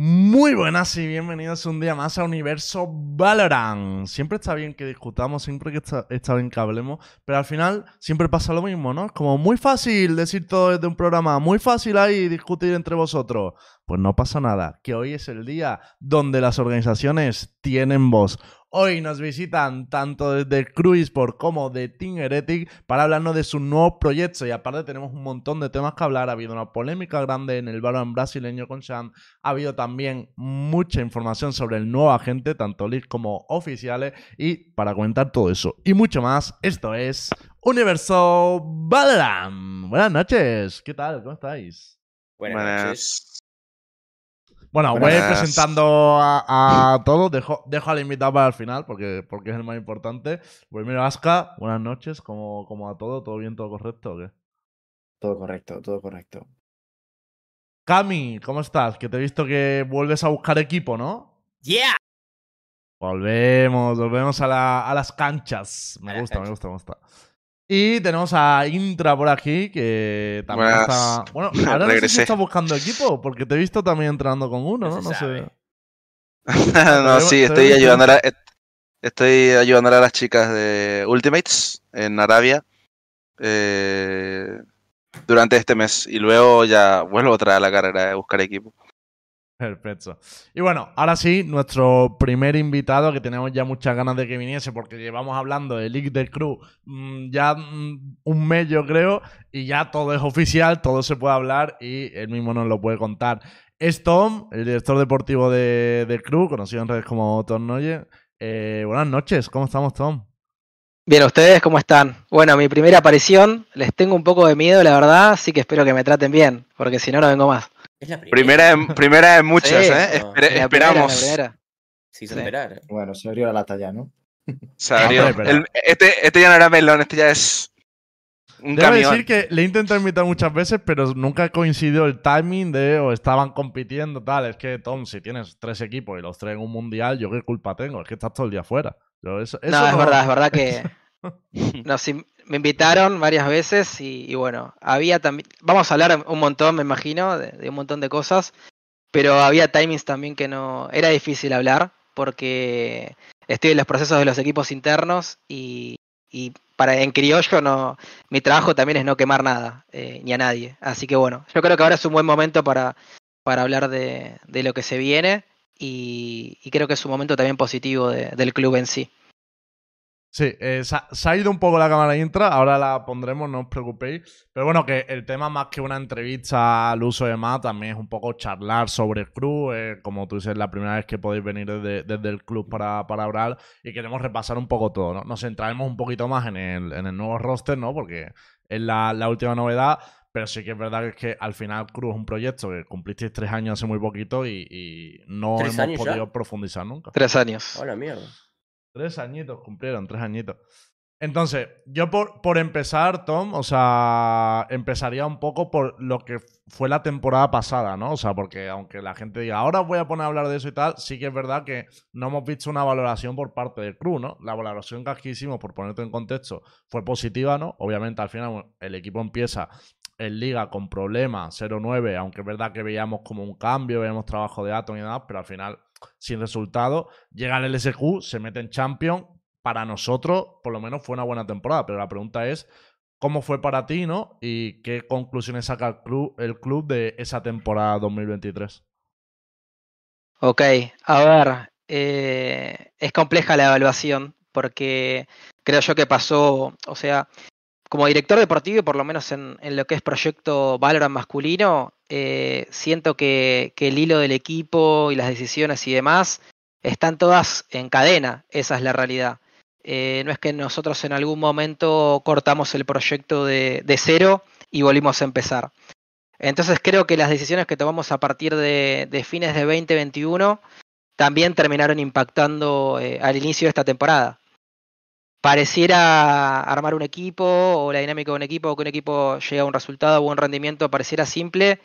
Muy buenas y bienvenidos un día más a Universo Valorant. Siempre está bien que discutamos, siempre que está, está bien que hablemos, pero al final siempre pasa lo mismo, ¿no? Es como muy fácil decir todo desde un programa, muy fácil ahí discutir entre vosotros. Pues no pasa nada, que hoy es el día donde las organizaciones tienen voz. Hoy nos visitan tanto desde Cruisport como de Team Heretic para hablarnos de sus nuevos proyectos. Y aparte tenemos un montón de temas que hablar. Ha habido una polémica grande en el balón brasileño con Sean. Ha habido también mucha información sobre el nuevo agente, tanto league como oficiales. Y para comentar todo eso y mucho más, esto es Universo Valorant. Buenas noches, ¿qué tal? ¿Cómo estáis? Buenas, noches. Bueno, voy a ir presentando a, a todos. Dejo, dejo al invitado para el final porque, porque es el más importante. Primero, Aska, buenas noches. ¿Cómo, cómo a todo? ¿Todo bien, todo correcto o qué? Todo correcto, todo correcto. Cami, ¿cómo estás? Que te he visto que vuelves a buscar equipo, ¿no? ¡Yeah! Volvemos, volvemos a, la- a las canchas. Me gusta, me gusta, me gusta. Y tenemos a Intra por aquí, que también Buenas. está. Bueno, ahora no sé si está buscando equipo, porque te he visto también entrenando con uno, No ¿no? sé. no, sí, estoy ayudando a, estoy ayudando a las chicas de Ultimates en Arabia eh, durante este mes y luego ya vuelvo otra vez a la carrera de buscar equipo. Perfecto. Y bueno, ahora sí, nuestro primer invitado, que tenemos ya muchas ganas de que viniese, porque llevamos hablando de League del Crew mm, ya mm, un mes, yo creo, y ya todo es oficial, todo se puede hablar y él mismo nos lo puede contar. Es Tom, el director deportivo de, del Crew, conocido en redes como Tom Noye. Eh, buenas noches, ¿cómo estamos, Tom? Bien, ¿ustedes cómo están? Bueno, mi primera aparición, les tengo un poco de miedo, la verdad, así que espero que me traten bien, porque si no, no vengo más. Es la primera. Primera de, primera de muchas, Sí, ¿eh? no. Primera, esperamos. primera. Se Sí. esperar. Bueno, se abrió la lata ya, ¿no? Se abrió. Pero- El- este, este ya no era melón, este ya es un Debo decir que le he intentado invitar muchas veces, pero nunca coincidió el timing de o estaban compitiendo, tal. Es que, Tom, si tienes tres equipos y los tres en un mundial, ¿yo qué culpa tengo? Es que estás todo el día fuera. Yo eso- eso No, es verdad, es verdad que nos me invitaron varias veces y, bueno, había también, vamos a hablar un montón, me imagino, de, un montón de cosas, pero había timings también que no, era difícil hablar porque estoy en los procesos de los equipos internos y, y para en criollo no, mi trabajo también es no quemar nada, eh, ni a nadie. Así que bueno, yo creo que ahora es un buen momento para, para hablar de, de lo que se viene y, creo que es un momento también positivo de- del club en sí. Sí, eh, se, ha, se ha ido un poco la cámara intra, ahora la pondremos, no os preocupéis. Pero bueno, que el tema más que una entrevista al uso de más también es un poco charlar sobre el club. eh, como tú dices, la primera vez que podéis venir desde, desde el club para, para hablar y queremos repasar un poco todo, ¿no? Nos centraremos un poquito más en el, en el nuevo roster, ¿no? Porque es la, la última novedad. Pero sí que es verdad que, es que al final Cruz es un proyecto que cumplisteis tres años hace muy poquito y, y no ¿Tres hemos años ya? podido profundizar nunca. Tres años. Hola, mierda. Tres añitos cumplieron, tres añitos. Entonces, yo por, por empezar, Tom, o sea, empezaría un poco por lo que fue la temporada pasada, ¿no? O sea, porque aunque la gente diga, ahora voy a poner a hablar de eso y tal, sí que es verdad que no hemos visto una valoración por parte del club, ¿no? La valoración que aquí hicimos, por ponerte en contexto, fue positiva, ¿no? Obviamente, al final el equipo empieza en liga con problemas, 0-9, aunque es verdad que veíamos como un cambio, veíamos trabajo de Atom y demás, pero al final sin resultado. Llega el LSQ, se mete en Champions. Para nosotros, por lo menos, fue una buena temporada. Pero la pregunta es, ¿cómo fue para ti, no? Y qué conclusiones saca el club, el club de esa temporada 2023. Ok, a ver, eh, es compleja la evaluación porque creo yo que pasó, o sea, como director deportivo, y por lo menos en, en lo que es proyecto Valorant masculino, eh, siento que, el hilo del equipo y las decisiones y demás están todas en cadena, esa es la realidad. Eh, no es que nosotros en algún momento cortamos el proyecto de, cero y volvimos a empezar. Entonces creo que las decisiones que tomamos a partir de, de fines de 2021 también terminaron impactando eh, al inicio de esta temporada. Pareciera armar un equipo o la dinámica de un equipo o que un equipo llegue a un resultado o un rendimiento pareciera simple,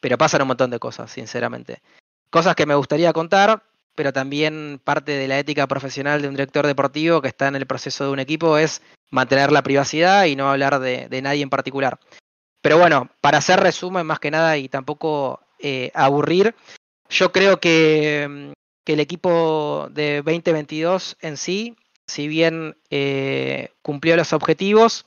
pero pasan un montón de cosas, sinceramente. Cosas que me gustaría contar, pero también parte de la ética profesional de un director deportivo que está en el proceso de un equipo es mantener la privacidad y no hablar de, de nadie en particular. Pero bueno, para hacer resumen más que nada y tampoco eh, aburrir, yo creo que, mm, que, el equipo de 2022 en sí, si bien eh, cumplió los objetivos,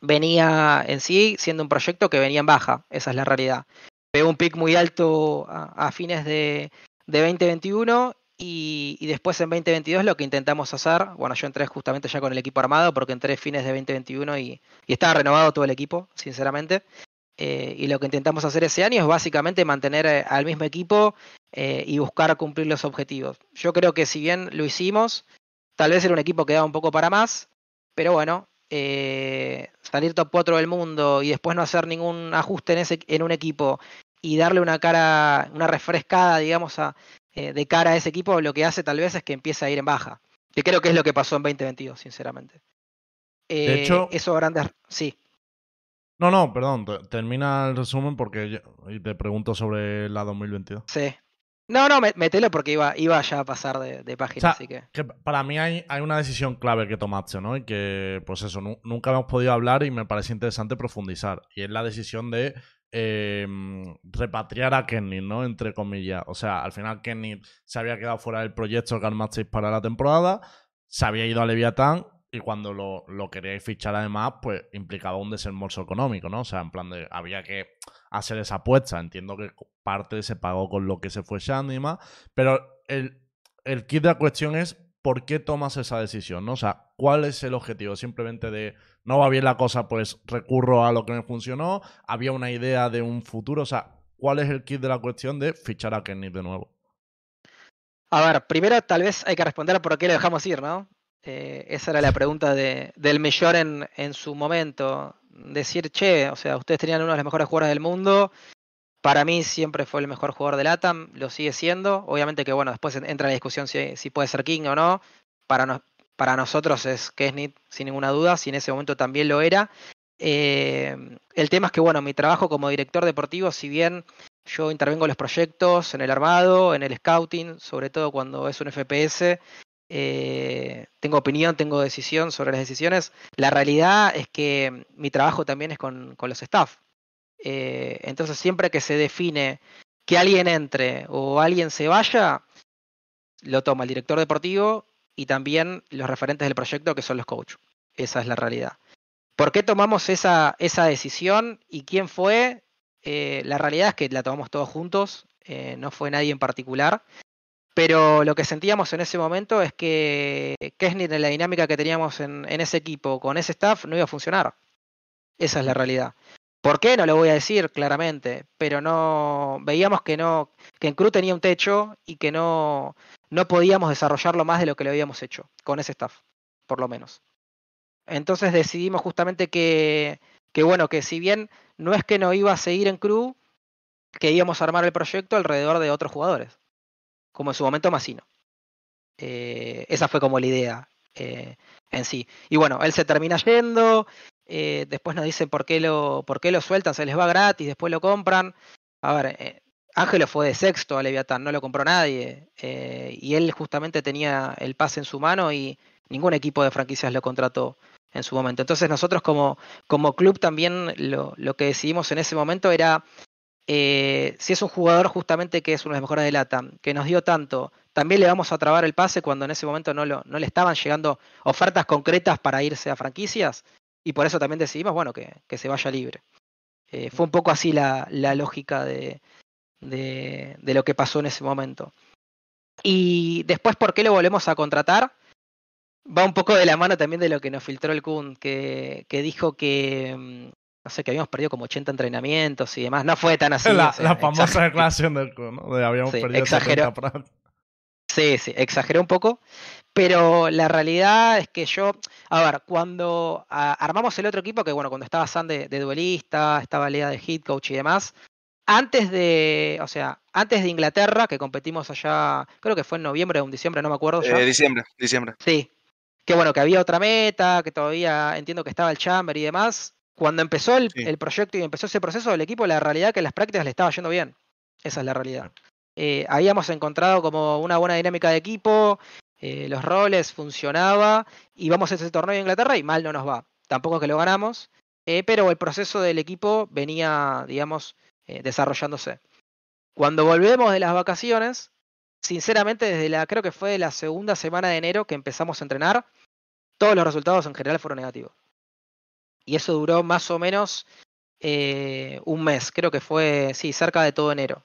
venía en sí siendo un proyecto que venía en baja, esa es la realidad. Pegó un pic muy alto a, fines de, de 2021 y, y, después en 2022 lo que intentamos hacer, bueno, yo entré justamente ya con el equipo armado porque entré fines de 2021 y, y estaba renovado todo el equipo, sinceramente. Eh, y lo que intentamos hacer ese año es básicamente mantener eh, al mismo equipo y buscar cumplir los objetivos. Yo creo que si bien lo hicimos, tal vez era un equipo que daba un poco para más, pero bueno, eh, salir top 4 del mundo y después no hacer ningún ajuste en, ese, en un equipo y darle una cara, una refrescada, digamos, a, eh, de cara a ese equipo, lo que hace tal vez es que empiece a ir en baja. Que creo que es lo que pasó en 2022, sinceramente. Eh, de hecho, eso grandes. Sí. No, no, perdón, te, termina el resumen porque yo, y te pregunto sobre la 2022. Sí. No, no, metelo porque iba, iba ya a pasar de, de página, o sea, así que... que... Para mí hay, hay, una decisión clave que tomaste, ¿no? Y que, pues eso, nu nunca hemos podido hablar y me parece interesante profundizar. Y es la decisión de eh, repatriar a Kenny, ¿no? Entre comillas. O sea, al final Kenny se había quedado fuera del proyecto que armasteis para la temporada, se había ido a Leviatán y cuando lo, lo queríais fichar además, pues implicaba un desembolso económico, ¿no? O sea, en plan de, había que hacer esa apuesta. Entiendo que parte se pagó con lo que se fue Shandy y demás, pero el, el kit de la cuestión es por qué tomas esa decisión, ¿no? O sea, ¿cuál es el objetivo? Simplemente de, no va bien la cosa, pues recurro a lo que me funcionó, había una idea de un futuro, o sea, ¿cuál es el kit de la cuestión de fichar a Kenny de nuevo? A ver, primero tal vez hay que responder por qué lo dejamos ir, ¿no? Eh, esa era la pregunta de, del mayor en, en, su momento. Decir, che, o sea, ustedes tenían uno de los mejores jugadores del mundo. Para mí siempre fue el mejor jugador del ATAM, lo sigue siendo. Obviamente que, bueno, después entra la discusión si, si puede ser King o no. Para, no, para nosotros es Kesnit, sin ninguna duda, si en ese momento también lo era. Eh, el tema es que, bueno, mi trabajo como director deportivo, si bien yo intervengo en los proyectos, en el armado, en el scouting, sobre todo cuando es un FPS, eh, tengo opinión, tengo decisión sobre las decisiones. La realidad es que mi trabajo también es con, con los staff. Eh, entonces, siempre que se define que alguien entre o alguien se vaya, lo toma el director deportivo y también los referentes del proyecto, que son los coaches. Esa es la realidad. ¿Por qué tomamos esa, esa decisión y quién fue? Eh, la realidad es que la tomamos todos juntos, no fue nadie en particular. Pero lo que sentíamos en ese momento es que Kesnit en la dinámica que teníamos en, en, ese equipo con ese staff no iba a funcionar. Esa es la realidad. ¿Por qué? No lo voy a decir claramente, pero no veíamos que no que en Crew tenía un techo y que no no podíamos desarrollarlo más de lo que lo habíamos hecho con ese staff, por lo menos. Entonces decidimos justamente que que bueno, que si bien no es que no iba a seguir en Crew, que íbamos a armar el proyecto alrededor de otros jugadores como en su momento Massino. Eh, esa fue como la idea eh, en sí. Y bueno, él se termina yendo, eh, después nos dicen por qué, lo, por qué lo sueltan, se les va gratis, después lo compran. A ver, Ángelo fue de sexto a Leviatán, no lo compró nadie. y él justamente tenía el pase en su mano y ningún equipo de franquicias lo contrató en su momento. Entonces nosotros como, como club también lo, lo que decidimos en ese momento era eh, si es un jugador justamente que es uno de los mejores de LATAM, que nos dio tanto, también le vamos a trabar el pase cuando en ese momento no, le estaban llegando ofertas concretas para irse a franquicias y por eso también decidimos, bueno, que, se vaya libre. Eh, fue un poco así la, lógica de, de, lo que pasó en ese momento. Y después, ¿por qué lo volvemos a contratar? Va un poco de la mano también de lo que nos filtró el Kun, que, que dijo que mm, no sé, que habíamos perdido como 80 entrenamientos y demás. No fue tan así. La, o sea, la famosa declaración del ¿no? De habíamos sí, perdido exageró. Sí, sí, exageré un poco. Pero la realidad es que yo, a ver, cuando a, armamos el otro equipo, que bueno, cuando estaba San de, de, duelista, estaba Lea de hit coach y demás, antes de, o sea, antes de Inglaterra, que competimos allá, creo que fue en noviembre o en diciembre, no me acuerdo. Ya. Eh, diciembre, diciembre. Sí. Que bueno, que había otra meta, que todavía entiendo que estaba el Chamber y demás. Cuando empezó el, sí. el, proyecto y empezó ese proceso del equipo, la realidad es que las prácticas le estaba yendo bien. Esa es la realidad. eh, habíamos encontrado como una buena dinámica de equipo, eh, los roles funcionaba, y vamos a ese torneo de Inglaterra y mal no nos va. Tampoco es que lo ganamos, eh, pero el proceso del equipo venía, digamos, desarrollándose. Cuando volvemos de las vacaciones, sinceramente desde la, creo que fue la segunda semana de enero que empezamos a entrenar, todos los resultados en general fueron negativos. Y eso duró más o menos eh, un mes, creo que fue, sí, cerca de todo enero.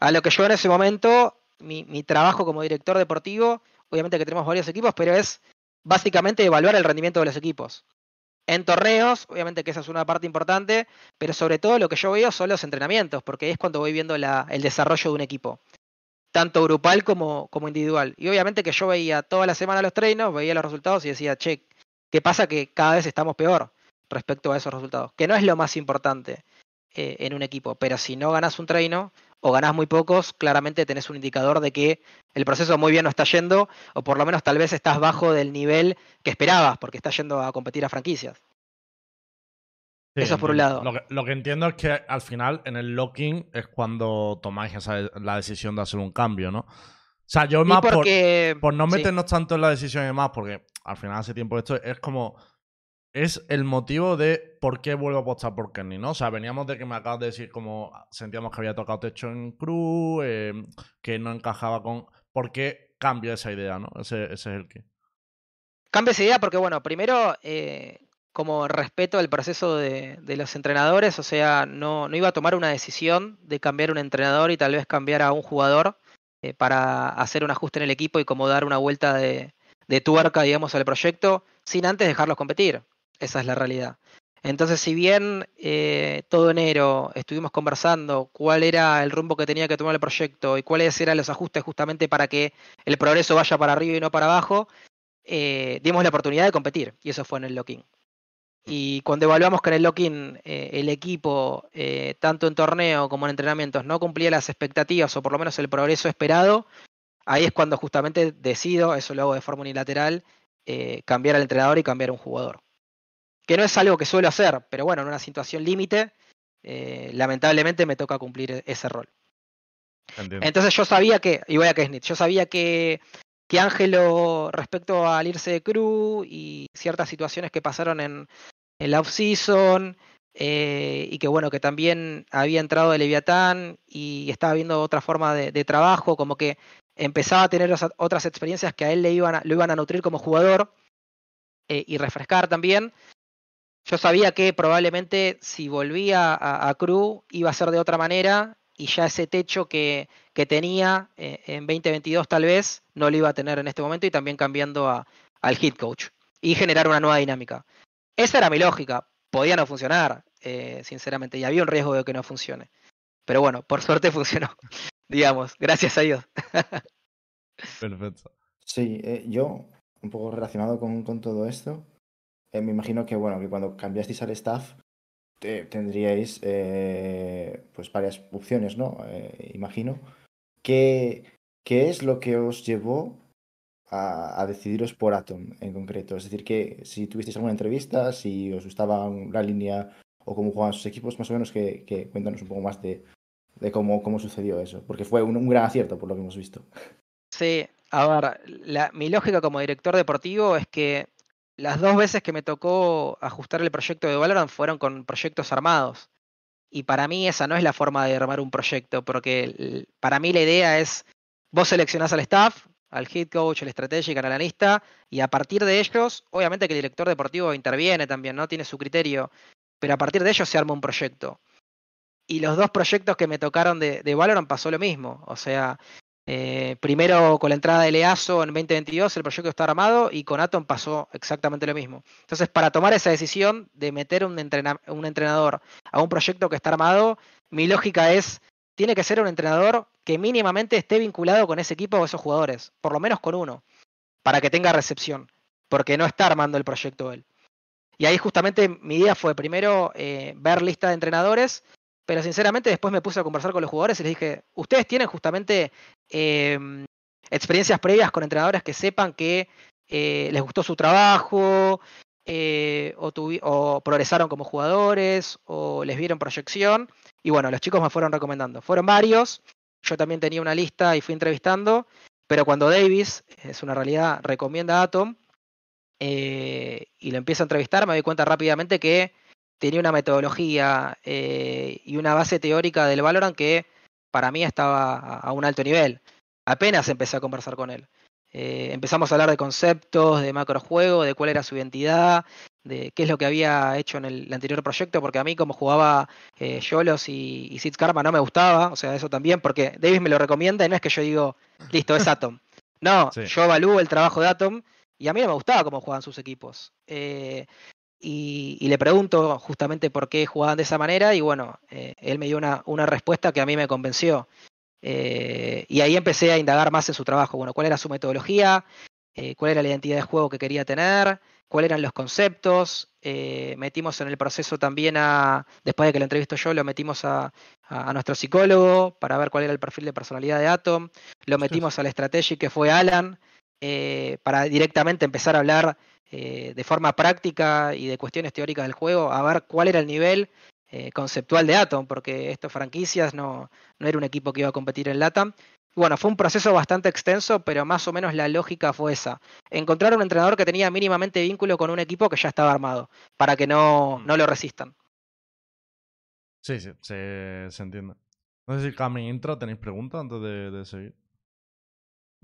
A lo que yo en ese momento, mi, mi trabajo como director deportivo, obviamente que tenemos varios equipos, pero es básicamente evaluar el rendimiento de los equipos. En torneos, obviamente que esa es una parte importante, pero sobre todo lo que yo veo son los entrenamientos, porque es cuando voy viendo la- el desarrollo de un equipo, tanto grupal como, como individual. Y obviamente que yo veía toda la semana los treinos, veía los resultados y decía, che, ¿qué pasa? Que cada vez estamos peor respecto a esos resultados, que no es lo más importante eh, en un equipo, pero si no ganas un treino o ganás muy pocos, claramente tenés un indicador de que el proceso muy bien no está yendo, o por lo menos tal vez estás bajo del nivel que esperabas, porque estás yendo a competir a franquicias. Sí, Eso por un lado. Lo que, lo que entiendo es que al final en el locking es cuando tomáis esa- la decisión de hacer un cambio, ¿no? O sea, yo más por, porque, por no sí. meternos tanto en la decisión y demás, porque al final hace tiempo esto es como. Es el motivo de por qué vuelvo a apostar por Kenny, ¿no? O sea, veníamos de que me acabas de decir como sentíamos que había tocado techo en Cruz, eh, que no encajaba con. ¿Por qué cambia esa idea, no? Ese, ese es el que. Cambia esa idea porque, bueno, primero, eh, como respeto al proceso de, de los entrenadores, o sea, no, no iba a tomar una decisión de cambiar un entrenador y tal vez cambiar a un jugador eh, para hacer un ajuste en el equipo y como dar una vuelta de, de tuerca, digamos, al proyecto, sin antes dejarlos competir. Esa es la realidad. Entonces, si bien eh, todo enero estuvimos conversando cuál era el rumbo que tenía que tomar el proyecto y cuáles eran los ajustes justamente para que el progreso vaya para arriba y no para abajo, eh, dimos la oportunidad de competir y eso fue en el locking. Y cuando evaluamos que en el locking eh, el equipo, tanto en torneo como en entrenamientos, no cumplía las expectativas o por lo menos el progreso esperado, ahí es cuando justamente decido, eso lo hago de forma unilateral, cambiar al entrenador y cambiar a un jugador. Que no es algo que suelo hacer, pero bueno, en una situación límite, eh, lamentablemente me toca cumplir e- ese rol. Entiendo. Entonces yo sabía que, y voy a Kesnit, yo sabía que, que Ángelo, respecto al irse de Cruz y ciertas situaciones que pasaron en, en la off-season, eh, y que bueno, que también había entrado de Leviatán y estaba viendo otra forma de, de trabajo, como que empezaba a tener otras experiencias que a él le iban a- lo iban a nutrir como jugador eh, y refrescar también. Yo sabía que probablemente si volvía a, a Crew iba a ser de otra manera y ya ese techo que, que tenía eh, en 2022 tal vez no lo iba a tener en este momento y también cambiando a- al hit coach y generar una nueva dinámica. Esa era mi lógica. Podía no funcionar, eh, sinceramente, y había un riesgo de que no funcione. Pero bueno, por suerte funcionó, digamos, gracias a Dios. Perfecto. Sí, eh, yo, un poco relacionado con, con todo esto, eh, me imagino que, bueno, que cuando cambiasteis al staff te- tendríais eh, pues varias opciones, ¿no? Eh, imagino. ¿Qué, ¿Qué es lo que os llevó a, a decidiros por Atom en concreto? Es decir, que si tuvisteis alguna entrevista, si os gustaba la línea o cómo jugaban sus equipos, más o menos que, cuéntanos un poco más de, de cómo, cómo sucedió eso, porque fue un, un gran acierto por lo que hemos visto. Sí, a ver, la- mi lógica como director deportivo es que las dos veces que me tocó ajustar el proyecto de Valorant fueron con proyectos armados. Y para mí esa no es la forma de armar un proyecto, porque para mí la idea es, vos seleccionás al staff, al head coach, al strategic, al analista, y a partir de ellos, obviamente que el director deportivo interviene también, ¿no? Tiene su criterio, pero a partir de ellos se arma un proyecto. Y los dos proyectos que me tocaron de, de Valorant pasó lo mismo. O sea, eh, primero con la entrada de EASO en 2022 el proyecto está armado y con Atom pasó exactamente lo mismo. Entonces, para tomar esa decisión de meter un entrenador a un proyecto que está armado, mi lógica es, tiene que ser un entrenador que mínimamente esté vinculado con ese equipo o esos jugadores, por lo menos con uno, para que tenga recepción, porque no está armando el proyecto él. Y ahí justamente mi idea fue primero eh, ver lista de entrenadores, pero sinceramente después me puse a conversar con los jugadores y les dije, ustedes tienen justamente eh, experiencias previas con entrenadores que sepan que eh, les gustó su trabajo, eh, o, o progresaron como jugadores, o les vieron proyección. Y bueno, los chicos me fueron recomendando. Fueron varios. yo también tenía una lista y fui entrevistando, pero cuando Davis, es una realidad, recomienda a Atom eh, y lo empiezo a entrevistar, me doy cuenta rápidamente que tenía una metodología y una base teórica del Valorant que para mí estaba a un alto nivel. Apenas empecé a conversar con él. Eh, empezamos a hablar de conceptos, de macrojuego, de cuál era su identidad, de qué es lo que había hecho en el, anterior proyecto, porque a mí como jugaba eh, Yolos y, y Karma no me gustaba, o sea, eso también, porque Davis me lo recomienda y no es que yo digo, listo, es Atom. No, yo evalúo el trabajo de Atom y a mí no me gustaba cómo jugaban sus equipos. Eh, y, le pregunto justamente por qué jugaban de esa manera y bueno, eh, él me dio una, una, respuesta que a mí me convenció. Eh, y ahí empecé a indagar más en su trabajo. Bueno, cuál era su metodología, eh, cuál era la identidad de juego que quería tener, cuáles eran los conceptos. metimos en el proceso también a, después de que lo entrevisto yo, lo metimos a, a, nuestro psicólogo para ver cuál era el perfil de personalidad de Atom. Lo metimos al strategy que fue Alan, para directamente empezar a hablar eh, de forma práctica y de cuestiones teóricas del juego, a ver cuál era el nivel eh, conceptual de Atom, porque estos franquicias no, no era un equipo que iba a competir en LATAM. Bueno, fue un proceso bastante extenso, pero más o menos la lógica fue esa. Encontrar un entrenador que tenía mínimamente vínculo con un equipo que ya estaba armado, para que no, no lo resistan. Sí, sí, se, entiende. No sé si Cami intro tenéis preguntas antes de, de seguir.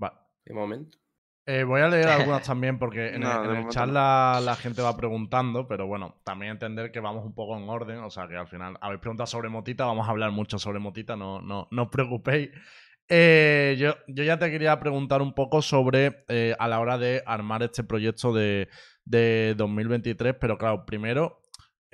Va. De momento. Eh, voy a leer algunas también porque en, el, chat la, gente va preguntando, pero bueno, también entender que vamos un poco en orden, o sea que al final habéis preguntado sobre Motita, vamos a hablar mucho sobre Motita, no, no, no os preocupéis. Eh, yo, yo, ya te quería preguntar un poco sobre eh, a la hora de armar este proyecto de, de 2023, pero claro, primero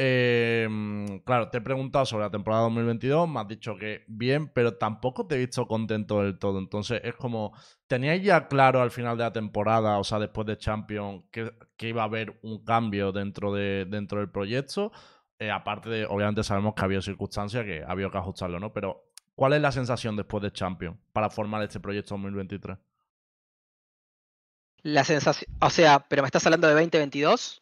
Em, claro, te he preguntado sobre la temporada 2022, me has dicho que bien, pero tampoco te he visto contento del todo. Entonces es como, ¿teníais ya claro al final de la temporada, o sea, después de Champions, que, iba a haber un cambio dentro, de, dentro del proyecto? Eh, aparte de, obviamente sabemos que ha habido circunstancias que ha habido que ajustarlo, ¿no? Pero, ¿cuál es la sensación después de Champions para formar este proyecto 2023? La sensación, o sea, ¿pero me estás hablando de 2022?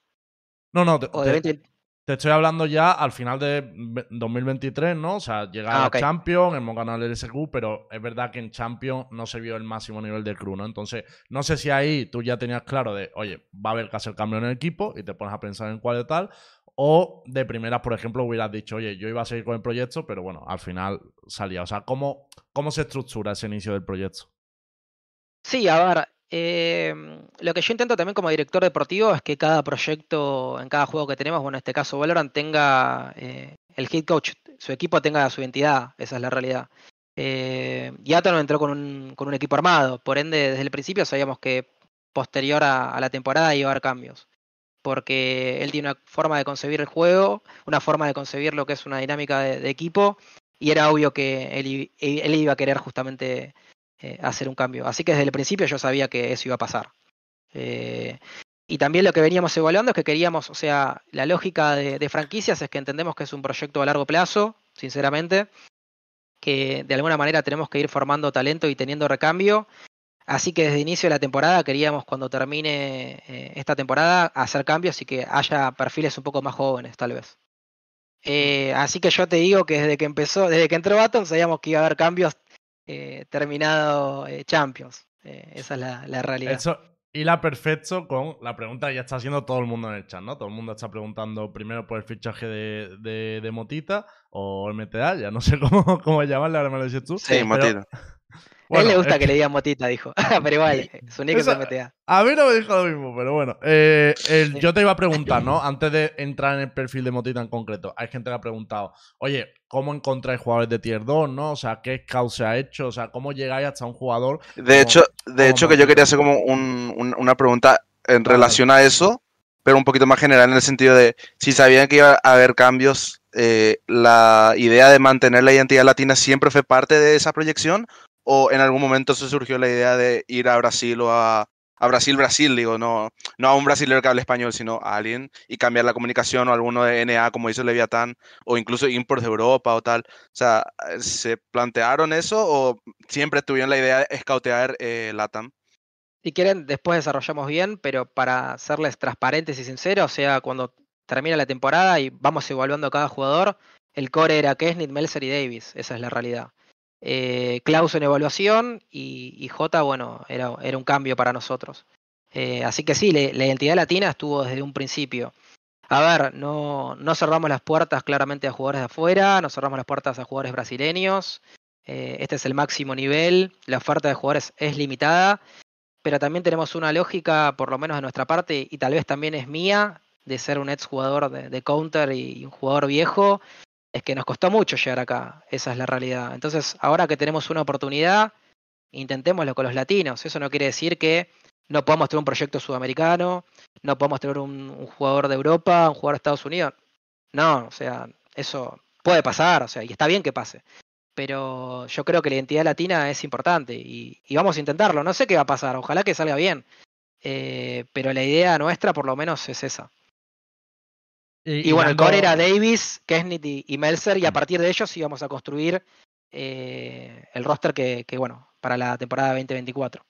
No, no, de 20... Te estoy hablando ya al final de 2023, ¿no? O sea, llegar ah, a Champions, hemos ganado el SQ, pero es verdad que en Champions no se vio el máximo nivel de crew, ¿no? Entonces, no sé si ahí tú ya tenías claro de, oye, va a haber que hacer cambio en el equipo y te pones a pensar en cuál de tal, o de primeras, por ejemplo, hubieras dicho, oye, yo iba a seguir con el proyecto, pero bueno, al final salía. O sea, ¿cómo, cómo se estructura ese inicio del proyecto? Sí, a ver, Em, lo que yo intento también como director deportivo es que cada proyecto, en cada juego que tenemos, bueno, en este caso Valorant, tenga eh, el head coach, su equipo tenga su identidad, esa es la realidad. Eh, Yato no entró con un, con un equipo armado, por ende, desde el principio sabíamos que posterior a, la temporada iba a haber cambios. Porque él tiene una forma de concebir el juego, una forma de concebir lo que es una dinámica de, equipo, y era obvio que él iba a querer justamente eh, hacer un cambio. Así que desde el principio yo sabía que eso iba a pasar. Eh, y también lo que veníamos evaluando es que queríamos, o sea, la lógica de, franquicias es que entendemos que es un proyecto a largo plazo, sinceramente, que de alguna manera tenemos que ir formando talento y teniendo recambio. Así que desde el inicio de la temporada queríamos, cuando termine eh, esta temporada, hacer cambios y que haya perfiles un poco más jóvenes, tal vez. así que yo te digo que desde que empezó, desde que entró Baton, sabíamos que iba a haber cambios eh, terminado eh, Champions. Eh, esa es la, realidad. Eso, y la perfecto con la pregunta que ya está haciendo todo el mundo en el chat, ¿no? Todo el mundo está preguntando primero por el fichaje de, de, Motita o MTA, ya no sé cómo, cómo llamarle, ahora me lo dices tú. Sí, Motita a él le gusta que le digan motita, dijo. pero igual, su nick es MTA. A mí no me dijo lo mismo, pero bueno. Eh, yo te iba a preguntar, ¿no? Antes de entrar en el perfil de motita en concreto, hay gente que ha preguntado, oye, ¿cómo encontráis jugadores de tier 2, no? O sea, ¿qué scout se ha hecho? O sea, ¿cómo llegáis hasta un jugador? De hecho, de hecho que yo quería hacer como una pregunta en relación a eso, pero un poquito más general en el sentido de si sabían que iba a haber cambios, eh, la idea de mantener la identidad latina siempre fue parte de esa proyección o en algún momento se surgió la idea de ir a Brasil o a, Brasil, Brasil, digo, no, no a un brasileño que hable español, sino a alguien y cambiar la comunicación o alguno de NA, como dice Leviatán, o incluso import de Europa o tal. O sea, ¿se plantearon eso o siempre tuvieron la idea de escautear eh, LATAM? Si quieren, después desarrollamos bien, pero para serles transparentes y sinceros, o sea, cuando termina la temporada y vamos evaluando a cada jugador, el core era Kesnit, Melzer y Davis, esa es la realidad. Eh, Klaus en evaluación y, J, bueno, era, era, un cambio para nosotros. Eh, así que sí, la identidad latina estuvo desde un principio. A ver, no, no cerramos las puertas claramente a jugadores de afuera, no cerramos las puertas a jugadores brasileños. Eh, este es el máximo nivel, la oferta de jugadores es limitada, pero también tenemos una lógica, por lo menos de nuestra parte, y tal vez también es mía, de ser un ex jugador de, counter y, un jugador viejo, es que nos costó mucho llegar acá, esa es la realidad. Entonces, ahora que tenemos una oportunidad, intentémoslo con los latinos. Eso no quiere decir que no podamos tener un proyecto sudamericano, no podemos tener un, jugador de Europa, un jugador de Estados Unidos. No, o sea, eso puede pasar, o sea, y está bien que pase. Pero yo creo que la identidad latina es importante y, vamos a intentarlo. No sé qué va a pasar, ojalá que salga bien. Eh, pero la idea nuestra, por lo menos, es esa. Y, bueno, el core era Davis, Kesnit y, Melzer, y a partir de ellos íbamos a construir eh, el roster que, que, bueno, para la temporada 2024.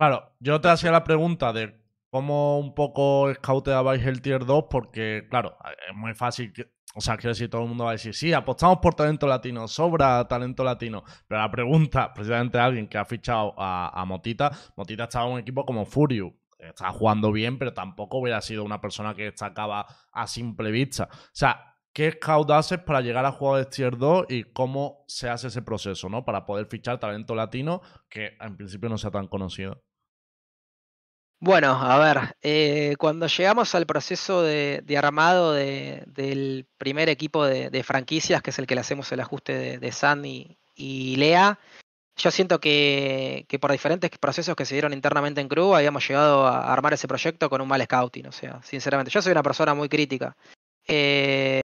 Claro, yo te hacía la pregunta de cómo un poco scouteabais el tier 2, porque, claro, es muy fácil. o sea, quiero decir, todo el mundo va a decir, sí, apostamos por talento latino, sobra talento latino. Pero la pregunta, precisamente alguien que ha fichado a, Motita, Motita estaba en un equipo como Furious. Estaba jugando bien, pero tampoco hubiera sido una persona que destacaba a simple vista. O sea, ¿qué scout haces para llegar a jugadores tier 2 y cómo se hace ese proceso, ¿no? Para poder fichar talento latino que en principio no sea tan conocido. Bueno, a ver, eh, cuando llegamos al proceso de, armado del primer equipo de, franquicias, que es el que le hacemos el ajuste de, de San y, Lea, yo siento que, por diferentes procesos que se dieron internamente en Crew, habíamos llegado a armar ese proyecto con un mal scouting. O sea, sinceramente, yo soy una persona muy crítica. Eh,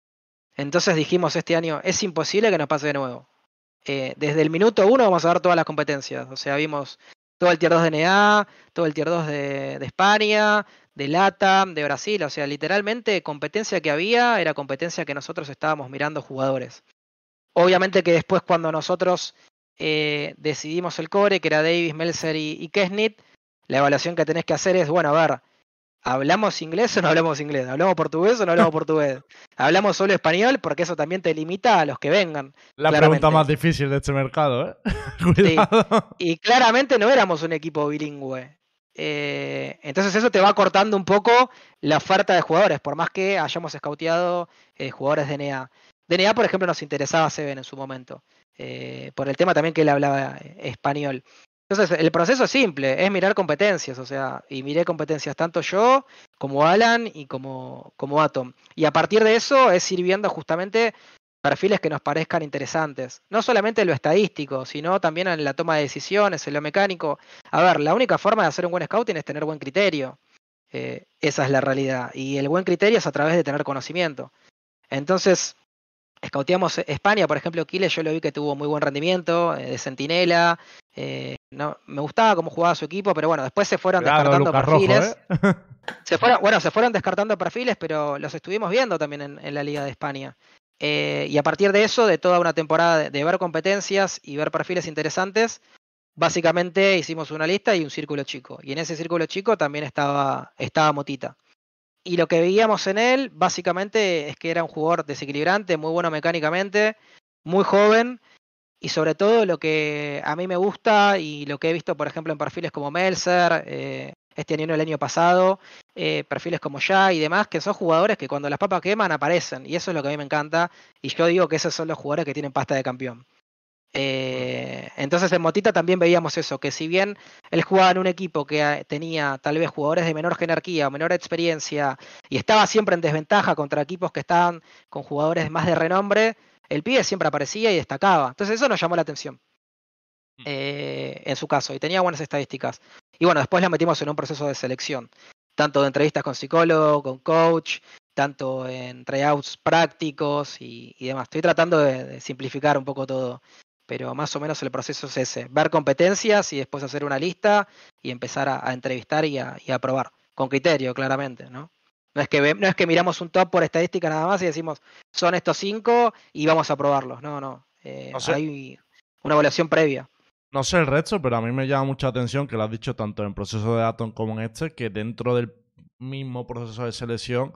entonces dijimos este año, es imposible que nos pase de nuevo. Eh, desde el minuto uno vamos a dar todas las competencias. O sea, vimos todo el tier 2 de NA, todo el tier 2 de, España, de LATAM, de Brasil. O sea, literalmente competencia que había era competencia que nosotros estábamos mirando jugadores. Obviamente que después cuando nosotros eh, decidimos el core, que era Davis, Melzer y, y Kesnit, la evaluación que tenés que hacer es, bueno, a ver, ¿Hablamos inglés o no hablamos inglés? ¿Hablamos portugués o no hablamos portugués? ¿Hablamos solo español? Porque eso también te limita a los que vengan. La pregunta más difícil de este mercado, ¿eh? Cuidado. Y claramente no éramos un equipo bilingüe. Eh, entonces eso te va cortando un poco la oferta de jugadores, por más que hayamos escauteado eh, jugadores de NA. De NA, por ejemplo, nos interesaba Seven en su momento, eh, por el tema también que él hablaba español. Entonces, el proceso es simple, es mirar competencias, o sea, y miré competencias tanto yo como Alan y como, como Atom. Y a partir de eso es ir viendo justamente perfiles que nos parezcan interesantes. No solamente en lo estadístico, sino también en la toma de decisiones, en lo mecánico. A ver, la única forma de hacer un buen scouting es tener buen criterio. Eh, esa es la realidad. Y el buen criterio es a través de tener conocimiento. Entonces, Scouteamos España, por ejemplo, Quiles, yo lo vi que tuvo muy buen rendimiento, eh, de centinela. Eh, no, me gustaba cómo jugaba su equipo, pero bueno, después se fueron descartando perfiles. ¿eh? se fueron, bueno, se fueron descartando perfiles, pero los estuvimos viendo también en, la Liga de España. y a partir de eso, de toda una temporada de, ver competencias y ver perfiles interesantes, básicamente hicimos una lista y un círculo chico. Y en ese círculo chico también estaba, estaba Motita. Y lo que veíamos en él, básicamente, es que era un jugador desequilibrante, muy bueno mecánicamente, muy joven. Y sobre todo lo que a mí me gusta y lo que he visto, por ejemplo, en perfiles como Melzer, eh, este año el año pasado, eh, perfiles como Ya y demás, que son jugadores que cuando las papas queman aparecen. Y eso es lo que a mí me encanta. Y yo digo que esos son los jugadores que tienen pasta de campeón. Eh, entonces en Motita también veíamos eso, que si bien él jugaba en un equipo que eh, tenía tal vez jugadores de menor jerarquía o menor experiencia y estaba siempre en desventaja contra equipos que estaban con jugadores más de renombre, el pibe siempre aparecía y destacaba. Entonces eso nos llamó la atención. Mm. Eh, en su caso, y tenía buenas estadísticas. Y bueno, después la metimos en un proceso de selección, tanto de entrevistas con psicólogo, con coach, tanto en tryouts prácticos y, demás. Estoy tratando de, simplificar un poco todo pero más o menos el proceso es ese, ver competencias y después hacer una lista y empezar a, entrevistar y a, probar, con criterio, claramente, ¿no? No es, que, no es que miramos un top por estadística nada más y decimos, son estos cinco y vamos a probarlos, no, no, eh, hay una evaluación previa. No sé el resto, pero a mí me llama mucha atención que lo has dicho tanto en proceso de Atom como en este, que dentro del mismo proceso de selección,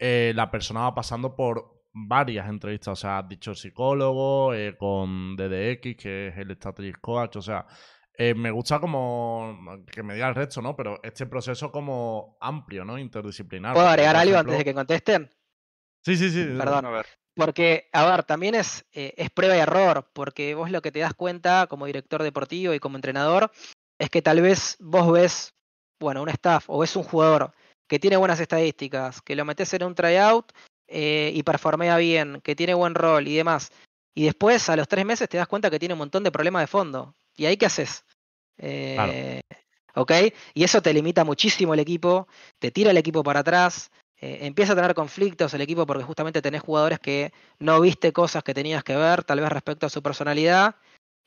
eh, la persona va pasando por varias entrevistas. O sea, has dicho psicólogo, eh, con DDX, que es el Strategy Coach. O sea, eh, me gusta como que me diga el resto, ¿no? Pero este proceso como amplio, ¿no? Interdisciplinar. ¿Puedo agregar algo antes de que contesten? Sí, sí, sí. Perdón. A ver. Porque, a ver, también es, eh, es prueba y error, porque vos lo que te das cuenta como director deportivo y como entrenador es que tal vez vos ves, bueno, un staff o ves un jugador que tiene buenas estadísticas, que lo metes en un tryout eh, y performea bien, que tiene buen rol y demás, y después a los tres meses te das cuenta que tiene un montón de problemas de fondo. ¿Y ahí qué haces? Eh, ¿Ok? Y eso te limita muchísimo el equipo, te tira el equipo para atrás, eh, empieza a tener conflictos el equipo porque justamente tenés jugadores que no viste cosas que tenías que ver, tal vez respecto a su personalidad.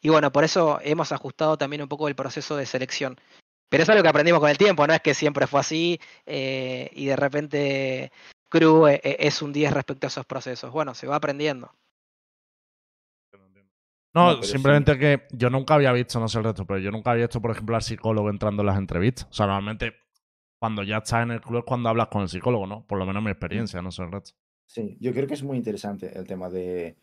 Y bueno, por eso hemos ajustado también un poco el proceso de selección. Pero eso es lo que aprendimos con el tiempo, no es que siempre fue así eh, y de repente Crew eh, es un 10 respecto a esos procesos. Bueno, se va aprendiendo. No, simplemente que yo nunca había visto, no sé el resto, pero yo nunca había visto, por ejemplo, al psicólogo entrando en las entrevistas. O sea, normalmente cuando ya estás en el club es cuando hablas con el psicólogo, ¿no? Por lo menos mi experiencia, no sé el resto. Sí, yo creo que es muy interesante el tema de,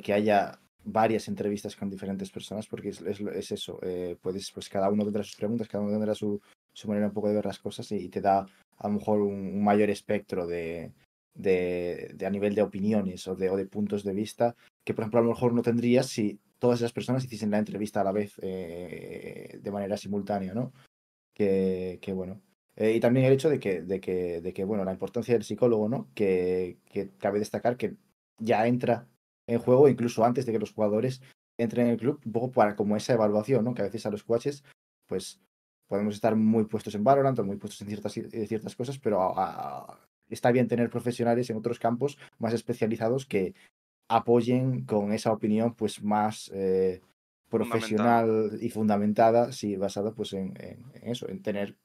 que haya varias entrevistas con diferentes personas, porque es, es, eso, eh, puedes, pues cada uno tendrá sus preguntas, cada uno tendrá su, su manera un poco de ver las cosas y, te da a lo mejor un, mayor espectro de, de, a nivel de opiniones o de, o de puntos de vista que, por ejemplo, a lo mejor no tendrías si todas esas personas hiciesen la entrevista a la vez eh, de manera simultánea, ¿no? Que, que bueno, eh, y también el hecho de que, de que, de que, bueno, la importancia del psicólogo, ¿no? Que, que cabe destacar que ya entra en juego incluso antes de que los jugadores entren en el club, un poco para como esa evaluación, ¿no? Que a veces a los coaches, pues podemos estar muy puestos en Valorant o muy puestos en ciertas, ciertas cosas, pero está bien tener profesionales en otros campos más especializados que apoyen con esa opinión pues más eh, profesional y fundamentada, sí, basada pues en, en, eso, en tener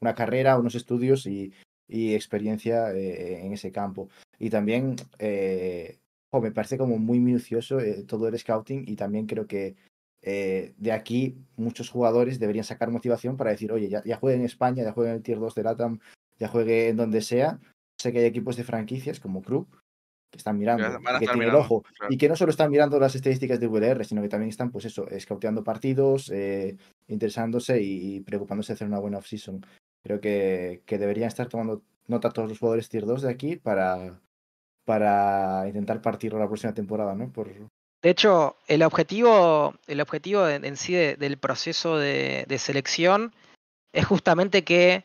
una carrera, unos estudios y, experiencia eh, en ese campo. Y también eh, me parece como muy minucioso eh, todo el scouting y también creo que de aquí muchos jugadores deberían sacar motivación para decir, oye, ya, ya juegue en España, ya juegue en el Tier 2 de LATAM, ya juegue en donde sea. Sé que hay equipos de franquicias como Crew que están mirando, que tienen el ojo, y que no solo están mirando las estadísticas de VLR, sino que también están, pues eso, scouteando partidos, interesándose y, y, preocupándose de hacer una buena off-season. Creo que, que deberían estar tomando nota todos los jugadores tier 2 de aquí para, para intentar partirlo la próxima temporada, ¿no? Por... De hecho, el objetivo, el objetivo en sí del proceso de, selección es justamente que,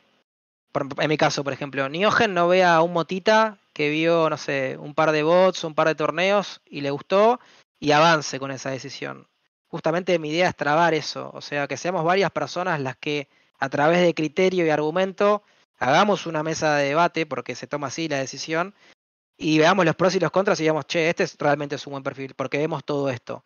en mi caso, por ejemplo, Niogen no vea a un motita que vio, no sé, un par de bots, un par de torneos y le gustó y avance con esa decisión. Justamente mi idea es trabar eso, o sea, que seamos varias personas las que a través de criterio y argumento, hagamos una mesa de debate, porque se toma así la decisión, y veamos los pros y los contras y digamos, che, este es, realmente es un buen perfil, porque vemos todo esto.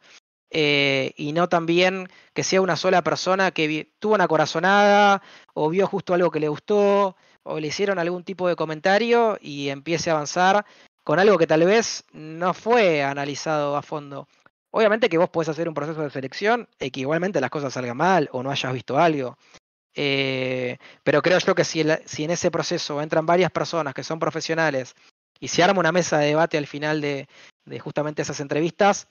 Eh, y no también que sea una sola persona que tuvo una corazonada o vio justo algo que le gustó o le hicieron algún tipo de comentario y empiece a avanzar con algo que tal vez no fue analizado a fondo. Obviamente que vos podés hacer un proceso de selección y que igualmente las cosas salgan mal o no hayas visto algo. Eh, pero creo yo que si, en ese proceso entran varias personas que son profesionales y se arma una mesa de debate al final de, justamente esas entrevistas,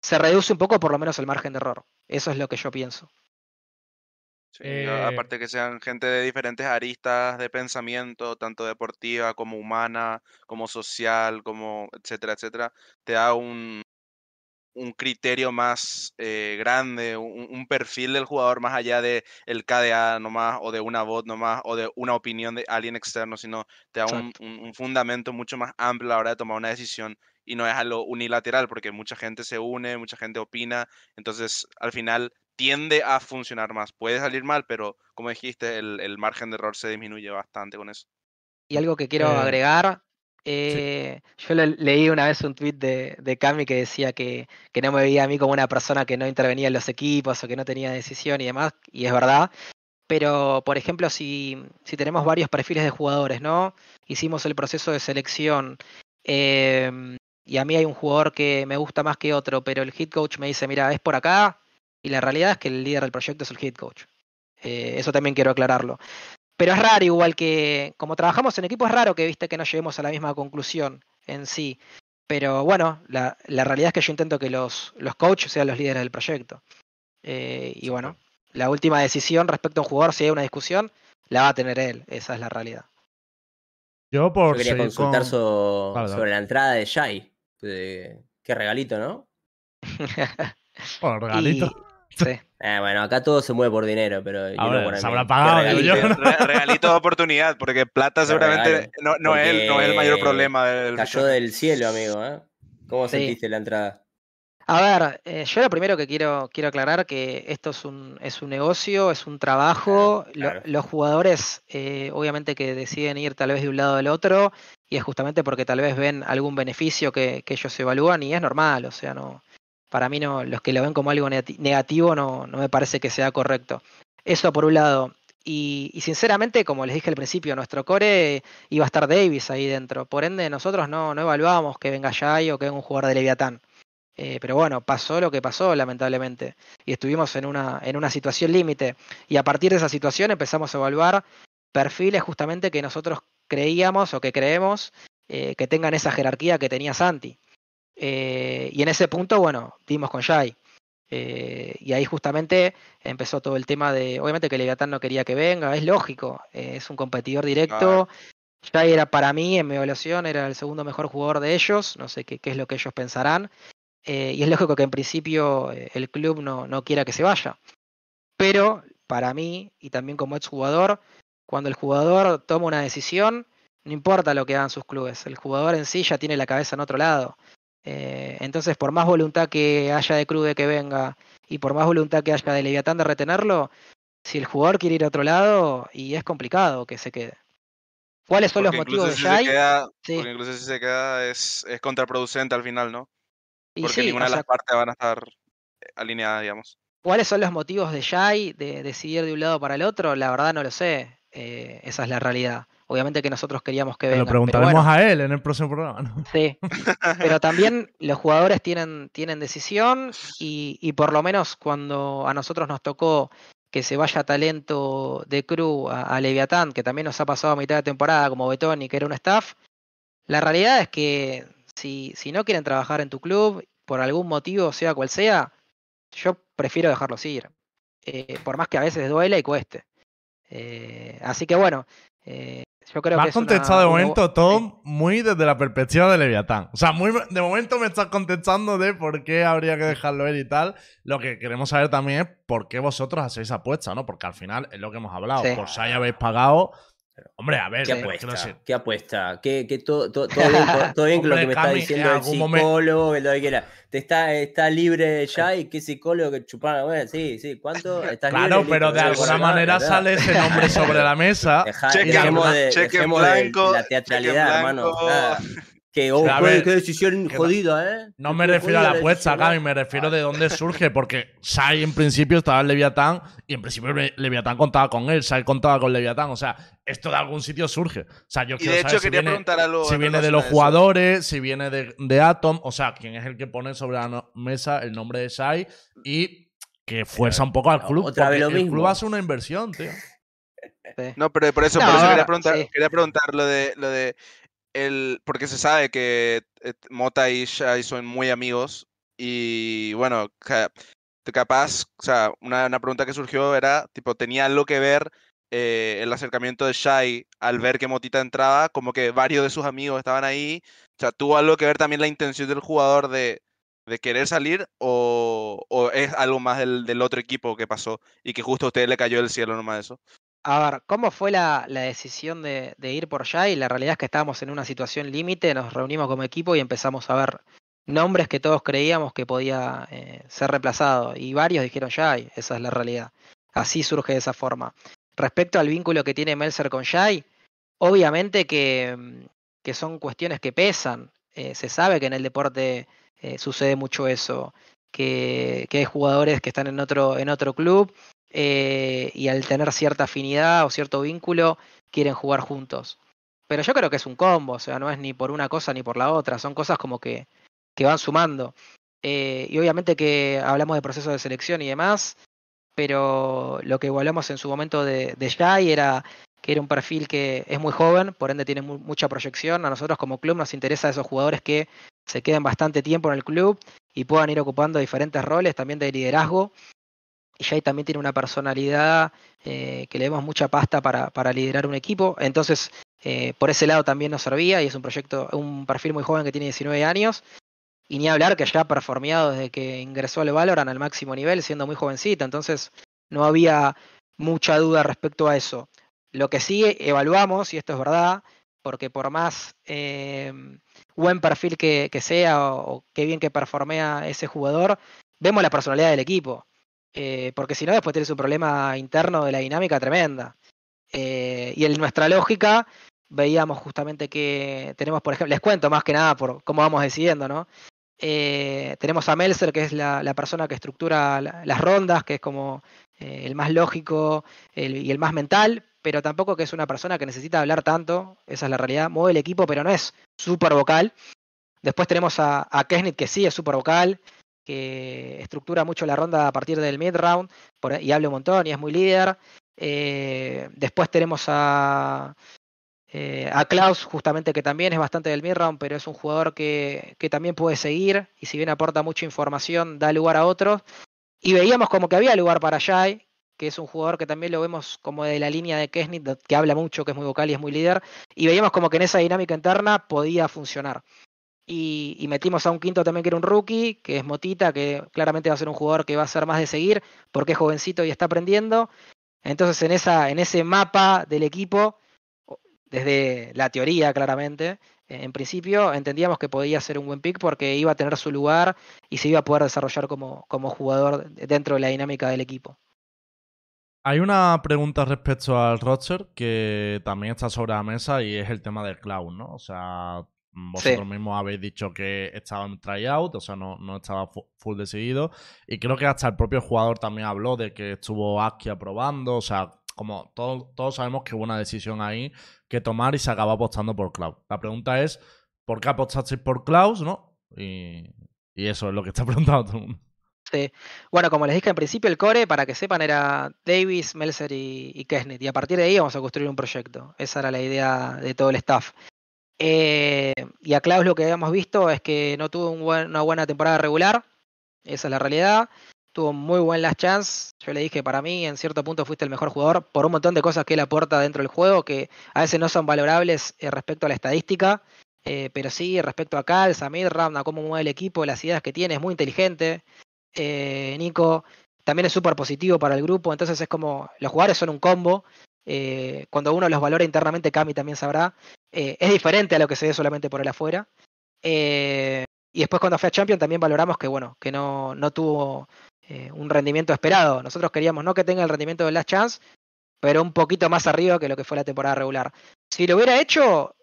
se reduce un poco por lo menos el margen de error. Eso es lo que yo pienso. Sí, eh, aparte que sean gente de diferentes aristas de pensamiento, tanto deportiva como humana, como social, como etcétera, etcétera, te da un, un criterio más eh, grande, un, perfil del jugador más allá de el KDA nomás, o de una voz nomás, o de una opinión de alguien externo, sino te da un, fundamento mucho más amplio a la hora de tomar una decisión y no es algo unilateral, porque mucha gente se une, mucha gente opina, entonces al final tiende a funcionar más. Puede salir mal, pero como dijiste, el, margen de error se disminuye bastante con eso. Y algo que quiero eh, agregar eh, yo leí una vez un tweet de, de Cami que decía que, que, no me veía a mí como una persona que no intervenía en los equipos o que no tenía decisión y demás, y es verdad. Pero, por ejemplo, si, si tenemos varios perfiles de jugadores, ¿no? Hicimos el proceso de selección em, y a mí hay un jugador que me gusta más que otro, pero el hit coach me dice, mira, es por acá, y la realidad es que el líder del proyecto es el hit coach. Eh, eso también quiero aclararlo. Pero es raro, igual que como trabajamos en equipo, es raro que viste que no lleguemos a la misma conclusión en sí. Pero bueno, la, realidad es que yo intento que los, los coaches sean los líderes del proyecto. Eh, y bueno, la última decisión respecto a un jugador, si hay una discusión, la va a tener él. Esa es la realidad. Yo, por quería consultar sobre la entrada de Shai. Qué regalito, ¿no? bueno, regalito. Sí. Eh, bueno, acá todo se mueve por dinero, pero se habrá pagado. Regalito, de oportunidad, porque plata seguramente no, no, es el, no, es el, mayor problema. Del cayó del cielo, amigo. ¿eh? ¿Cómo sentiste la entrada? A ver, eh, yo lo primero que quiero, quiero aclarar que esto es un, es un negocio, es un trabajo. los jugadores, eh, obviamente, que deciden ir tal vez de un lado del otro, y es justamente porque tal vez ven algún beneficio que, que ellos evalúan, y es normal, o sea, no, para mí no, los que lo ven como algo negativo no, no me parece que sea correcto. Eso por un lado. Y, sinceramente, como les dije al principio, nuestro core iba a estar Davis ahí dentro. Por ende, nosotros no, no evaluábamos que venga Jai o que venga un jugador de Leviatán. Eh, pero bueno, pasó lo que pasó, lamentablemente. Y estuvimos en una, en una situación límite. Y a partir de esa situación empezamos a evaluar perfiles justamente que nosotros creíamos o que creemos eh, que tengan esa jerarquía que tenía Santi. Eh, y en ese punto, bueno, dimos con Shai. Eh, y ahí justamente empezó todo el tema de, obviamente que Leviatán no quería que venga, es lógico, eh, es un competidor directo. Shai era para mí, en mi evaluación, era el segundo mejor jugador de ellos, no sé qué, qué es lo que ellos pensarán. y es lógico que en principio el club no, no quiera que se vaya. Pero para mí, y también como exjugador, cuando el jugador toma una decisión, no importa lo que hagan sus clubes, el jugador en sí ya tiene la cabeza en otro lado. Eh, entonces, por más voluntad que haya de Cruz de que venga y por más voluntad que haya de Leviatán de retenerlo, si el jugador quiere ir a otro lado, y es complicado que se quede. ¿Cuáles son los motivos de Jai? Porque incluso si se queda es, contraproducente al final, ¿no? Porque ninguna de las partes van a estar eh, alineadas, digamos. ¿Cuáles son los motivos de Jai de decidir de un lado para el otro? La verdad no lo sé. Eh, esa es la realidad. Obviamente que nosotros queríamos que venga. Lo preguntaremos a él en el próximo programa. Sí, pero también los jugadores tienen, tienen decisión y, por lo menos cuando a nosotros nos tocó que se vaya talento de Crew a, Leviatán, que también nos ha pasado a mitad de temporada como Betoni, que era un staff, la realidad es que si, si no quieren trabajar en tu club, por algún motivo, sea cual sea, yo prefiero dejarlos ir. Eh, por más que a veces duele y cueste. Eh, así que bueno, eh, yo creo me has contestado de momento, Tom, muy desde la perspectiva de Leviatán. O sea, muy de momento me estás contestando de por qué habría que dejarlo ir y tal. Lo que queremos saber también es por qué vosotros hacéis apuesta, ¿no? Porque al final es lo que hemos hablado. Por si habéis pagado Hombre, a ver, ¿qué apuesta? ¿Qué apuesta? ¿Qué, todo, todo, bien, con lo que me está diciendo el psicólogo, que lo que quiera. Te está, está libre ya y qué psicólogo que chupar. Bueno, sí, sí. ¿Cuánto? ¿Estás claro, pero de alguna manera sale ese nombre sobre la mesa. cheque, dejemos de, cheque blanco, la teatralidad, hermano. Que, oh, qué, decisión jodida, ¿eh? No me refiero a la apuesta, Gaby, me refiero de dónde surge, porque Sai en principio estaba en Leviatán y en principio Leviatán contaba con él, Sai contaba con Leviatán, o sea, esto de algún sitio surge. O sea, yo quiero saber si viene, si viene de los jugadores, si viene de, Atom, o sea, quién es el que pone sobre la mesa el nombre de Sai y que fuerza un poco al club. Otra vez lo el club hace una inversión, tío. No, pero por eso, por eso quería preguntar, quería preguntar lo de, lo de porque se sabe que eh, Mota y Shai son muy amigos y bueno, capaz, o sea, una, pregunta que surgió era, tipo, ¿tenía algo que ver eh, el acercamiento de Shai al ver que Motita entraba? Como que varios de sus amigos estaban ahí, o sea, ¿tuvo algo que ver también la intención del jugador de, de querer salir o, o, es algo más del, del, otro equipo que pasó y que justo a usted le cayó del cielo nomás eso? A ver, ¿cómo fue la, decisión de, ir por Jai? La realidad es que estábamos en una situación límite, nos reunimos como equipo y empezamos a ver nombres que todos creíamos que podía eh, ser reemplazado. Y varios dijeron Jai, esa es la realidad. Así surge de esa forma. Respecto al vínculo que tiene Melzer con Jai, obviamente que, que son cuestiones que pesan. Eh, se sabe que en el deporte eh, sucede mucho eso, que, que hay jugadores que están en otro, en otro club eh, y al tener cierta afinidad o cierto vínculo quieren jugar juntos. Pero yo creo que es un combo, o sea, no es ni por una cosa ni por la otra, son cosas como que, que van sumando. Eh, y obviamente que hablamos de procesos de selección y demás, pero lo que hablamos en su momento de, de Jai era que era un perfil que es muy joven, por ende tiene mucha proyección. A nosotros como club nos interesa esos jugadores que se queden bastante tiempo en el club y puedan ir ocupando diferentes roles también de liderazgo. Y Jay también tiene una personalidad eh, que le demos mucha pasta para, para liderar un equipo. Entonces, eh, por ese lado también nos servía y es un proyecto, un perfil muy joven que tiene 19 años. Y ni hablar que ya ha performeado desde que ingresó al Valorant al máximo nivel, siendo muy jovencita. Entonces, no había mucha duda respecto a eso. Lo que sí evaluamos, y esto es verdad, porque por más eh, buen perfil que, sea o, qué bien que performea ese jugador, vemos la personalidad del equipo. Eh, porque si no, después tienes un problema interno de la dinámica tremenda. Eh, y en nuestra lógica, veíamos justamente que tenemos, por ejemplo, les cuento más que nada por cómo vamos decidiendo, ¿no? tenemos a Melzer, que es la, persona que estructura las rondas, que es como el más lógico y el más mental, pero tampoco que es una persona que necesita hablar tanto, esa es la realidad, mueve el equipo, pero no es súper vocal. Después tenemos a, a que sí es súper vocal, que estructura mucho la ronda a partir del mid round y habla un montón y es muy líder. Eh, después tenemos a, eh, a Klaus, justamente que también es bastante del mid round, pero es un jugador que, que también puede seguir y si bien aporta mucha información, da lugar a otros. Y veíamos como que había lugar para Jai, que es un jugador que también lo vemos como de la línea de Kesnit, que habla mucho, que es muy vocal y es muy líder, y veíamos como que en esa dinámica interna podía funcionar. Y, metimos a un quinto también que era un rookie, que es Motita, que claramente va a ser un jugador que va a ser más de seguir, porque es jovencito y está aprendiendo. Entonces en, esa, en ese mapa del equipo, desde la teoría claramente, en principio entendíamos que podía ser un buen pick porque iba a tener su lugar y se iba a poder desarrollar como, como jugador dentro de la dinámica del equipo. Hay una pregunta respecto al roster que también está sobre la mesa y es el tema del cloud, ¿no? O sea, vosotros mismos habéis dicho que estaba en tryout, o sea, no, no estaba full decidido. Y creo que hasta el propio jugador también habló de que estuvo aquí aprobando, o sea, como todos, todos sabemos que hubo una decisión ahí que tomar y se acaba apostando por cloud. La pregunta es, ¿por qué apostasteis por cloud, no? Y, y eso es lo que está preguntando todo el mundo. Bueno, como les dije al principio, el core, para que sepan, era Davis, Melzer y, y Y a partir de ahí vamos a construir un proyecto. Esa era la idea de todo el staff. Eh, y a Klaus lo que habíamos visto es que no tuvo una buena temporada regular. Esa es la realidad. Tuvo muy buen last chance. Yo le dije, para mí, en cierto punto fuiste el mejor jugador por un montón de cosas que él aporta dentro del juego que a veces no son valorables eh, respecto a la estadística. Eh, pero sí, respecto a Cal, a Midram, a cómo mueve el equipo, las ideas que tiene, es muy inteligente. Nico también es súper positivo para el grupo, entonces es como, los jugadores son un combo, cuando uno los valora internamente, Cami también sabrá, eh, es diferente a lo que se ve solamente por el afuera. y después cuando fue a Champion también valoramos que, bueno, que no, no tuvo un rendimiento esperado. Nosotros queríamos no que tenga el rendimiento de Last Chance, pero un poquito más arriba que lo que fue la temporada regular. Si lo hubiera hecho,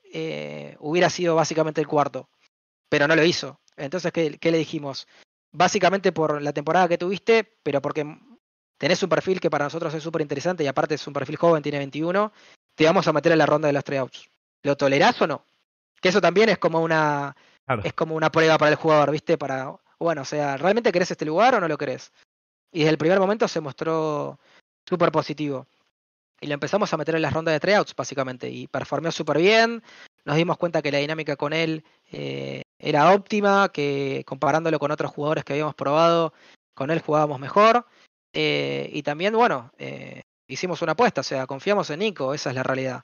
hubiera sido básicamente el cuarto, pero no lo hizo. Entonces, ¿qué, qué le dijimos? básicamente por la temporada que tuviste, pero porque tenés un perfil que para nosotros es súper interesante y aparte es un perfil joven, tiene 21, te vamos a meter en la ronda de los tryouts. ¿Lo tolerás o no? Que eso también es como una es como una prueba para el jugador, ¿viste? Para bueno, o sea, ¿realmente querés este lugar o no lo querés? Y desde el primer momento se mostró súper positivo. Y lo empezamos a meter en las rondas de tryouts, básicamente. Y performeó súper bien. Nos dimos cuenta que la dinámica con él eh, era óptima, que comparándolo con otros jugadores que habíamos probado, con él jugábamos mejor. Eh, y también, bueno, eh, hicimos una apuesta, o sea, confiamos en Nico, esa es la realidad.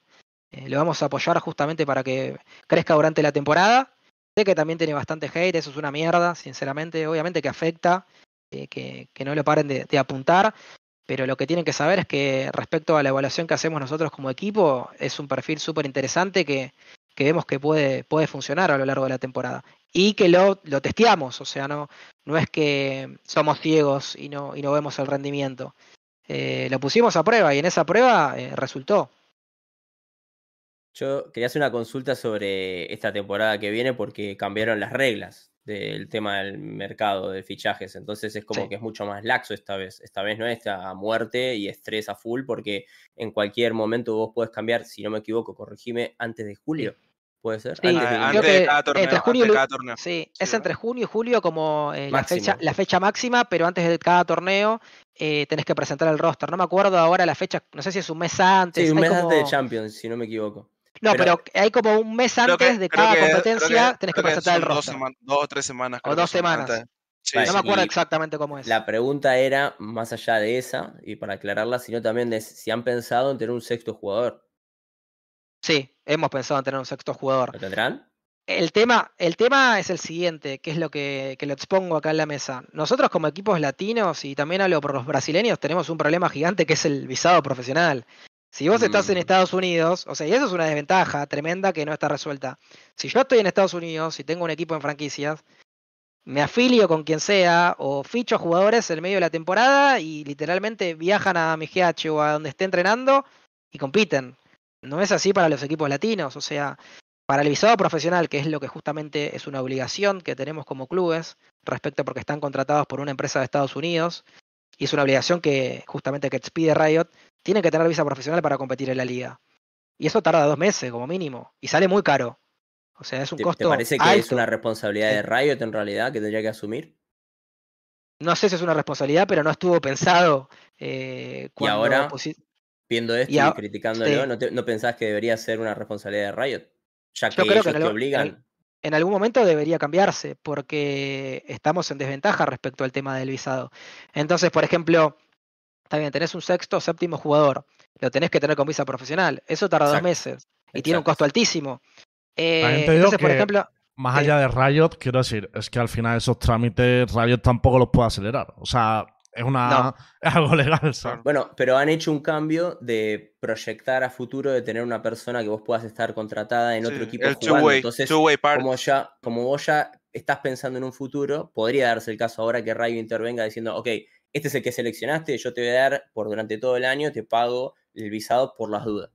Le vamos a apoyar justamente para que crezca durante la temporada. Sé que también tiene bastante hate, eso es una mierda, sinceramente. Obviamente que afecta, que, no lo paren de, apuntar, pero lo que tienen que saber es que respecto a la evaluación que hacemos nosotros como equipo, es un perfil súper interesante que, vemos que puede, puede funcionar a lo largo de la temporada. Y que lo, lo testeamos, o sea, no, no es que somos ciegos y no, y no vemos el rendimiento. Eh, lo pusimos a prueba y en esa prueba eh, resultó. Yo quería hacer una consulta sobre esta temporada que viene porque cambiaron las reglas del tema del mercado de fichajes. Entonces es como que es mucho más laxo esta vez. Esta vez no está a muerte y estrés a full porque en cualquier momento vos podés cambiar, si no me equivoco, corregime, antes de julio. ¿Puede ser? antes, de, cada torneo, entre junio, Sí, es entre junio y julio como eh, la, fecha, la fecha máxima, pero antes de cada torneo eh, tenés que presentar el roster. No me acuerdo ahora la fecha, no sé si es un mes antes. Sí, un mes antes de Champions, si no me equivoco. No, Pero- pero, hay como un mes antes que- de cada que- competencia creo tenés que presentar el dos roster. sema- Dos o tres semanas. O que dos semanas. antes. Sí, Vale, No me acuerdo exactamente cómo es. La pregunta era, más allá de esa, y para aclararla, sino también de si han pensado en tener un sexto jugador. Sí, hemos pensado en tener un sexto jugador. ¿Lo tendrán? El tema, el tema es el siguiente, que es lo que, que lo expongo acá en la mesa. Nosotros como equipos latinos, y también hablo por los brasileños, tenemos un problema gigante que es el visado profesional. Si vos estás en Mm. Estados Unidos, o sea, y eso es una desventaja tremenda que no está resuelta. Si yo estoy en Estados Unidos y tengo un equipo en franquicias, me afilio con quien sea o ficho jugadores en medio de la temporada y literalmente viajan a mi GH o a donde esté entrenando y compiten. No es así para los equipos latinos, o sea, para el visado profesional, que es lo que justamente es una obligación que tenemos como clubes, respecto porque están contratados por una empresa de Estados Unidos, y es una obligación que justamente que expide Riot, tienen que tener visa profesional para competir en la liga. Y eso tarda dos meses como mínimo, y sale muy caro. O sea, es un ¿Te, costo te parece que alto. es una responsabilidad de Riot en realidad que tendría que asumir? No sé si es una responsabilidad, pero no estuvo pensado eh, cuando ahora? pusi- Viendo esto Y y, a- criticándolo, sí. ¿no, te- no pensás que debería ser una responsabilidad de Riot? Ya que Yo creo ellos que te obligan. en algún momento debería cambiarse porque estamos en desventaja respecto al tema del visado. Entonces, por ejemplo, está bien, tenés un sexto o séptimo jugador, lo tenés que tener con visa profesional, eso tarda Exacto, dos meses y tiene un costo altísimo. Eh, entonces, por ejemplo, Más allá de Riot, quiero decir, es que al final esos trámites Riot tampoco los puede acelerar. O sea, es una No. es algo legal, ¿sabes? Bueno, pero han hecho un cambio de proyectar a futuro de tener una persona que vos puedas estar contratada en otro equipo el jugando. Entonces, como ya, como vos ya estás pensando en un futuro, podría darse el caso ahora que Rayo intervenga diciendo, ok, este es el que seleccionaste, yo te voy a dar por durante todo el año, te pago el visado por las dudas.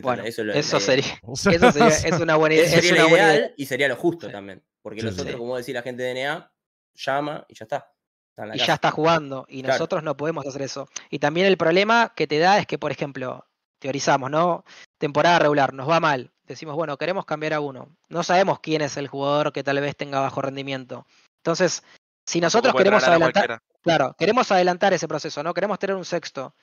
Bueno, Eso, es lo- eso sería, eso sería, es una buena idea. ese es sería una ideal idea. y sería lo justo Sí. también. Porque Sí, nosotros, sí. como decía la gente de DNA, llama y ya está. Y casa. ya está jugando y Claro. nosotros no podemos hacer eso. Y también el problema que te da es que, por ejemplo, teorizamos, ¿no? Temporada regular, nos va mal. Decimos, bueno, queremos cambiar a uno. No sabemos quién es el jugador que tal vez tenga bajo rendimiento. Entonces, si nosotros queremos adelantar, claro, queremos adelantar ese proceso, ¿no? Queremos tener un sexto.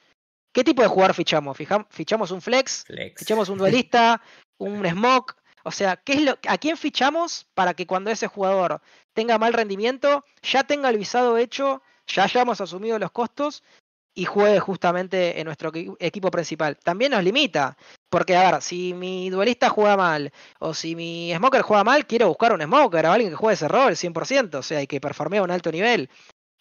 ¿Qué tipo de jugador fichamos? ¿Fichamos un flex? Flex. ¿Fichamos un duelista? ¿Un smoke? O sea, ¿qué es lo, ¿a quién fichamos para que cuando ese jugador tenga mal rendimiento, ya tenga el visado hecho, ya hayamos asumido los costos y juegue justamente en nuestro equi- equipo principal? También nos limita, porque a ver, si mi duelista juega mal o si mi smoker juega mal, quiero buscar un smoker o alguien que juegue ese rol 100%, o sea, y que performee a un alto nivel.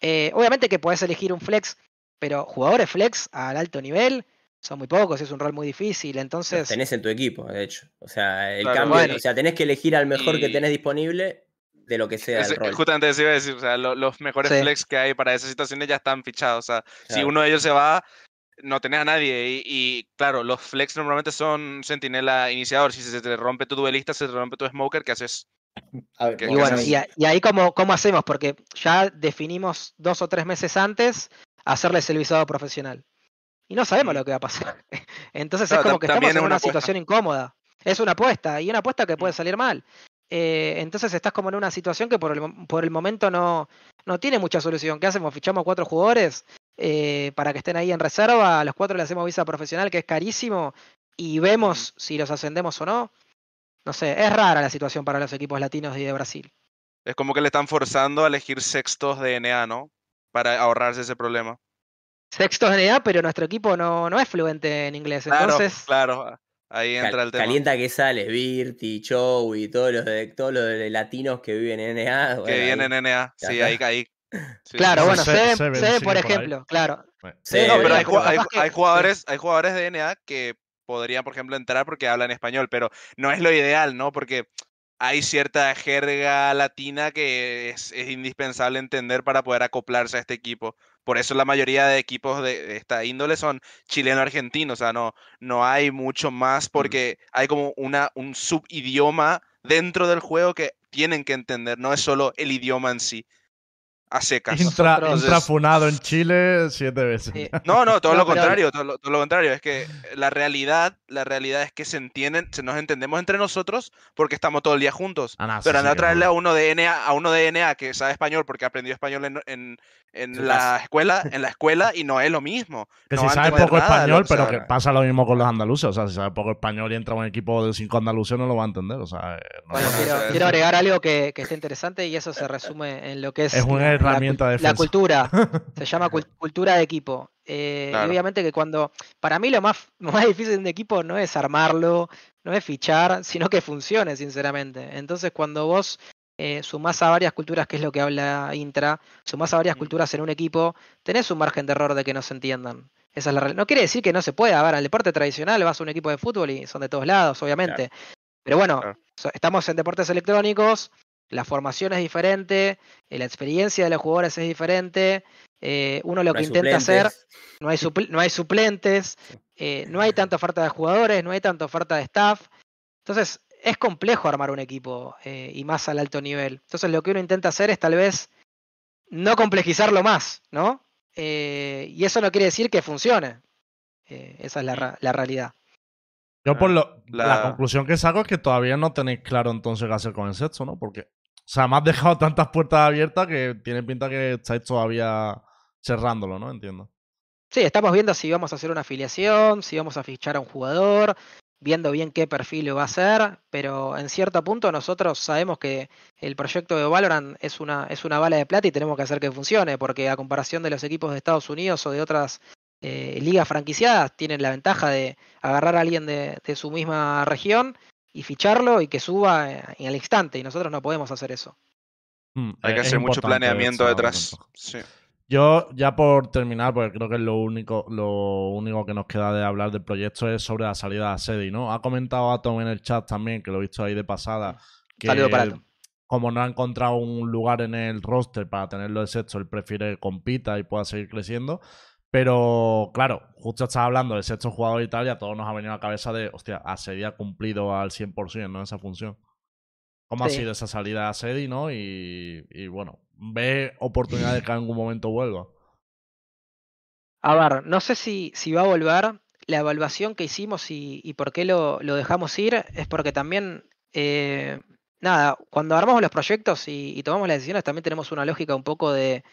Eh, obviamente que podés elegir un flex, pero jugadores flex al alto nivel son muy pocos, es un rol muy difícil, Los entonces... tenés en tu equipo, de hecho. O sea, el Claro, cambio, bueno. o sea, tenés que elegir al mejor que tenés disponible de lo que sea Es- el rol. justamente eso iba a decir, o sea, lo- los mejores Sí. flex que hay para esas situaciones ya están fichados. O sea, si uno de ellos se va, no tenés a nadie. Y, y, claro, los flex normalmente son sentinela iniciador. Si se te rompe tu duelista, se te rompe tu smoker, ¿qué haces? A ver, Que- Y bueno, y, a- y ahí cómo, cómo hacemos, porque ya definimos dos o tres meses antes hacerles el visado profesional. Y no sabemos Mm. lo que va a pasar. Entonces Claro, es como que estamos es en una situación incómoda. Es una apuesta, y una apuesta que puede Mm. salir mal. Eh, entonces estás como en una situación que por el, por el momento no, no tiene mucha solución. ¿Qué hacemos? ¿Fichamos cuatro jugadores eh, para que estén ahí en reserva? A los cuatro le hacemos visa profesional, que es carísimo, y vemos si los ascendemos o no. No sé, es rara la situación para los equipos latinos y de Brasil. Es como que le están forzando a elegir sextos de NA, ¿no? Para ahorrarse ese problema. Sextos de edad, pero nuestro equipo no, no es fluente en inglés. Claro, Entonces, claro. Ahí Cal- entra el tema. Calienta que sale, Virti, Chow y todos los de todos los de latinos que viven en NA. que bueno, viene ahí- en NA. Sí, ahí. Sí, claro, sí, Bueno, bueno, Se- Seven, Seven Seven, sigue por ejemplo, claro. No, pero hay, hay- jugadores, hay jugadores de NA que podrían, por ejemplo, entrar porque hablan español, pero no es lo ideal, ¿no? Porque hay cierta jerga latina que es, es indispensable entender para poder acoplarse a este equipo. Por eso la mayoría de equipos de esta índole son chileno-argentinos, o sea, no, no hay mucho más porque hay como una, un subidioma dentro del juego que tienen que entender, no es solo el idioma en sí. A secas. Intra, Nosotros- intrafunado en Chile siete veces. Sí. No, no, todo No, lo pero- contrario, todo lo, todo lo contrario. Es que la realidad, la realidad es que se entienden, se nos entendemos entre nosotros porque estamos todo el día juntos. Ah, no, Pero sí anda a traerle no. a uno de NA, a uno de NA que sabe español porque aprendió español en, en, la escuela, en la escuela y no es lo mismo. Que no si sabe poco nada, español, lo- o pero sea, que pasa lo mismo con los andaluces. O sea, si sabe poco español y entra a un equipo de cinco andaluces, no lo va a entender. O sea, eh, no- Bueno, no, quiero, agregar algo que, que esté interesante y eso se resume en lo que es, Es la herramienta de la, defensa. cultura. Se llama cul- cultura de equipo. Eh, y Claro. obviamente que cuando, para mí lo más, lo más difícil de un equipo no es armarlo, no es fichar, sino que funcione, sinceramente. Entonces cuando vos eh, sumás a varias culturas, que es lo que habla Intra, sumás a varias Mm. culturas en un equipo, tenés un margen de error de que no se entiendan. Esa es la real- No quiere decir que no se pueda. A ver, al deporte tradicional vas a un equipo de fútbol y son de todos lados, obviamente. Pero bueno, Claro. estamos en deportes electrónicos, la formación es diferente, eh, la experiencia de los jugadores es diferente. eh, uno lo No que intenta hacer, no hay, supl- no hay suplentes, eh, no hay tanta oferta de jugadores, no hay tanta oferta de staff. Entonces, es complejo armar un equipo eh, y más al alto nivel. Entonces, lo que uno intenta hacer es tal vez no complejizarlo más, ¿no? Eh, y eso no quiere decir que funcione. Eh, esa es la, la realidad. Yo por lo, la... La- conclusión que saco es que todavía no tenéis claro entonces qué hacer con el sexo, ¿no? Porque, o sea, me has dejado tantas puertas abiertas que tiene pinta que estáis todavía cerrándolo, ¿no? Entiendo. Sí, estamos viendo si vamos a hacer una afiliación, si vamos a fichar a un jugador, viendo bien qué perfil lo va a hacer, pero en cierto punto nosotros sabemos que el proyecto de Valorant es una, es una bala de plata y tenemos que hacer que funcione, porque a comparación de los equipos de Estados Unidos o de otras eh, ligas franquiciadas, tienen la ventaja de agarrar a alguien de, de su misma región y ficharlo y que suba eh, en el instante, y nosotros no podemos hacer eso. Mm, Hay que hacer mucho planeamiento detrás. Sí. Yo, ya por terminar, porque creo que es lo único, lo único que nos queda de hablar del proyecto es sobre la salida a Sedi, ¿no? Ha comentado Atom en el chat también, que lo he visto ahí de pasada, que Saludo para Atom. como no ha encontrado un lugar en el roster para tenerlo de sexto, él prefiere que compita y pueda seguir creciendo. Pero, claro, justo estaba hablando de sexto jugador y tal, y a todos nos ha venido a la cabeza de, hostia, a Sedi ha cumplido al 100%, ¿no? Esa función. ¿Cómo ha sido esa salida a Sedi, no? Y, y bueno, ve oportunidad de que en algún momento vuelva. A ver, no sé si, si va a volver. La evaluación que hicimos y, y por qué lo, lo dejamos ir es porque también, eh, nada, cuando armamos los proyectos y, y tomamos las decisiones también tenemos una lógica un poco de,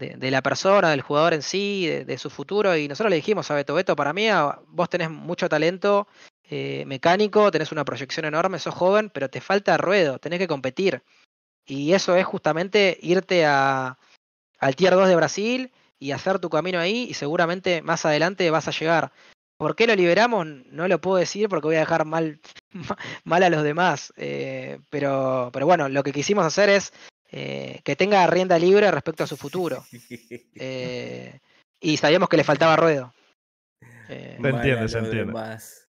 de, de la persona, del jugador en sí, de, su futuro. Y nosotros le dijimos a Beto, Beto, para mí vos tenés mucho talento eh, mecánico, tenés una proyección enorme, sos joven, pero te falta ruedo, tenés que competir. Y eso es justamente irte a, al Tier 2 de Brasil y hacer tu camino ahí y seguramente más adelante vas a llegar. ¿Por qué lo liberamos? No lo puedo decir porque voy a dejar mal, mal a los demás. eh, pero, pero bueno, lo que quisimos hacer es eh, que tenga rienda libre respecto a su futuro. Eh, y sabíamos que le faltaba ruedo. Eh, Se entiende, se entiende. demás.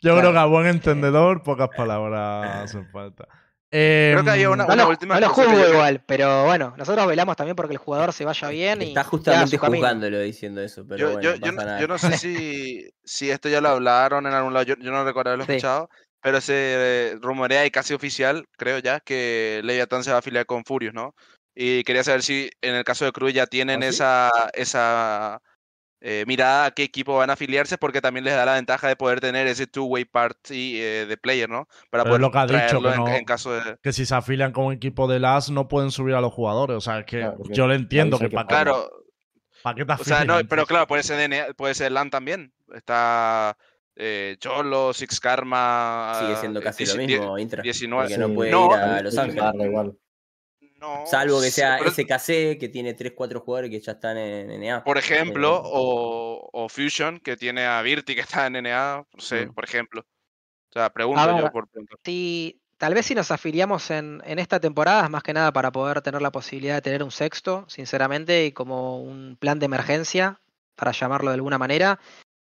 Yo Claro. creo que a buen entendedor pocas palabras hacen falta. Eh, Creo que había una- no lo, última no lo que juzgo igual, pero bueno, nosotros velamos también porque el jugador se vaya bien y Está y justamente su camino. juzgándolo diciendo eso, pero Yo, bueno, yo, no yo no- yo no sé si, si esto ya lo hablaron en algún lado, yo, yo no recuerdo haberlo Sí. escuchado, pero se rumorea y casi oficial, creo ya, que Leviathan se va a afiliar con Furious, ¿no? Y quería saber si en el caso de Cruz ya tienen ¿Ah, sí? esa, esa eh, mirada a qué equipo van a afiliarse, porque también les da la ventaja de poder tener ese two-way party eh, de player, ¿no? Para Pero poder lo que ha dicho, que no- en caso de... que si se afilian con un equipo de LAS no pueden subir a los jugadores. O sea, es que Claro, yo le entiendo que que para. Claro, qué te O sea, no, afilian, pero claro, puede ser DNA, puede ser LAN también. Está eh, Cholo, Six Karma. Sigue siendo eh, casi lo mismo, Intra. 19. Porque no puede no, ir a Los Ángeles. igual. No, Salvo que sea pero- SKC, que tiene 3-4 jugadores que ya están en NA. Por ejemplo, o, o Fusion, que tiene a Virti, que está en NA, no sé, Mm. por ejemplo. O sea, pregunto ver, yo por preguntar. Si, tal vez si nos afiliamos en, en esta temporada, es más que nada para poder tener la posibilidad de tener un sexto, sinceramente, y como un plan de emergencia, para llamarlo de alguna manera.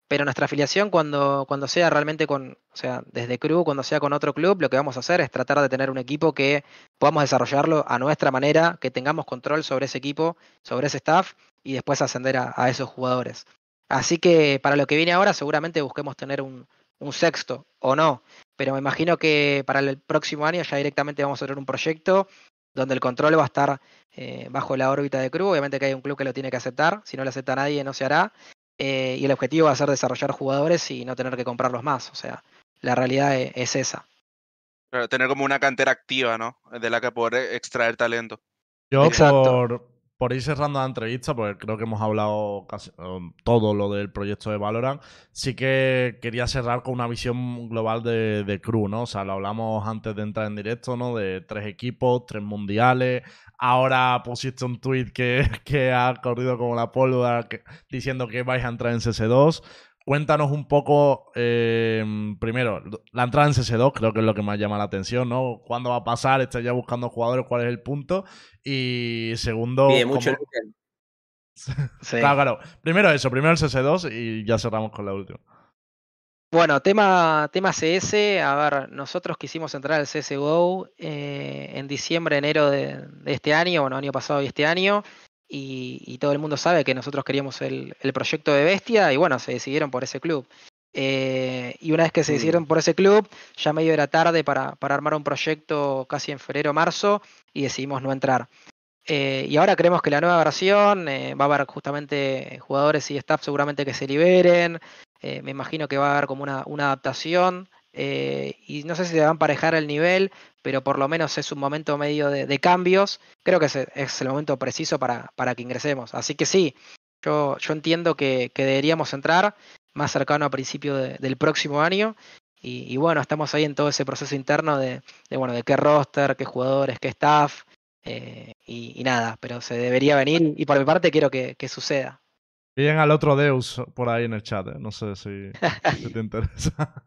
Pero nuestra afiliación, cuando, cuando sea realmente con, o sea, desde Crew, cuando sea con otro club, lo que vamos a hacer es tratar de tener un equipo que podamos desarrollarlo a nuestra manera, que tengamos control sobre ese equipo, sobre ese staff, y después ascender a, esos jugadores. Así que para lo que viene ahora, seguramente busquemos tener un, un sexto, o no. Pero me imagino que para el próximo año ya directamente vamos a tener un proyecto donde el control va a estar eh, bajo la órbita de Crew. Obviamente que hay un club que lo tiene que aceptar, si no lo acepta nadie no se hará. Eh, y el objetivo va a ser desarrollar jugadores y no tener que comprarlos más. O sea, la realidad e, es, esa. tener como una cantera activa, ¿no? De la que poder extraer talento. Yo por, por ir cerrando la entrevista, porque creo que hemos hablado casi um, todo lo del proyecto de Valorant, sí que quería cerrar con una visión global de, de Crew, ¿no? O sea, lo hablamos antes de entrar en directo, ¿no? De tres equipos, tres mundiales. Ahora pusiste un tweet que, que ha corrido como la pólvora diciendo que vais a entrar en CS2 cuéntanos un poco, eh, primero, la entrada en CS2 creo que es lo que más llama la atención, ¿no? ¿Cuándo va a pasar? ¿Estás ya buscando jugadores? ¿Cuál es el punto? Y segundo... mucho claro, claro. Primero eso, primero el CS2 y ya cerramos con la última. Bueno, tema, tema CS, a ver, nosotros quisimos entrar al CSGO eh, en diciembre, enero de, de, este año, bueno, año pasado y este año y, todo el mundo sabe que nosotros queríamos el, proyecto de Bestia y bueno, se decidieron por ese club. Eh, y una vez que se mm. decidieron por ese club, ya medio era tarde para, armar un proyecto casi en febrero o marzo y decidimos no entrar. Eh, y ahora creemos que la nueva versión eh, va a haber justamente jugadores y staff seguramente que se liberen. me imagino que va a haber como una, una adaptación eh, y no sé si se va a emparejar el nivel, pero por lo menos es un momento medio de, cambios. Creo que es, el momento preciso para, para, que ingresemos. Así que sí, yo, yo entiendo que, deberíamos entrar más cercano a principio del próximo año. Y, bueno, estamos ahí en todo ese proceso interno de, bueno, de qué roster, qué jugadores, qué staff. Eh, y, nada, pero se debería venir y por mi parte quiero que, que suceda. Bien al otro Deus por ahí en el chat, ¿eh? no sé si, si te interesa.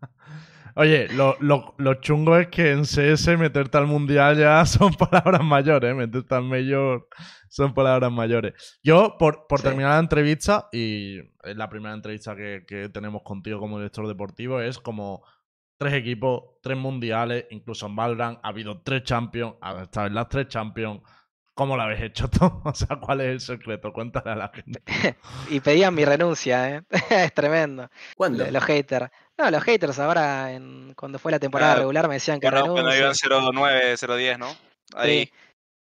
Oye, lo, lo, lo, chungo es que en CS meterte al mundial ya son palabras mayores, ¿eh? meterte al mayor son palabras mayores. Yo, por, por terminar la entrevista, y es la primera entrevista que, que tenemos contigo como director deportivo, es como tres equipos, tres mundiales, incluso en Valorant ha habido tres champions, esta vez las tres champions. ¿Cómo lo habéis hecho todo? O sea, ¿cuál es el secreto? Cuéntale a la gente. y pedían mi renuncia, ¿eh? es tremendo. ¿Cuándo? Los haters. No, los haters ahora, en, cuando fue la temporada regular, me decían que bueno, Cuando iban 0-9, 0-10, ¿no? Ahí.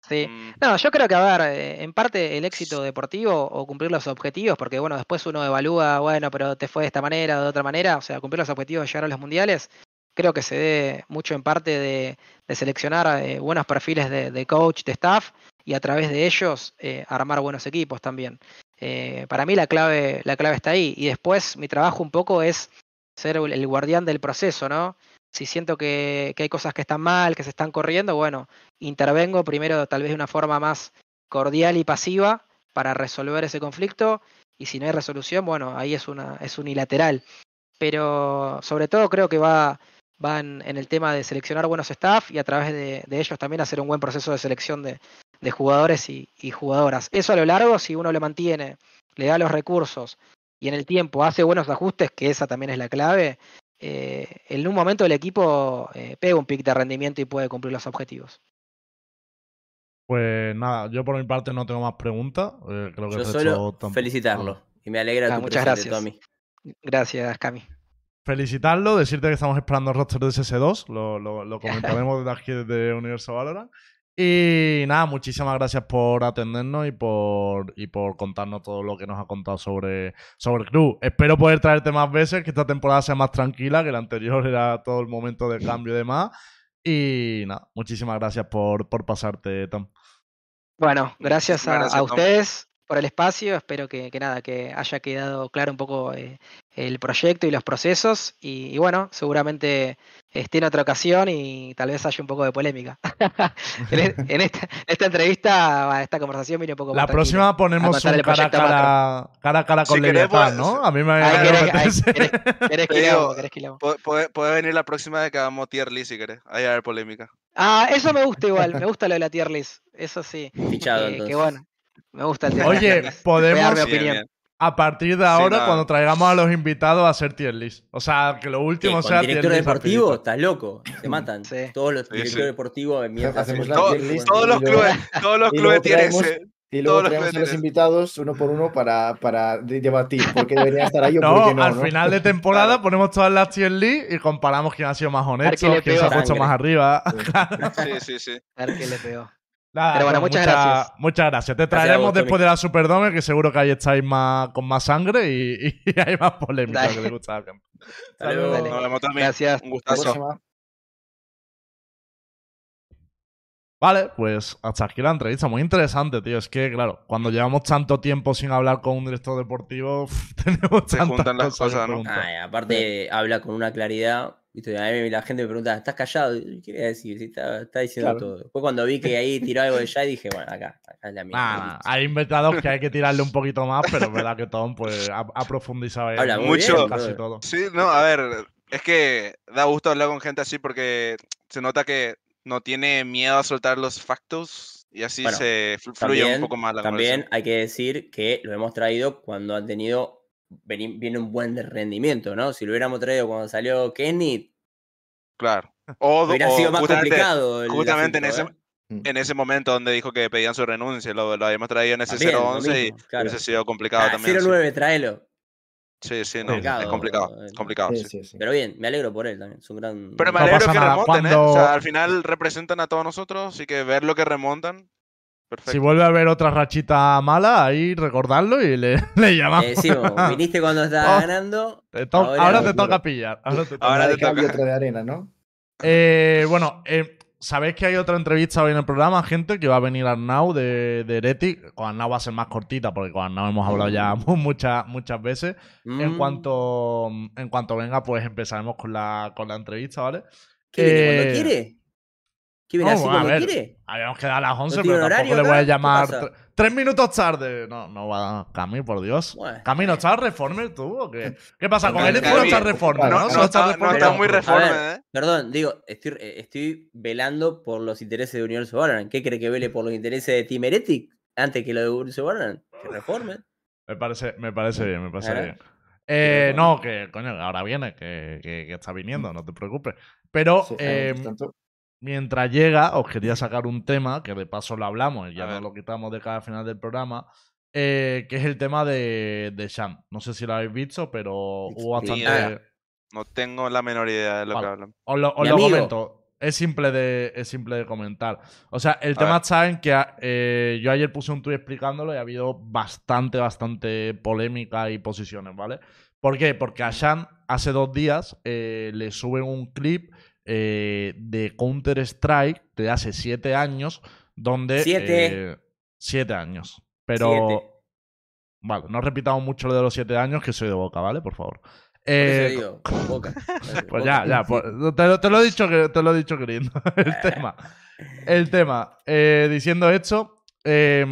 Sí. Mm. No, yo creo que, a ver, eh, en parte el éxito deportivo o cumplir los objetivos, porque bueno, después uno evalúa, bueno, pero te fue de esta manera o de otra manera, o sea, cumplir los objetivos de llegar a los mundiales, creo que se dé mucho en parte de, seleccionar eh, buenos perfiles de, coach, de staff, y a través de ellos eh, armar buenos equipos también. para mí la clave, la clave está ahí. Y después mi trabajo un poco es ser el guardián del proceso, ¿no? Si siento que, hay cosas que están mal, que se están corriendo, bueno, intervengo primero tal vez de una forma más cordial y pasiva para resolver ese conflicto y si no hay resolución, bueno, ahí es, una, es unilateral. Pero sobre todo creo que va, va en, el tema de seleccionar buenos staff y a través de, ellos también hacer un buen proceso de selección de, jugadores y, y, jugadoras. Eso a lo largo, si uno le mantiene, le da los recursos y en el tiempo hace buenos ajustes, que esa también es la clave, eh, en un momento el equipo eh, pega un pic de rendimiento y puede cumplir los objetivos. Pues nada, yo por mi parte no tengo más preguntas. Eh, creo que yo solo felicitarlo y me alegra ah, tu muchas gracias. Tommy. Gracias, Cami. Felicitarlo, decirte que estamos esperando el roster de SS2, lo, lo, lo comentaremos desde aquí desde Universo Valorant. Y nada, muchísimas gracias por atendernos y por, y por contarnos todo lo que nos ha contado sobre, sobre el club. Espero poder traerte más veces, que esta temporada sea más tranquila, que la anterior era todo el momento de cambio y demás. Y nada, muchísimas gracias por, por pasarte, Tom. Bueno, gracias a, ustedes por el espacio. Espero que, nada, que haya quedado claro un poco eh, el proyecto y los procesos. Y, bueno, seguramente esté en otra ocasión y tal vez haya un poco de polémica. E, en, esta, entrevista, esta conversación viene un poco La próxima ponemos un cara, cara, cara a cara con Leviatán, ¿no? A mí me ¿Querés que Puede, puede venir la próxima de que hagamos tier list si querés. Ahí va a haber polémica. Ah, eso me gusta igual. Me gusta lo de la tier list. Eso sí. Fichado, entonces. Que bueno. Me gusta el Oye, podemos. A partir de ahora, cuando traigamos a los invitados a hacer tier list. O sea, que lo último sea tier director deportivo, estás loco. Se matan. Todos los directores deportivos hacemos la todos, todos los clubes, todos los clubes tienen y luego traemos a los invitados uno por uno para, para debatir por qué deberían estar ahí o no, por qué no. Al final de temporada ponemos todas las tier list y comparamos quién ha sido más honesto, quién se ha puesto más arriba. Sí, sí, sí. A ver qué le pegó. Nada, Pero bueno, pues muchas mucha- gracias. Muchas gracias. Te Gracias traeremos vos, después de la Superdome, que seguro que ahí estáis más, con más sangre y, y hay más polémica Dale. que le gusta a. Nos vemos también. Gracias. Un gustazo. Vale, pues hasta aquí la entrevista. Muy interesante, tío. Es que, claro, cuando llevamos tanto tiempo sin hablar con un director deportivo, tenemos Se tantas juntan las cosas ¿no? Ah, aparte habla con una claridad. ¿Viste? A mí la gente me pregunta, ¿estás callado? ¿Qué quería decir? Si está, está diciendo Claro. todo. Después cuando vi que ahí tiró algo de ya dije, bueno, acá, acá es la mía. Nah, hay inventados que hay que tirarle un poquito más, pero es verdad que Tom pues, ha, ha profundizado en Habla Mucho. bien, casi todo. Sí, no, a ver, es que da gusto hablar con gente así porque se nota que no tiene miedo a soltar los factos y así Bueno, se fl- fluye También, un poco más la también hay que decir que lo hemos traído cuando han tenido viene un buen rendimiento, ¿no? Si lo hubiéramos traído cuando salió Kenny, Claro. O, hubiera o sido más justamente, complicado. el justamente en asunto, ese- ¿eh? en ese momento donde dijo que pedían su renuncia, lo, lo habíamos traído en ese También, lo 011 y claro. hubiese sido complicado Ah, también. sí. 09, tráelo. Sí, sí, no, Complicado, es complicado, eh, es complicado. Sí, sí. sí, sí. Pero bien, me alegro por él también. Es un gran. Pero me No alegro que nada, remonten, ¿eh? O sea, al final representan a todos nosotros, así que ver lo que remontan, perfecto. Si vuelve a haber otra rachita mala, ahí recordarlo y le, le llamamos. Le decimos, viniste cuando estaba Oh. ganando. Eh, ahora- ahora, te toca pillar. Ahora te toca. Ahora te toca. otra de arena, ¿no? Eh, bueno, eh, sabéis que hay otra entrevista hoy en el programa, gente, que va a venir Arnau de, de Heretic. Con Arnau va a ser más cortita, porque con Arnau hemos hablado ya mu- muchas, muchas veces. En Mm, cuanto en cuanto venga, pues empezaremos con la, con la entrevista, ¿vale? ¿Qué viene eh, cuando quiere? ¿Qué viene no, así a cuando ver. quiere? Habíamos quedado a las 11, tiene pero horario tampoco le voy a llamar tres minutos tarde. No, no va Cami, por Dios. Bueno. Cami, ¿no estás reformer tú o qué? ¿Qué pasa? Con él tú no estás reformer, no, ¿no? No, Solo no estás está, no reformer. está muy A reforme, ver. ¿eh? Perdón, digo, estoy, eh, estoy velando por los intereses de Universo Valorant. ¿Qué cree que vele por los intereses de Team Heretic antes que lo de Universo Valorant? Que reformen. Me parece, me parece bien, me parece Ahora. bien. Eh, no, que coño, ahora viene, que, que- que está viniendo, no te preocupes. Pero Sí, eh, mientras llega, os quería sacar un tema, que de paso lo hablamos y ya A nos lo quitamos de cada final del programa, eh, que es el tema de, de Sham. No sé si lo habéis visto, pero hubo bastante... No tengo la menor idea de lo Vale. que hablan. Os lo, os lo comento. Es simple, de, es simple de comentar. O sea, el A tema ver. está en que eh, yo ayer puse un tuit explicándolo y ha habido bastante, bastante polémica y posiciones, ¿vale? ¿Por qué? Porque a Shan hace dos días eh, le suben un clip eh, de Counter-Strike de hace siete años, donde... Siete. eh, siete años. Pero... Siete. Vale, no repitamos mucho lo de los siete años, que soy de boca, ¿vale? Por favor. Eh, eso digo, con boca. pues ya, ya, pues, te, lo- te lo he dicho te lo he dicho queriendo. El tema. El tema. eh, diciendo esto, eh,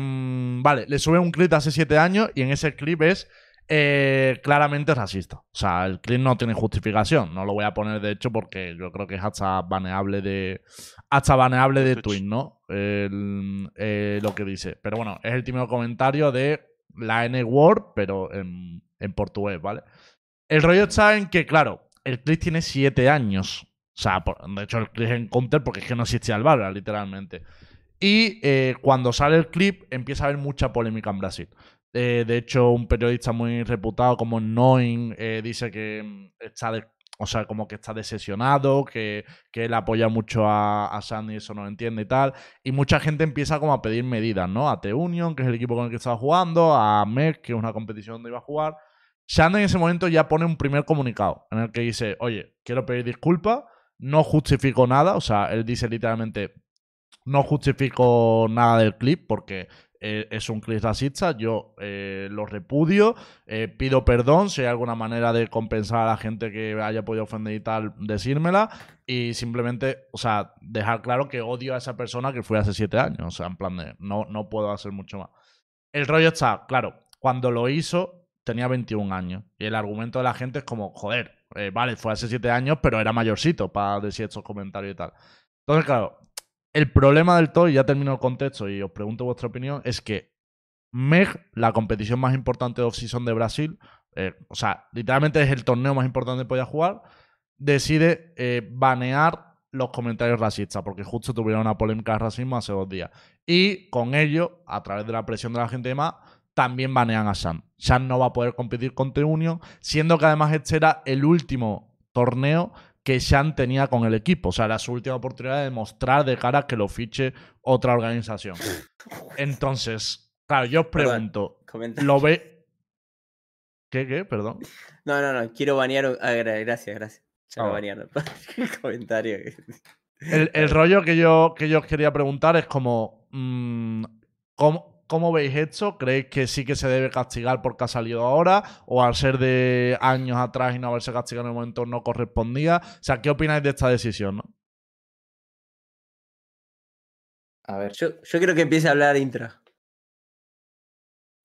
vale, le sube un clip de hace siete años y en ese clip es eh, claramente racista. O sea, el clip no tiene justificación. No lo voy a poner de hecho porque yo creo que es hasta baneable de. Hasta baneable de Twitch. ¿no? El- eh, lo que dice. Pero bueno, es el típico comentario de la N-word, pero en, en portugués, ¿vale? El rollo está en que, claro, el clip tiene siete años. O sea, por- de hecho, el clip es en Counter porque es que no existía el Valorant, literalmente. Y eh, cuando sale el clip, empieza a haber mucha polémica en Brasil. Eh, de hecho, un periodista muy reputado como Noin eh, dice que mm, está de- o sea, como que está desesionado, que, que él apoya mucho a, a Sandy eso no lo entiende y tal. Y mucha gente empieza como a pedir medidas, ¿no? A T-Union, que es el equipo con el que estaba jugando, a MEC, que es una competición donde iba a jugar. Shannon en ese momento ya pone un primer comunicado en el que dice, oye, quiero pedir disculpas, no justifico nada, o sea, él dice literalmente, no justifico nada del clip porque eh, es un clip racista, yo eh, lo repudio, eh, pido perdón, si hay alguna manera de compensar a la gente que haya podido ofender y tal, decírmela, y simplemente, o sea, dejar claro que odio a esa persona que fue hace siete años, o sea, en plan de, no, no puedo hacer mucho más. El rollo está, claro, cuando lo hizo tenía 21 años. Y el argumento de la gente es como, joder, vale, fue hace 7 años, pero era mayorcito para decir estos comentarios y tal. Entonces, claro, el problema del todo, y ya termino el contexto y os pregunto vuestra opinión, es que MEG, la competición más importante de off-season de Brasil, eh, o sea, literalmente es el torneo más importante que podía jugar, decide eh, banear los comentarios racistas, porque justo tuvieron una polémica de racismo hace dos días. Y con ello, a través de la presión de la gente y demás, también banean a Shan. Shan no va a poder competir con The Union, siendo que además este era el último torneo que Sean tenía con el equipo. O sea, era su última oportunidad de demostrar de cara que lo fiche otra organización. Entonces, claro, yo os pregunto, ¿lo ve? ¿Qué, qué? Perdón. No, no, no, quiero banear. un- ah, gra- gracias, gracias. Ya Ah, lo banearon. El comentario. El, el rollo que yo, que yo os quería preguntar es como, mm, ¿cómo, cómo veis esto? ¿Creéis que sí que se debe castigar porque ha salido ahora? ¿O al ser de años atrás y no haberse castigado en el momento no correspondía? O sea, ¿qué opináis de esta decisión? no? A ver, Yo, yo quiero que empiece a hablar Intra.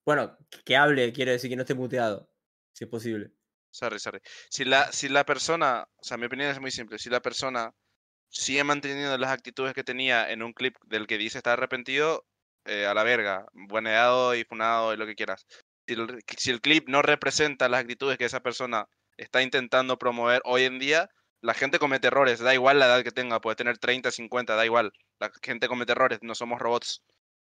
Bueno, que hable, quiero decir que no esté muteado, si es posible. Sorry, sorry. Si la, si la persona, o sea, mi opinión es muy simple. Si la persona sigue manteniendo las actitudes que tenía en un clip del que dice estar arrepentido, eh, a la verga, bueneado y funado y lo que quieras. Si el, si clip no representa las actitudes que esa persona está intentando promover hoy en día, la gente comete errores, da igual la edad que tenga, puede tener 30, 50, da igual. La gente comete errores, no somos robots.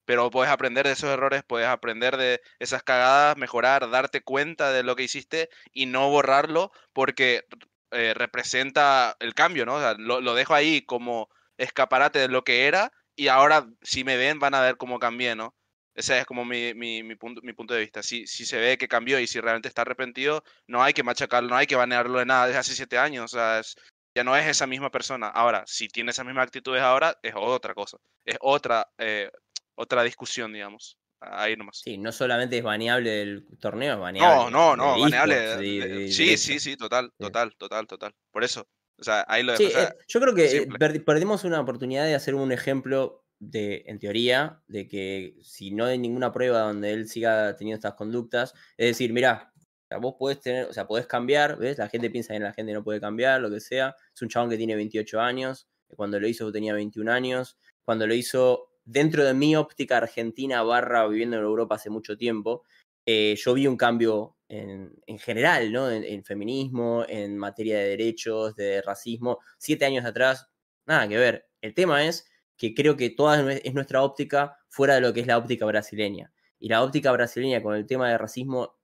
Pero puedes aprender de esos errores, puedes aprender de esas cagadas, mejorar, darte cuenta de lo que hiciste y no borrarlo porque eh, representa el cambio, ¿no? O sea, lo dejo ahí como escaparate de lo que era y ahora si me ven van a ver cómo cambié, ¿no? Ese es como mi, mi, mi punto, mi punto de vista. Si, si se ve que cambió y si realmente está arrepentido, no hay que machacarlo, no hay que banearlo de nada desde hace siete años. O sea, es- ya no es esa misma persona. Ahora, si tiene esas mismas actitudes ahora, es otra cosa. Es otra, eh, otra discusión, digamos. Ahí nomás. Sí, no solamente es baneable del torneo, es baneable. No, no, no, baneable. esports, de- de- de- de sí, sí, sí, total, total, total, total. Por eso. O sea, ahí lo dejo. Sí, o sea, eh, yo creo que eh, simple. perdimos una oportunidad de hacer un ejemplo de, en teoría, de que si no hay ninguna prueba donde él siga teniendo estas conductas, es decir, mira, vos podés tener, o sea, podés cambiar, ¿ves? La gente piensa que la gente no puede cambiar, lo que sea. Es un chabón que tiene 28 años, cuando lo hizo tenía 21 años, cuando lo hizo dentro de mi óptica argentina barra viviendo en Europa hace mucho tiempo, eh, yo vi un cambio en, en general, ¿no? En, feminismo, en materia de derechos, de racismo. Siete años atrás, nada que ver. El tema es que creo que toda es nuestra óptica fuera de lo que es la óptica brasileña. Y la óptica brasileña con el tema de racismo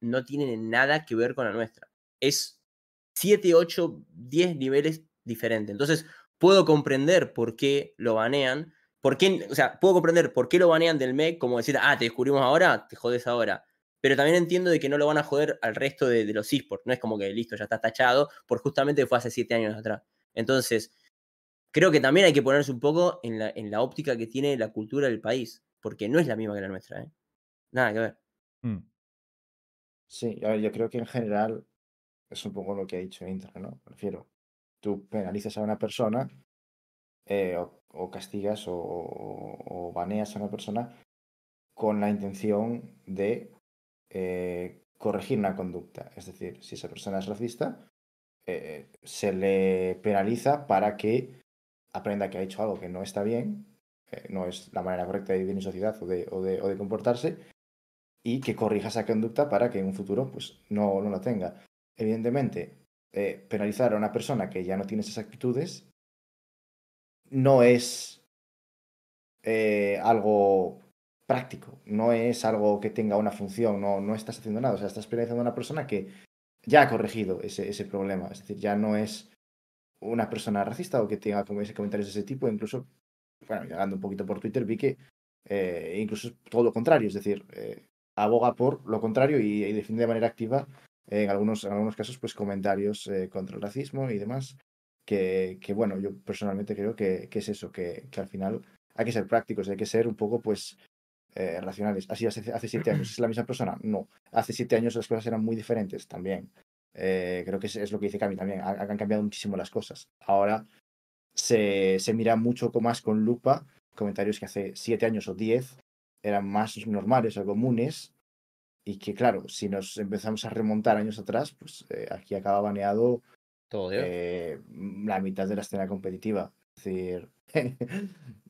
no tiene nada que ver con la nuestra. Es 7, 8, 10 niveles diferentes. Entonces, puedo comprender por qué lo banean. Por qué, o sea, puedo comprender por qué lo banean del MEC, como decir, ah, te descubrimos ahora, te jodes ahora. Pero también entiendo de que no lo van a joder al resto de, de los esports. No es como que listo, ya está tachado, por justamente fue hace 7 años atrás. Entonces, creo que también hay que ponerse un poco en la, en la óptica que tiene la cultura del país, porque no es la misma que la nuestra, ¿eh? Nada que ver. Mm. sí, a ver, yo creo que en general es un poco lo que ha dicho Intra, ¿no? Me refiero, tú penalizas a una persona eh, o, o castigas o, o- o baneas a una persona con la intención de eh, corregir una conducta. Es decir, si esa persona es racista, eh, se le penaliza para que aprenda que ha hecho algo que no está bien, eh, no es la manera correcta de vivir en sociedad o de, o de, comportarse, y que corrija esa conducta para que en un futuro pues, no, no la tenga. Evidentemente, penalizar a una persona que ya no tiene esas actitudes no es algo práctico, no es algo que tenga una función, no, no estás haciendo nada, o sea, estás penalizando a una persona que ya ha corregido ese, ese problema, es decir, ya no es una persona racista o que tenga comentarios de ese tipo, incluso, bueno, llegando un poquito por Twitter, vi que eh, incluso es todo lo contrario, es decir, eh, aboga por lo contrario y, y defiende de manera activa eh, en, algunos, en algunos casos pues comentarios contra el racismo y demás, que, que bueno, yo personalmente creo que, que es eso, que, que al final hay que ser prácticos, hay que ser un poco pues eh, racionales. Así hace, hace siete años, ¿es la misma persona? No. Hace siete años las cosas eran muy diferentes también. Eh, creo que es, es lo que dice Cami también. Ha- Han cambiado muchísimo las cosas. Ahora se, se mira mucho más con lupa comentarios que hace siete años o diez eran más normales o comunes y que claro, si nos empezamos a remontar años atrás, pues eh, aquí acaba baneado Todo eh, la mitad de la escena competitiva. Es decir,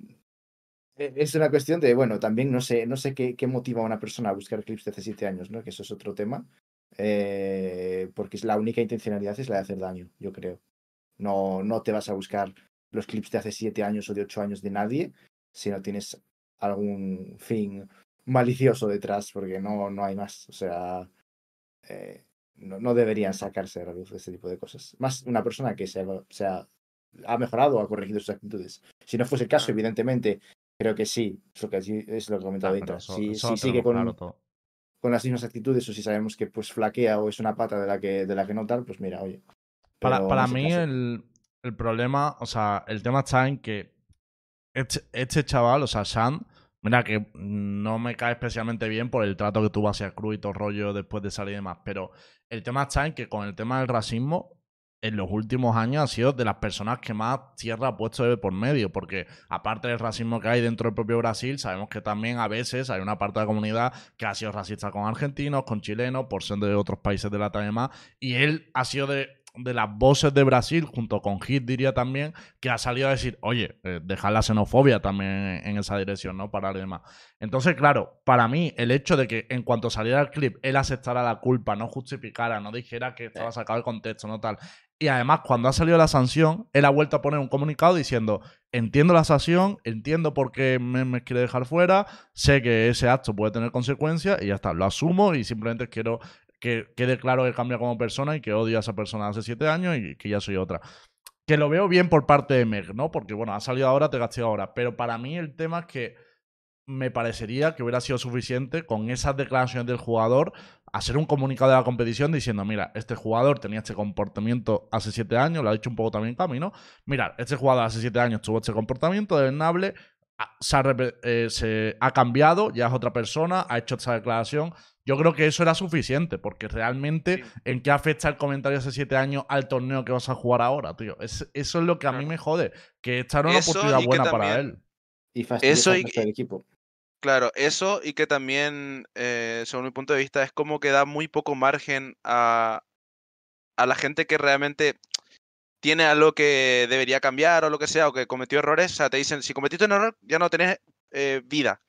es una cuestión de, bueno, también no sé, no sé qué, qué motiva a una persona a buscar clips de hace siete años, ¿no? Que eso es otro tema. eh, porque es la única intencionalidad es la de hacer daño, yo creo. No, no te vas a buscar los clips de hace siete años o de ocho años de nadie si no tienes algún fin malicioso detrás, porque no, no hay más. O sea, eh, no, no deberían sacarse de la luz este tipo de cosas. Más una persona que se, ha- se ha, ha mejorado o ha corregido sus actitudes. Si no fuese el caso, evidentemente, creo que sí. Es lo que, sí- es lo que pero ahorita. Si, sigue con, con las mismas actitudes o si sabemos que pues flaquea o es una pata de la que, de la que no tal, pues mira, oye. Para, para mí el, el problema, o sea, el tema está en que este, este chaval, o sea, Shan, mira que no me cae especialmente bien por el trato que tuvo hacia Cruz y todo rollo después de salir y demás, pero el tema está en que con el tema del racismo, en los últimos años ha sido de las personas que más tierra ha puesto de por medio, porque aparte del racismo que hay dentro del propio Brasil, sabemos que también a veces hay una parte de la comunidad que ha sido racista con argentinos, con chilenos, por ser de otros países de la y demás, y él ha sido de, de las voces de Brasil, junto con Hit diría también, que ha salido a decir, oye, eh, dejar la xenofobia también en, esa dirección, ¿no? Para demás. Entonces, claro, para mí, el hecho de que en cuanto saliera el clip, él aceptara la culpa, no justificara, no dijera que estaba sacado de contexto, no tal. Y además, cuando ha salido la sanción, él ha vuelto a poner un comunicado diciendo, entiendo la sanción, entiendo por qué me, quiere dejar fuera, sé que ese acto puede tener consecuencias y ya está, lo asumo y simplemente quiero que quede claro que cambia como persona y que odio a esa persona hace siete años y que ya soy otra. Que lo veo bien por parte de Meg, ¿no? Porque, bueno, ha salido ahora, te castigo ahora. Pero para mí el tema es que me parecería que hubiera sido suficiente con esas declaraciones del jugador hacer un comunicado de la competición diciendo, mira, este jugador tenía este comportamiento hace siete años, lo ha dicho un poco también Cami, ¿no? Mirad, este jugador hace siete años tuvo este comportamiento desnable, ha- se ha, eh, se ha cambiado, ya es otra persona, ha hecho esta declaración. Yo creo que eso era suficiente, porque realmente, Sí. ¿en qué afecta el comentario hace siete años al torneo que vas a jugar ahora, tío? Es- eso es lo que a mí me jode, que esta era una Eso oportunidad buena para él. Y Eso al y- del equipo. Claro, eso y que también, eh, según mi punto de vista, es como que da muy poco margen a, a la gente que realmente tiene algo que debería cambiar o lo que sea, o que cometió errores. O sea, te dicen, si cometiste un error, ya no tenés eh, vida.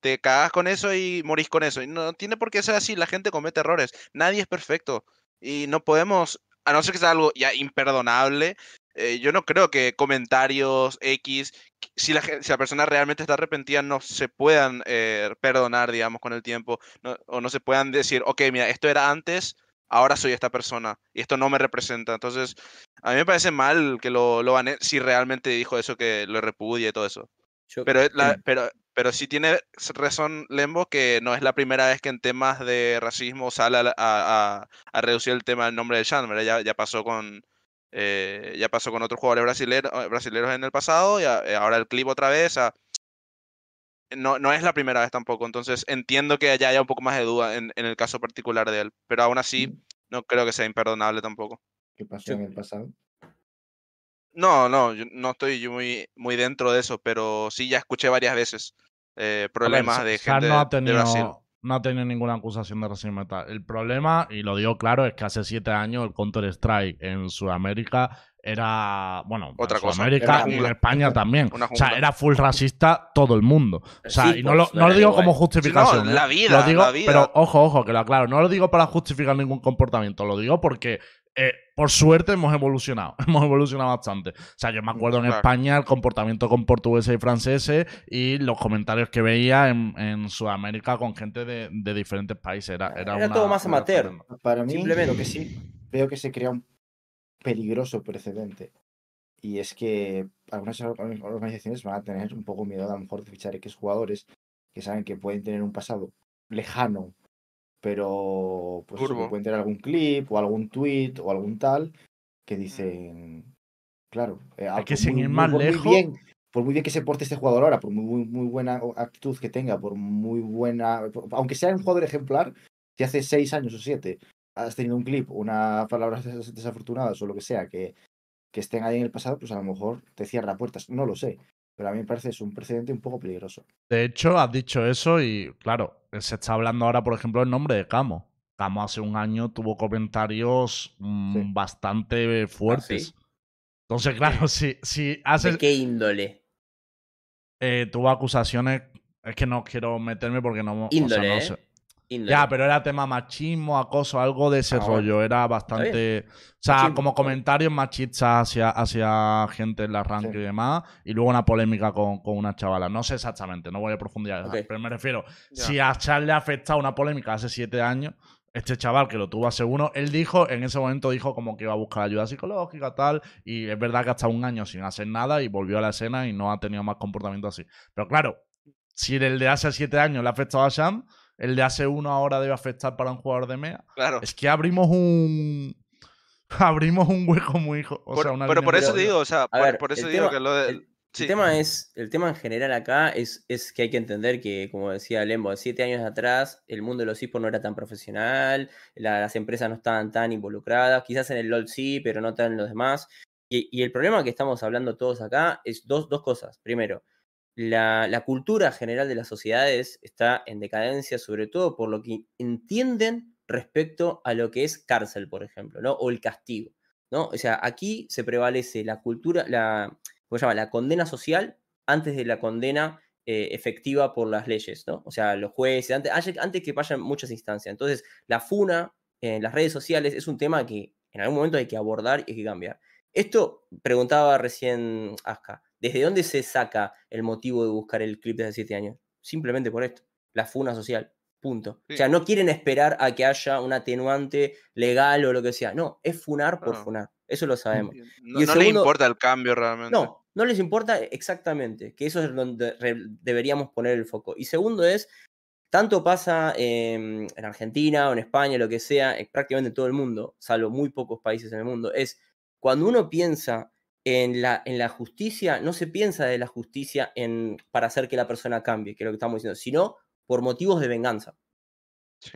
Te cagas con eso y morís con eso. Y no tiene por qué ser así, la gente comete errores. Nadie es perfecto. Y no podemos, a no ser que sea algo ya imperdonable, eh, yo no creo que comentarios X, si la, si la persona realmente está arrepentida, no se puedan eh, perdonar, digamos, con el tiempo. no- o no se puedan decir, ok, mira, esto era antes, ahora soy esta persona. Y esto no me representa. Entonces, a mí me parece mal que lo, lo baneen si realmente dijo eso, que lo repudia y todo eso. Yo- Pero, la- pero, pero sí tiene razón Lembo que no es la primera vez que en temas de racismo sale a, a- a- reducir el tema del nombre de Chan, ¿verdad? Ya, ya pasó con eh, ya pasó con otros jugadores brasileros, brasileros en el pasado y a- eh, ahora el clip otra vez. a- no, no es la primera vez tampoco, entonces entiendo que ya haya un poco más de duda en, en el caso particular de él, pero aún así no creo que sea imperdonable tampoco. ¿Qué pasó Yo- en el pasado? No, no, yo no estoy yo muy, muy dentro de eso, pero sí ya escuché varias veces eh, ver, problemas de gente no ha de Brasil. No ha tenido ninguna acusación de racismo y tal. El problema, y lo digo claro, es que hace siete años el Counter-Strike en Sudamérica era, bueno, Otra en cosa. Sudamérica Era y en. España también. O sea, era full racista todo el mundo. O sea, Sí, y no lo, pues, no lo era digo igual. como justificación. ¿eh? la vida, Lo digo, la vida. Pero ojo, ojo, que lo aclaro. No lo digo para justificar ningún comportamiento. Lo digo porque, eh, por suerte, hemos evolucionado. Hemos evolucionado bastante. O sea, yo me acuerdo en Claro. España el comportamiento con portugueses y franceses y los comentarios que veía en, en Sudamérica con gente de, de diferentes países. Era, era, Era una- todo más amateur. Para mí, Simplemente. lo que sí veo que se crea un peligroso precedente. Y es que algunas or- organizaciones van a tener un poco miedo a lo mejor de fichar X jugadores que saben que pueden tener un pasado lejano, pero pues Turbo. pueden tener algún clip o algún tweet o algún tal que dicen, claro, eh, ah, que sin muy- más muy lejos- bien, por muy bien que se porte este jugador ahora, por muy, muy, muy buena actitud que tenga, por muy buena, aunque sea un jugador ejemplar, si hace seis años o siete has tenido un clip, una palabras des- desafortunadas o lo que sea que, que estén ahí en el pasado, pues a lo mejor te cierra puertas. No lo sé. Pero a mí me parece es un precedente un poco peligroso. De hecho, has dicho eso y, claro, se está hablando ahora, por ejemplo, el nombre de Camo. Camo hace un año tuvo comentarios mm, Sí. bastante fuertes. sí? Entonces, claro, si, si haces, ¿De qué índole? eh, tuvo acusaciones, es que no quiero meterme porque no, o sea, Índole, no ¿eh? sé. Ya, pero era tema machismo, acoso, algo de ese Ah, bueno. rollo. Era bastante. O sea, Machismo, como comentarios machistas hacia, hacia gente en la rank Sí. y demás. Y luego una polémica con, con una chavala. No sé exactamente, no voy a profundizar. Pero me refiero, Ya. si a Charles le ha afectado una polémica hace siete años, este chaval que lo tuvo a uno, él dijo, en ese momento dijo como que iba a buscar ayuda psicológica, tal, y es verdad que ha estado un año sin hacer nada y volvió a la escena y no ha tenido más comportamiento así. Pero claro, si el de hace siete años le ha afectado a Sham, el de hace uno ahora debe afectar para un jugador de MEA. Claro. Es que abrimos un... abrimos un hueco muy... pero por eso digo, o sea, por, eso digo que lo de... El tema es, el tema en general acá es, es que hay que entender que, como decía Lembo, siete años atrás el mundo de los esports no era tan profesional, las empresas no estaban tan involucradas, quizás en el LOL sí, pero no tan en los demás. Y, el problema que estamos hablando todos acá es dos, dos cosas. Primero, la, cultura general de las sociedades está en decadencia, sobre todo por lo que entienden respecto a lo que es cárcel, por ejemplo, ¿no? O el castigo, ¿no? O sea, aquí se prevalece la cultura, la, ¿cómo se llama? La condena social antes de la condena eh, efectiva por las leyes, ¿no? O sea, los jueces, antes, antes que vayan muchas instancias. Entonces, la FUNA en las redes sociales es un tema que en algún momento hay que abordar y hay que cambiar. Esto preguntaba recién Aska, ¿desde dónde se saca el motivo de buscar el clip desde siete años? Simplemente por esto, la funa social, punto. O sea, no quieren esperar a que haya un atenuante legal o lo que sea, no, es funar por funar, eso lo sabemos. No, y les importa el cambio realmente. No, no les importa exactamente, que eso es donde deberíamos poner el foco. Y segundo es, tanto pasa en Argentina o en España, lo que sea, prácticamente en todo el mundo, salvo muy pocos países en el mundo, es cuando uno piensa en la, en la justicia, no se piensa de la justicia en, para hacer que la persona cambie, que es lo que estamos diciendo, sino por motivos de venganza.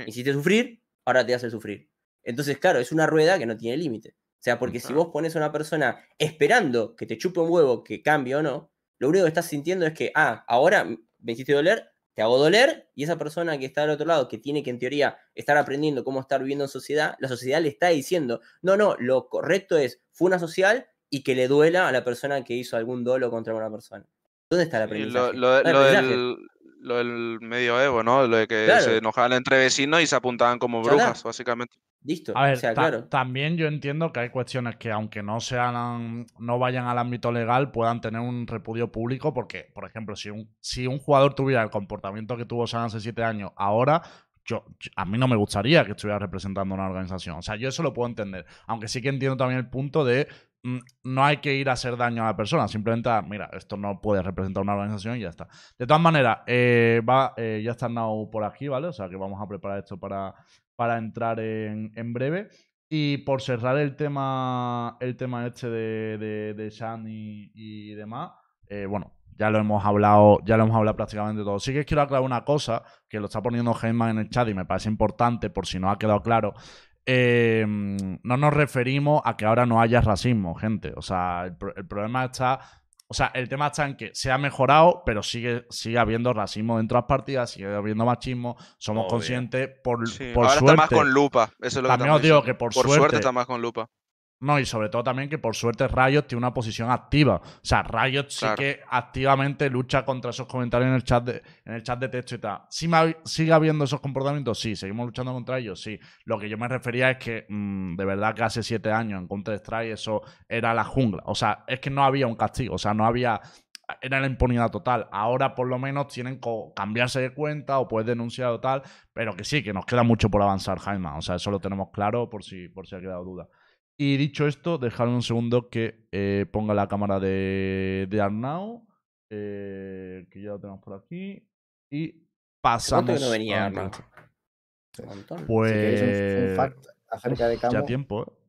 Hiciste sufrir, ahora te hace sufrir. Entonces, claro, es una rueda que no tiene límite. O sea, porque si vos pones a una persona esperando que te chupe un huevo que cambie o no, lo único que estás sintiendo es que, ah, ahora me hiciste doler, te hago doler, y esa persona que está al otro lado, que tiene que en teoría estar aprendiendo cómo estar viviendo en sociedad, la sociedad le está diciendo, no, no, lo correcto es funa social y que le duela a la persona que hizo algún dolo contra una persona. ¿Dónde está el aprendizaje? lo, del, medio ego, ¿no? Lo de que se enojaban entre vecinos y se apuntaban como brujas, básicamente. Listo. A ver, claro. también yo entiendo que hay cuestiones que, aunque no sean, no vayan al ámbito legal, puedan tener un repudio público, porque, por ejemplo, si un, si un jugador tuviera el comportamiento que tuvo San hace siete años, ahora yo, a mí no me gustaría que estuviera representando una organización. O sea, yo eso lo puedo entender. Aunque sí que entiendo también el punto de no hay que ir a hacer daño a la persona. Simplemente, mira, esto no puede representar una organización y ya está. De todas maneras, eh, va, eh, ya está Now por aquí, ¿vale? O sea que vamos a preparar esto para, para entrar en, en breve. Y por cerrar el tema, el tema este de, de, de y, demás, eh, bueno, ya lo hemos hablado, ya lo hemos hablado prácticamente todo. Sí que quiero aclarar una cosa, que lo está poniendo Heyman en el chat y me parece importante por si no ha quedado claro. Em, no nos referimos a que ahora no haya racismo, gente. O sea, el, problema está. O sea, el tema está en que se ha mejorado, pero sigue, sigue habiendo racismo dentro de las partidas, sigue habiendo machismo. Somos conscientes por, por ahora suerte. está más con lupa. Eso es lo También os digo que por, por suerte está más con lupa. No, y sobre todo también que por suerte Riot tiene una posición activa. O sea, Riot sí que activamente lucha contra esos comentarios en el chat de, en el chat de texto y tal. ¿Sigue habiendo esos comportamientos? Sí. ¿Seguimos luchando contra ellos? Sí. Lo que yo me refería es que mm, de verdad que hace siete años en Counter-Strike eso era la jungla. O sea, es que no había un castigo. O sea, no había era la impunidad total. Ahora por lo menos tienen que cambiarse de cuenta o puedes denunciar o tal, pero que sí, que nos queda mucho por avanzar, Jaime. O sea, eso lo tenemos claro por si, por si ha quedado duda. Y dicho esto, dejadme un segundo que eh, ponga la cámara de, de Arnau, eh, que ya lo tenemos por aquí. Y pasamos. no venía Arnau? Pues. un, fact acerca de Camo. Ya tiempo, ¿eh?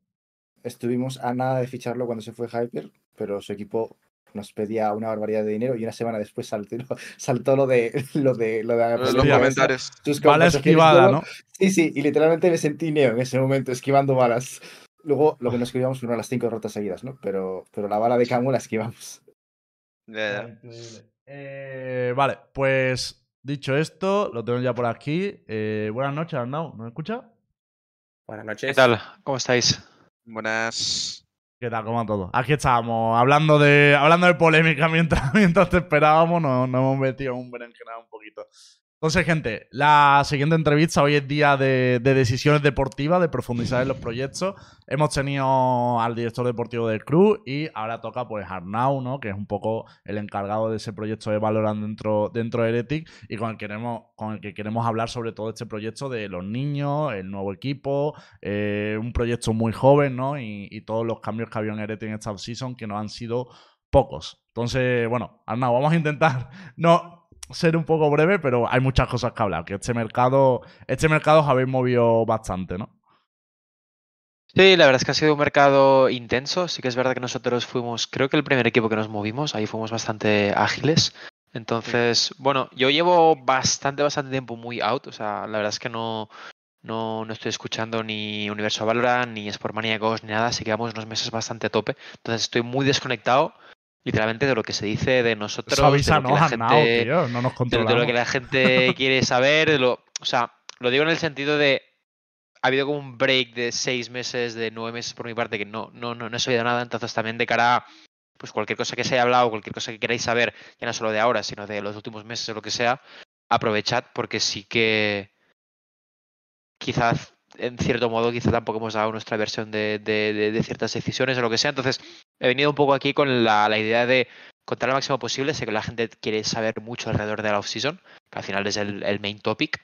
Estuvimos a nada de ficharlo cuando se fue Hyper, pero su equipo nos pedía una barbaridad de dinero y una semana después saltó, saltó lo de lo de lo de los comentarios. Bala esquivada, ¿no? Sí, sí, y literalmente me sentí neo en ese momento esquivando balas. Luego lo que nos escribíamos fueron las cinco rotas seguidas, ¿no? Pero, pero la bala de Camu la esquivamos. Eh, vale, pues dicho esto, lo tengo ya por aquí. Eh, buenas noches, Arnau. ¿Me escucha? Buenas noches. ¿Qué tal? ¿Cómo estáis? Buenas. ¿Qué tal? ¿Cómo todo? Aquí estábamos, hablando de, hablando de polémica mientras, mientras te esperábamos. Nos, hemos metido un berenjenal un poquito. Entonces, gente, la siguiente entrevista hoy es día de, de decisiones deportivas, de profundizar en los proyectos. Hemos tenido al director deportivo del club y ahora toca pues Arnau, ¿no? Que es un poco el encargado de ese proyecto de Valorant dentro, dentro de Heretic y con el, queremos, con el que queremos hablar sobre todo este proyecto de los niños, el nuevo equipo, eh, un proyecto muy joven, ¿no? Y, y todos los cambios que había en Heretic en esta season que no han sido pocos. Entonces, bueno, Arnau, vamos a intentar no ser un poco breve, pero hay muchas cosas que hablar. Que este mercado, este mercado os habéis movido bastante, ¿no? Sí, la verdad es que ha sido un mercado intenso. Sí que es verdad que nosotros fuimos, creo que el primer equipo que nos movimos, ahí fuimos bastante ágiles. Entonces, bueno, yo llevo bastante, bastante tiempo muy out. O sea, la verdad es que no, no, no estoy escuchando ni Universo Valorant, ni Sportmaniacos, ni nada. Así que vamos unos meses bastante a tope. Entonces estoy muy desconectado literalmente de lo que se dice de nosotros, de lo gente, tío, no nos de, de lo que la gente quiere saber, de lo, o sea, lo digo en el sentido de ha habido como un break de seis meses, de nueve meses por mi parte, que no, no, no, no he sabido nada, entonces también de cara a pues cualquier cosa que se haya hablado, cualquier cosa que queráis saber, ya no solo de ahora, sino de los últimos meses o lo que sea, aprovechad porque sí que quizás en cierto modo quizá tampoco hemos dado nuestra versión de, de- de- ciertas decisiones o lo que sea. Entonces, he venido un poco aquí con la, la idea de contar lo máximo posible. Sé que la gente quiere saber mucho alrededor de la off-season, que al final es el, el main topic.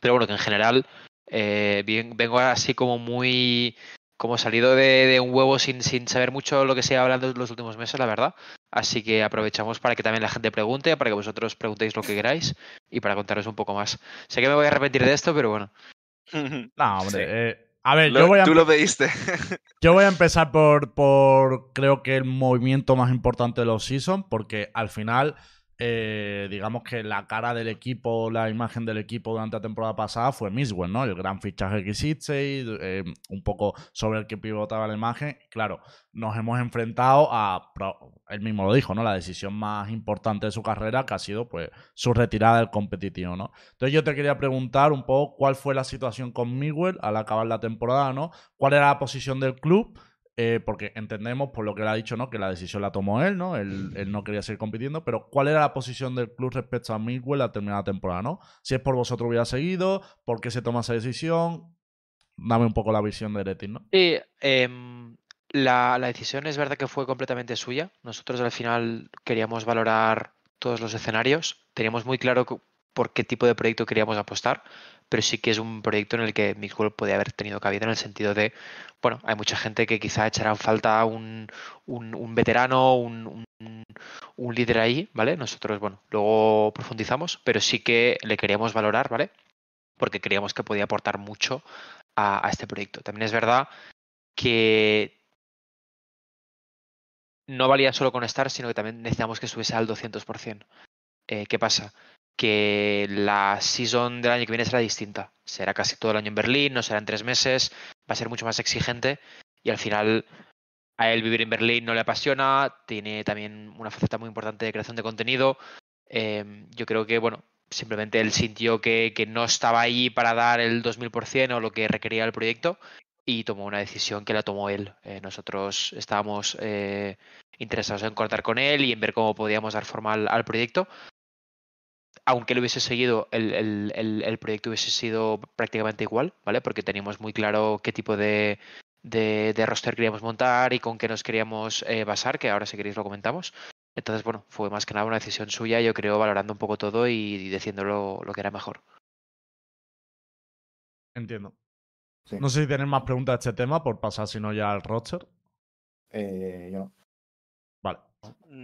Pero bueno, que en general eh, bien- vengo así como muy como salido de, un huevo sin, sin saber mucho lo que se ha hablando los últimos meses, la verdad. Así que aprovechamos para que también la gente pregunte, para que vosotros preguntéis lo que queráis y para contaros un poco más. Sé que me voy a arrepentir de esto, pero bueno. No, hombre. Sí. eh, a ver, Lo- yo voy a, Tú lo pediste. yo voy a empezar por, por, creo que el movimiento más importante de los seasons, porque al final, eh, digamos que la cara del equipo, la imagen del equipo durante la temporada pasada fue Miswell, ¿no? El gran fichaje que hiciste y eh, un poco sobre el que pivotaba la imagen. Claro, nos hemos enfrentado a, él mismo lo dijo, ¿no? La decisión más importante de su carrera, que ha sido, pues, su retirada del competitivo, ¿no? Entonces yo te quería preguntar un poco cuál fue la situación con Miguel al acabar la temporada, ¿no? ¿Cuál era la posición del club? Eh, porque entendemos, por lo que él ha dicho, ¿no? Que la decisión la tomó él, ¿no? Él, él no quería seguir compitiendo, pero ¿cuál era la posición del club respecto a Miguel al terminar la temporada, ¿no? Si es por vosotros hubiera seguido, ¿por qué se toma esa decisión? Dame un poco la visión de Eretin, ¿no? Sí, em, la, la decisión es verdad que fue completamente suya. Nosotros al final queríamos valorar todos los escenarios. Teníamos muy claro por qué tipo de proyecto queríamos apostar, pero sí que es un proyecto en el que Mixwell podía haber tenido cabida en el sentido de, bueno, hay mucha gente que quizá echará falta un, un, un veterano, un, un, un líder ahí, ¿vale? Nosotros, bueno, luego profundizamos, pero sí que le queríamos valorar, ¿vale? Porque creíamos que podía aportar mucho a, a este proyecto. También es verdad que no valía solo con estar, sino que también necesitamos que estuviese al 200%. Eh, ¿Qué pasa? Que la season del año que viene será distinta. Será casi todo el año en Berlín, no será en tres meses, va a ser mucho más exigente y al final a él vivir en Berlín no le apasiona, tiene también una faceta muy importante de creación de contenido. Eh, yo creo que, bueno, simplemente él sintió que, que no estaba ahí para dar el 2000% o lo que requería el proyecto y tomó una decisión que la tomó él. Eh, nosotros estábamos eh, interesados en cortar con él y en ver cómo podíamos dar forma al proyecto. Aunque lo hubiese seguido, el, el- el- el proyecto hubiese sido prácticamente igual, ¿vale? Porque teníamos muy claro qué tipo de, de, de roster queríamos montar y con qué nos queríamos eh, basar, que ahora si queréis lo comentamos. Entonces, bueno, fue más que nada una decisión suya, yo creo, valorando un poco todo y, y diciendo lo, lo que era mejor. Entiendo. Sí. No sé si tenéis más preguntas de este tema por pasar, si no, ya al roster. Eh, yo no. Vale.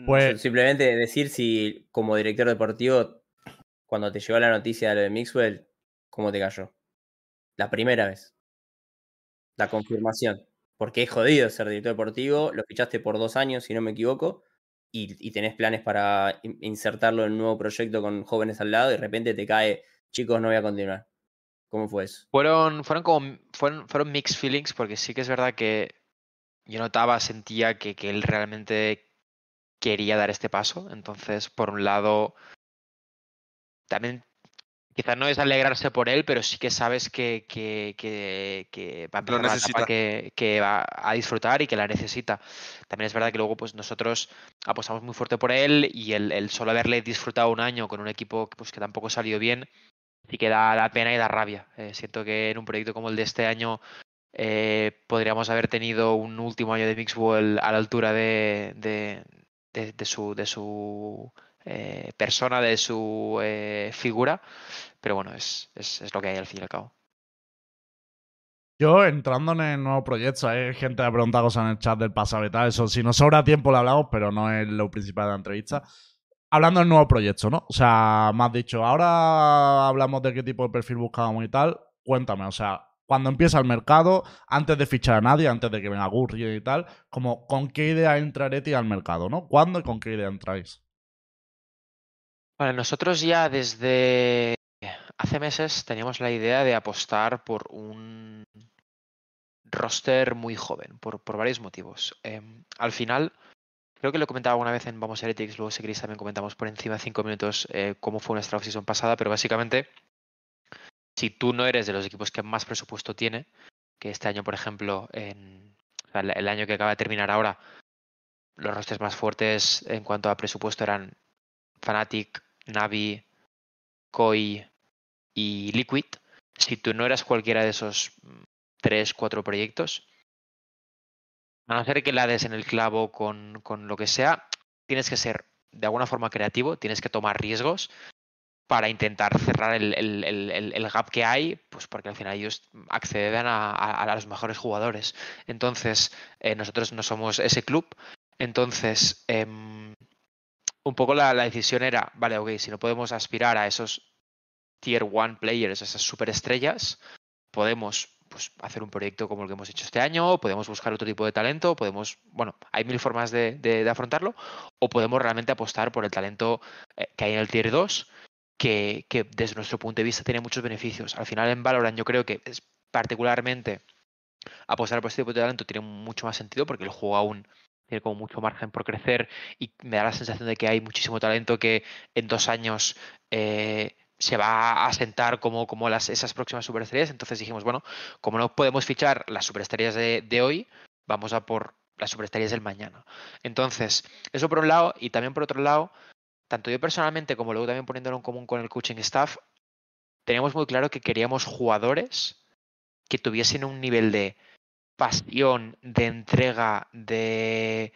Pues- Simplemente decir si, como director deportivo, cuando te llegó la noticia de lo de Mixwell, ¿cómo te cayó? La primera vez. La confirmación. Porque es jodido ser director deportivo, lo fichaste por dos años, si no me equivoco, y, y tenés planes para in- insertarlo en un nuevo proyecto con jóvenes al lado, y de repente te cae, chicos, no voy a continuar. ¿Cómo fue eso? Fueron, fueron como fueron, fueron mixed feelings, porque sí que es verdad que yo notaba, sentía que él realmente quería dar este paso. Entonces, por un lado, también quizás no es alegrarse por él, pero sí que sabes que, que, que, que va a empezar una etapa que va a disfrutar y que la necesita. También es verdad que luego pues nosotros apostamos muy fuerte por él y el, el solo haberle disfrutado un año con un equipo pues, que tampoco salió bien, sí que da, da pena y da rabia. Eh, siento que en un proyecto como el de este año eh, podríamos haber tenido un último año de Mixwell a la altura de, de, de- de su, de su eh, persona, de su eh, figura, pero bueno, es, es, lo que hay al fin y al cabo. Yo entrando en el nuevo proyecto, hay gente que ha preguntado cosas en el chat del pasado y tal. Eso, si nos sobra tiempo lo hablamos, pero no es lo principal de la entrevista. Hablando del nuevo proyecto, ¿no? O sea, me has dicho, ahora hablamos de qué tipo de perfil buscábamos y tal. Cuéntame, o sea, cuando empieza el mercado, antes de fichar a nadie, antes de que venga Gurri y tal, como con qué idea entra Ereti al mercado, ¿no? ¿Cuándo y con qué idea entráis? Vale, nosotros ya desde hace meses teníamos la idea de apostar por un roster muy joven, por, por varios motivos. Em, al final, creo que lo comentaba alguna vez en Vamos Heretics, luego si queréis también comentamos por encima cinco minutos eh, cómo fue nuestra offseason pasada, pero básicamente, si tú no eres de los equipos que más presupuesto tiene, que este año, por ejemplo, en el año que acaba de terminar ahora, los rosters más fuertes en cuanto a presupuesto eran Fnatic, Navi, Koi y Liquid. Si tú no eras cualquiera de esos mm, tres, cuatro proyectos, a no ser que la des en el clavo con, con lo que sea, tienes que ser de alguna forma creativo, tienes que tomar riesgos para intentar cerrar el, el- el- el- gap que hay, pues porque al final ellos acceden a, a- a los mejores jugadores. Entonces, eh, nosotros no somos ese club. Entonces, em, un poco la, decisión era, vale, ok, si no podemos aspirar a esos tier one players, esas superestrellas, podemos pues, hacer un proyecto como el que hemos hecho este año, podemos buscar otro tipo de talento, podemos, bueno, hay mil formas de, afrontarlo, o podemos realmente apostar por el talento eh, que hay en el tier 2, que, que desde nuestro punto de vista tiene muchos beneficios. Al final en Valorant yo creo que es particularmente apostar por este tipo de talento tiene mucho más sentido porque el juego aún tiene como mucho margen por crecer y me da la sensación de que hay muchísimo talento que en dos años eh, se va a sentar como, como las, esas próximas superestrellas. Entonces dijimos, bueno, como no podemos fichar las superestrellas de, de hoy, vamos a por las superestrellas del mañana. Entonces, eso por un lado, y también por otro lado, tanto yo personalmente como luego también poniéndolo en común con el coaching staff, teníamos muy claro que queríamos jugadores que tuviesen un nivel de pasión, de entrega, de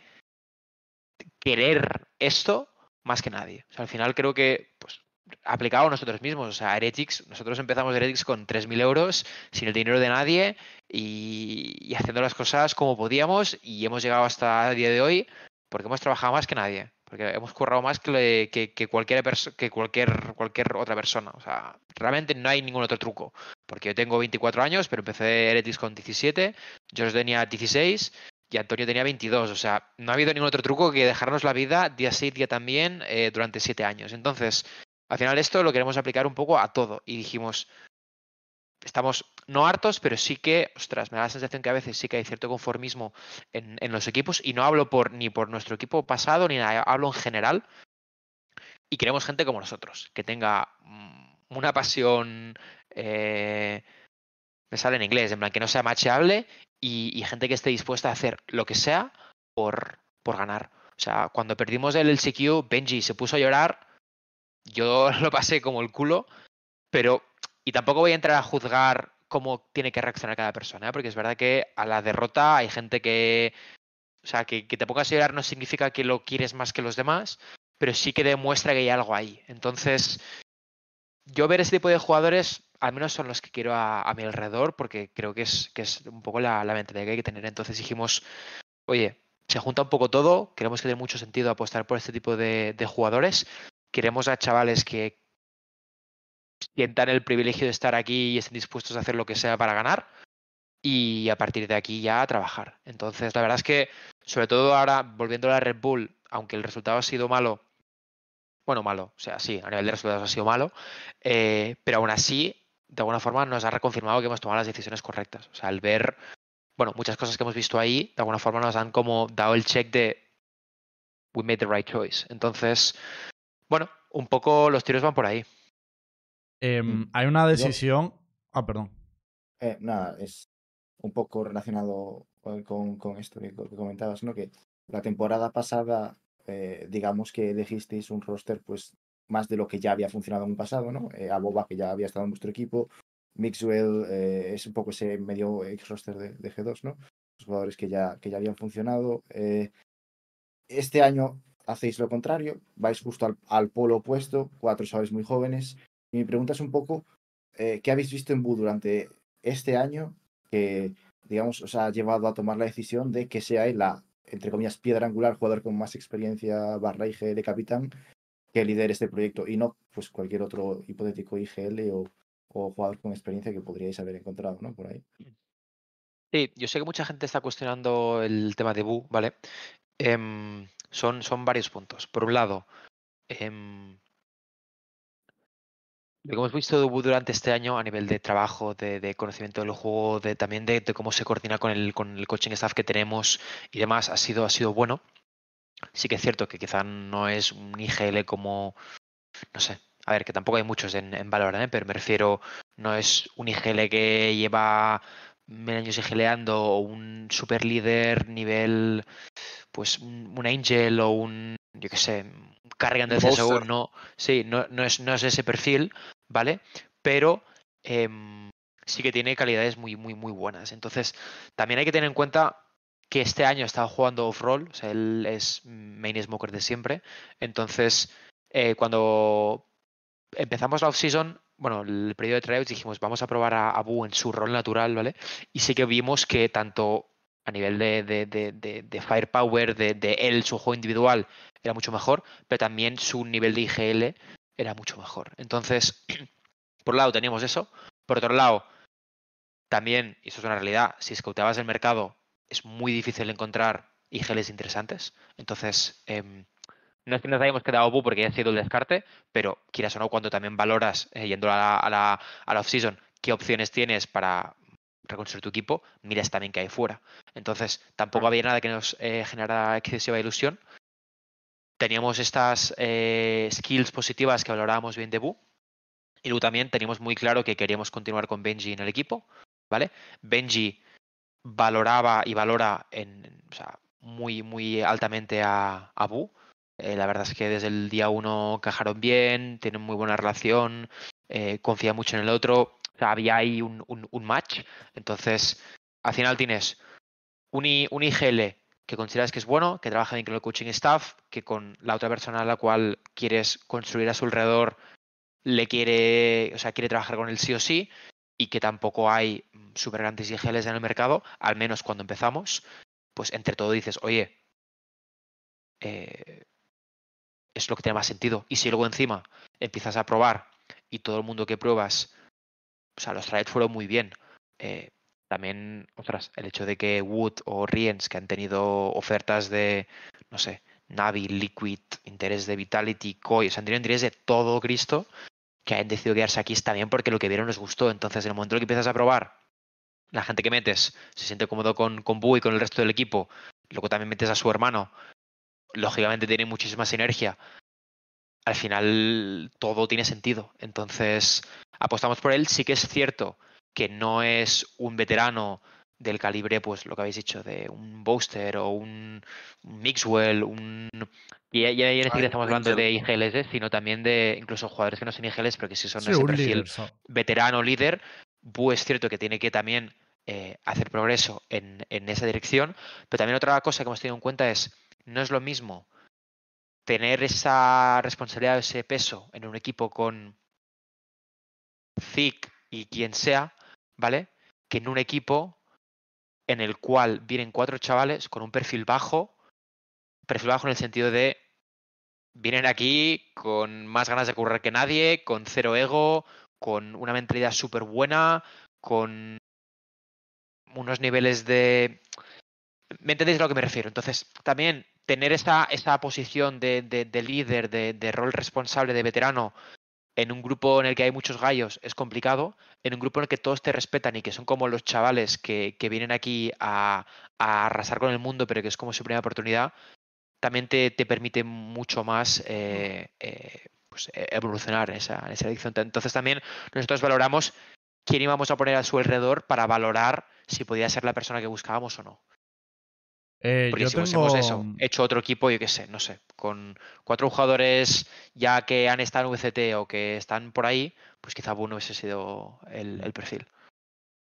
querer esto más que nadie. O sea, al final creo que, pues, aplicado a nosotros mismos, o sea, Heretics, nosotros empezamos Heretics con 3.000 euros, sin el dinero de nadie y, y haciendo las cosas como podíamos y hemos llegado hasta el día de hoy porque hemos trabajado más que nadie, porque hemos currado más que, que, que cualquier, que cualquier, cualquier otra persona. O sea, realmente no hay ningún otro truco, porque yo tengo 24 años, pero empecé Heretics con 17, George tenía 16 y Antonio tenía 22. O sea, no ha habido ningún otro truco que dejarnos la vida día sí, día también eh, durante 7 años. Entonces, al final esto lo queremos aplicar un poco a todo y dijimos, estamos no hartos, pero sí que, ostras, me da la sensación que a veces sí que hay cierto conformismo en, en los equipos y no hablo por ni por nuestro equipo pasado ni nada, hablo en general y queremos gente como nosotros, que tenga mm, una pasión, eh, me sale en inglés, en plan que no sea macheable y, gente que esté dispuesta a hacer lo que sea por, por ganar. O sea, cuando perdimos el LCQ, Benji se puso a llorar, yo lo pasé como el culo, pero y tampoco voy a entrar a juzgar cómo tiene que reaccionar cada persona, ¿eh? porque es verdad que a la derrota hay gente que, o sea, que, te pongas a llorar no significa que lo quieres más que los demás, pero sí que demuestra que hay algo ahí. Entonces, yo ver ese tipo de jugadores, al menos son los que quiero a, mi alrededor, porque creo que es, que es un poco la, la mentalidad que hay que tener. Entonces dijimos, oye, se junta un poco todo, creemos que tiene mucho sentido apostar por este tipo de jugadores. Queremos a chavales que sientan el privilegio de estar aquí y estén dispuestos a hacer lo que sea para ganar y a partir de aquí ya a trabajar. Entonces, la verdad es que, sobre todo ahora, volviendo a la Red Bull, aunque el resultado ha sido malo, bueno, malo, o sea, sí, a nivel de resultados ha sido malo, eh, pero aún así, de alguna forma, nos ha reconfirmado que hemos tomado las decisiones correctas. O sea, al ver, bueno, muchas cosas que hemos visto ahí, de alguna forma nos han como dado el check de we made the right choice. Entonces, bueno, un poco los tiros van por ahí. Em, Mm. hay una decisión. Ah, perdón. Eh, nada, es un poco relacionado con, con- esto que, co- que comentabas, ¿no? Que la temporada pasada, eh, digamos que elegisteis un roster, pues, más de lo que ya había funcionado en un pasado, ¿no? Eh, a Boba, que ya había estado en vuestro equipo, Mixwell eh, es un poco ese medio ex roster de, de G2, ¿no? Los jugadores que ya, que ya habían funcionado. eh, este año hacéis lo contrario, vais justo al, al polo opuesto, cuatro chavales muy jóvenes. Mi pregunta es un poco, eh, ¿qué habéis visto en Bu durante este año que, digamos, os ha llevado a tomar la decisión de que seáis la, entre comillas, piedra angular, jugador con más experiencia barra IGL capitán, que lidere este proyecto y no pues cualquier otro hipotético IGL o, o jugador con experiencia que podríais haber encontrado, ¿no? Por ahí. Sí, yo sé que mucha gente está cuestionando el tema de Bu, ¿vale? Em, son, son varios puntos. Por un lado, em, lo que hemos visto de durante este año a nivel de trabajo, de, de conocimiento del juego, de, también de, de cómo se coordina con el, con el coaching staff que tenemos y demás, ha sido, ha sido bueno. Sí que es cierto que quizá no es un IGL como, no sé, a ver, que tampoco hay muchos en, en Valorant, ¿eh? pero me refiero, no es un IGL que lleva mil años IGLeando o un super líder nivel, pues un, un Angel o un, yo qué sé, un Carrigan del CSGO, no, sí, no, no, es, no es ese perfil, ¿vale? Pero em, sí que tiene calidades muy, muy, muy buenas. Entonces, también hay que tener en cuenta que este año ha estado jugando off-roll, o sea, él es main smoker de siempre. Entonces, eh, cuando empezamos la off-season, bueno, el periodo de tryouts dijimos, vamos a probar a Abu en su rol natural, ¿vale? Y sí que vimos que tanto a nivel de, de, de, de, firepower, de, él, su juego individual, era mucho mejor, pero también su nivel de IGL era mucho mejor. Entonces, por un lado teníamos eso, por otro lado, también, y eso es una realidad, si escauteabas el mercado, es muy difícil encontrar IGLs interesantes. Entonces, em, no es que nos hayamos quedado Bu porque ya ha sido el descarte, pero quieras o no, cuando también valoras, eh, yendo a la, a la, a la off-season, qué opciones tienes para reconstruir tu equipo, miras también que hay fuera. Entonces, tampoco había nada que nos eh, generara excesiva ilusión. Teníamos estas eh, skills positivas que valorábamos bien de Bu. Y luego también teníamos muy claro que queríamos continuar con Benji en el equipo, ¿vale? Benji valoraba y valora en, o sea, muy, muy altamente a, a Bu. Eh, la verdad es que desde el día uno encajaron bien, tienen muy buena relación, confía mucho en el otro. Sea, había ahí un, un, match. Entonces, al final tienes un, un IGL que consideras que es bueno, que trabaja bien con el coaching staff, que con la otra persona a la cual quieres construir a su alrededor le quiere, o sea, quiere trabajar con él sí o sí, y que tampoco hay super grandes IGLs en el mercado, al menos cuando empezamos, pues entre todo dices, oye, eh, es lo que tiene más sentido. Y si luego encima empiezas a probar y todo el mundo que pruebas, o sea, los trades fueron muy bien. eh, también, ostras, el hecho de que Wood o Riens, que han tenido ofertas de, no sé, Navi, Liquid, interés de Vitality, Koi, o sea, han tenido interés de todo Cristo, que hayan decidido quedarse aquí está bien porque lo que vieron les gustó. Entonces, en el momento en que empiezas a probar, la gente que metes se siente cómodo con, con Bu y con el resto del equipo, luego también metes a su hermano, lógicamente tiene muchísima sinergia. Al final todo tiene sentido. Entonces, apostamos por él. Sí que es cierto que no es un veterano del calibre, pues lo que habéis dicho, de un Booster o un, Mixwell, un... Y ya, ya, ya siquiera Ay, estamos hablando de IGLs, ¿eh? sino también de incluso jugadores que no son IGLs, pero que sí son Sí, ese perfil líder. so- veterano líder. Bu es cierto que tiene que también eh, hacer progreso en, en esa dirección, pero también otra cosa que hemos tenido en cuenta es, no es lo mismo tener esa responsabilidad, ese peso en un equipo con Zic y quien sea, ¿vale? Que en un equipo en el cual vienen cuatro chavales con un perfil bajo, perfil bajo en el sentido de vienen aquí con más ganas de currar que nadie, con cero ego, con una mentalidad súper buena, con unos niveles de... ¿Me entendéis a lo que me refiero? Entonces, también tener esa, esa posición de, de- de líder, de, de rol responsable, de veterano, en un grupo en el que hay muchos gallos es complicado, en un grupo en el que todos te respetan y que son como los chavales que, que vienen aquí a, a arrasar con el mundo, pero que es como su primera oportunidad, también te, te permite mucho más eh, eh, pues, e- evolucionar en esa, en esa dirección. Entonces también nosotros valoramos quién íbamos a poner a su alrededor para valorar si podía ser la persona que buscábamos o no. Eh, Porque yo si tengo... eso, hecho otro equipo, yo qué sé, no sé, con cuatro jugadores ya que han estado en VCT o que están por ahí, pues quizá Boone hubiese sido el, el perfil.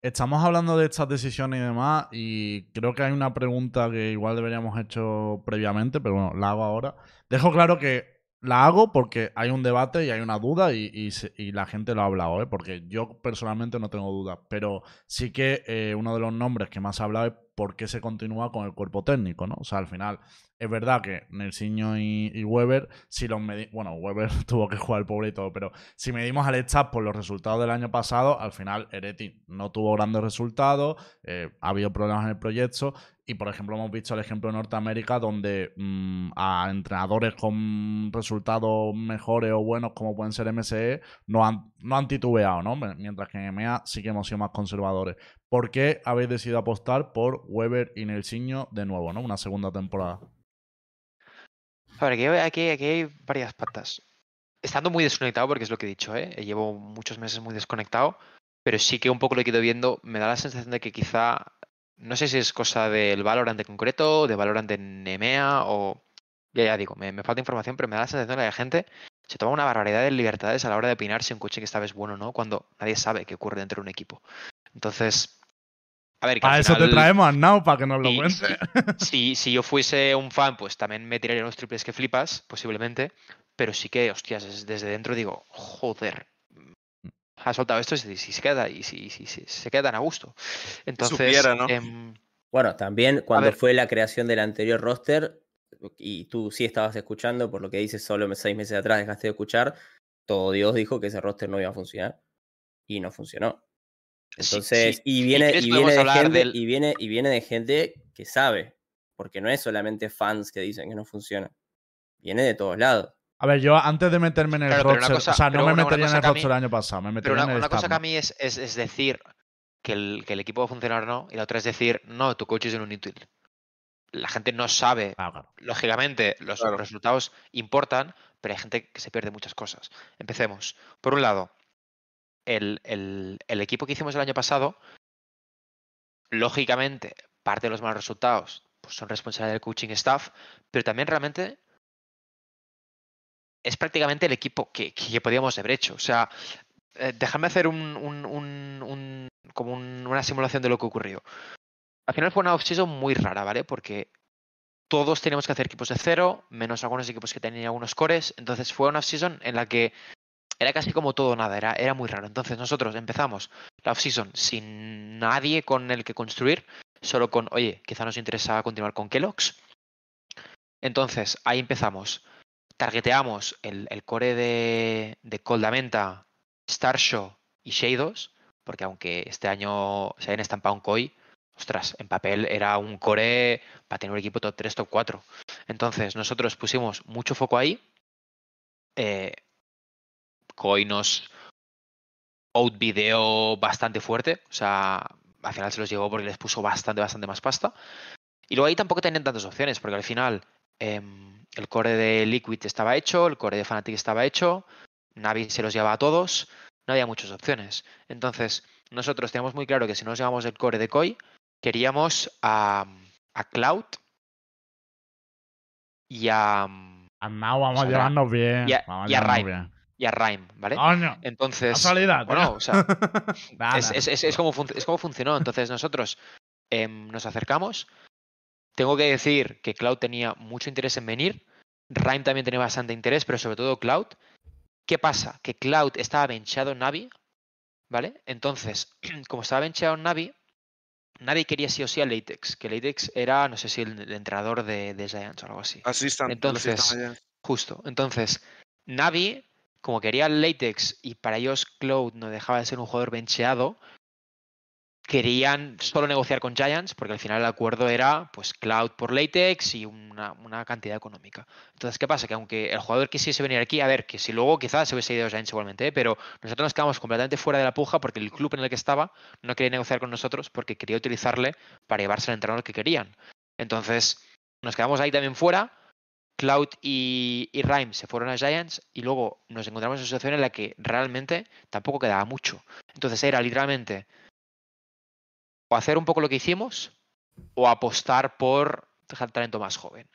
Estamos hablando de estas decisiones y demás, y creo que hay una pregunta que igual deberíamos hecho previamente, pero bueno, la hago ahora. Dejo claro que la hago porque hay un debate y hay una duda y, y la gente lo ha hablado, ¿eh? porque yo personalmente no tengo dudas, pero sí que eh, uno de los nombres que más ha hablado es por qué se continúa con el cuerpo técnico, ¿no? O sea, al final es verdad que Nelsinho y, y Weber, si los medi- bueno, Weber tuvo que jugar el pobre y todo, pero si medimos al staff por los resultados del año pasado, al final Ereti no tuvo grandes resultados, eh, ha habido problemas en el proyecto y por ejemplo hemos visto el ejemplo de Norteamérica donde mm, a entrenadores con resultados mejores o buenos como pueden ser MSE no han, no han titubeado, ¿no? Mientras que en EMEA sí que hemos sido más conservadores. ¿Por qué habéis decidido apostar por Weber y Nelsinho de nuevo, ¿no? Una segunda temporada. A ver, aquí, aquí, aquí hay varias patas. Estando muy desconectado, porque es lo que he dicho, ¿eh? llevo muchos meses muy desconectado, pero sí que un poco lo he ido viendo, me da la sensación de que quizá, no sé si es cosa del Valorant en concreto, de Valorant en EMEA, o ya, ya digo, me, me falta información, pero me da la sensación de que la gente se toma una barbaridad de libertades a la hora de opinar si un coche que esta vez es bueno o no, cuando nadie sabe qué ocurre dentro de un equipo. Entonces, a ver, que al Para eso te traemos a Now, para que nos lo Sí, cuente. si, si yo fuese un fan, pues también me tiraría unos triples que flipas, posiblemente. Pero sí que, hostias, es- desde dentro digo, joder, ha soltado esto y si, si se queda y si, si- si se queda tan a gusto. Entonces, supiera, ¿no? em, Bueno, también cuando fue la creación del anterior roster, y tú sí estabas escuchando, por lo que dices, solo seis meses atrás dejaste de escuchar, todo Dios dijo que ese roster no iba a funcionar. Y no funcionó. Entonces, y viene, y viene de gente, del- y viene, y viene de gente que sabe. Porque no es solamente fans que dicen que no funciona. Viene de todos lados. A ver, yo antes de meterme en el Claro, roster, cosa- o sea, no me metería en el roster el año pasado, me metería Pero una, en el una cosa que a mí es, es, es decir que el, que el equipo va a funcionar o no, y la otra es decir, no, tu coach es un inútil. La gente no sabe Ah, claro. lógicamente los Claro. resultados importan, pero hay gente que se pierde muchas cosas. Empecemos. Por un lado, el, el- equipo que hicimos el año pasado, lógicamente, parte de los malos resultados pues, son responsabilidad del coaching staff, pero también realmente es prácticamente el equipo que, que podíamos haber hecho. O sea, eh, déjame hacer un, un- un- como un- una simulación de lo que ocurrió. Al final fue una off-season muy rara, ¿vale? Porque todos teníamos que hacer equipos de cero, menos algunos equipos que tenían algunos cores. Entonces fue una off-season en la que era casi como todo nada, era, era muy raro. Entonces nosotros empezamos la off-season sin nadie con el que construir, solo con, oye, quizá nos interesa continuar con Kellogg's. Entonces ahí empezamos. Targeteamos el, el core de, de Coldamenta, Starshow y Shadows, porque aunque este año se hayan estampado un COI, ostras, en papel era un core para tener un equipo top 3, top 4. Entonces, nosotros pusimos mucho foco ahí. Eh, Koi nos outvideó bastante fuerte. O sea, al final se los llevó porque les puso bastante, bastante más pasta. Y luego ahí tampoco tenían tantas opciones, porque al final em, el core de Liquid estaba hecho, el core de Fnatic estaba hecho, Navi se los llevaba a todos, no había muchas opciones. Entonces, nosotros teníamos muy claro que si nos llevamos el core de Koi, queríamos a, a Cloud y a, A Now vamos a llevarnos bien. Y a- vamos a y a llevarnos Rhyme, bien. Y a Rhyme, ¿vale? Coño, Entonces, casualidad. bueno, tío. o sea, es, es- es- es como, es como funcionó. Entonces nosotros em, nos acercamos. Tengo que decir que Cloud tenía mucho interés en venir. Rhyme también tenía bastante interés, pero sobre todo Cloud. ¿Qué pasa? Que Cloud estaba benchado en Navi, ¿vale? Entonces, como estaba benchado en Navi, Navi quería sí o sí a Latex, que Latex era, no sé si el, el entrenador de, de Giants o algo así. Assistant. Entonces. Justo. Entonces, Navi, como quería Latex y para ellos Cloud no dejaba de ser un jugador bencheado, querían solo negociar con Giants porque al final el acuerdo era pues Cloud por Latex y una, una cantidad económica. Entonces, ¿qué pasa? Que aunque el jugador quisiese venir aquí, a ver, que si luego quizás se hubiese ido a Giants igualmente, ¿eh? pero nosotros nos quedamos completamente fuera de la puja porque el club en el que estaba no quería negociar con nosotros porque quería utilizarle para llevarse al entrenador que querían. Entonces, nos quedamos ahí también fuera Cloud y, y Rhyme se fueron a Giants y luego nos encontramos en una situación en la que realmente tampoco quedaba mucho. Entonces era literalmente o hacer un poco lo que hicimos o apostar por dejar talento más joven.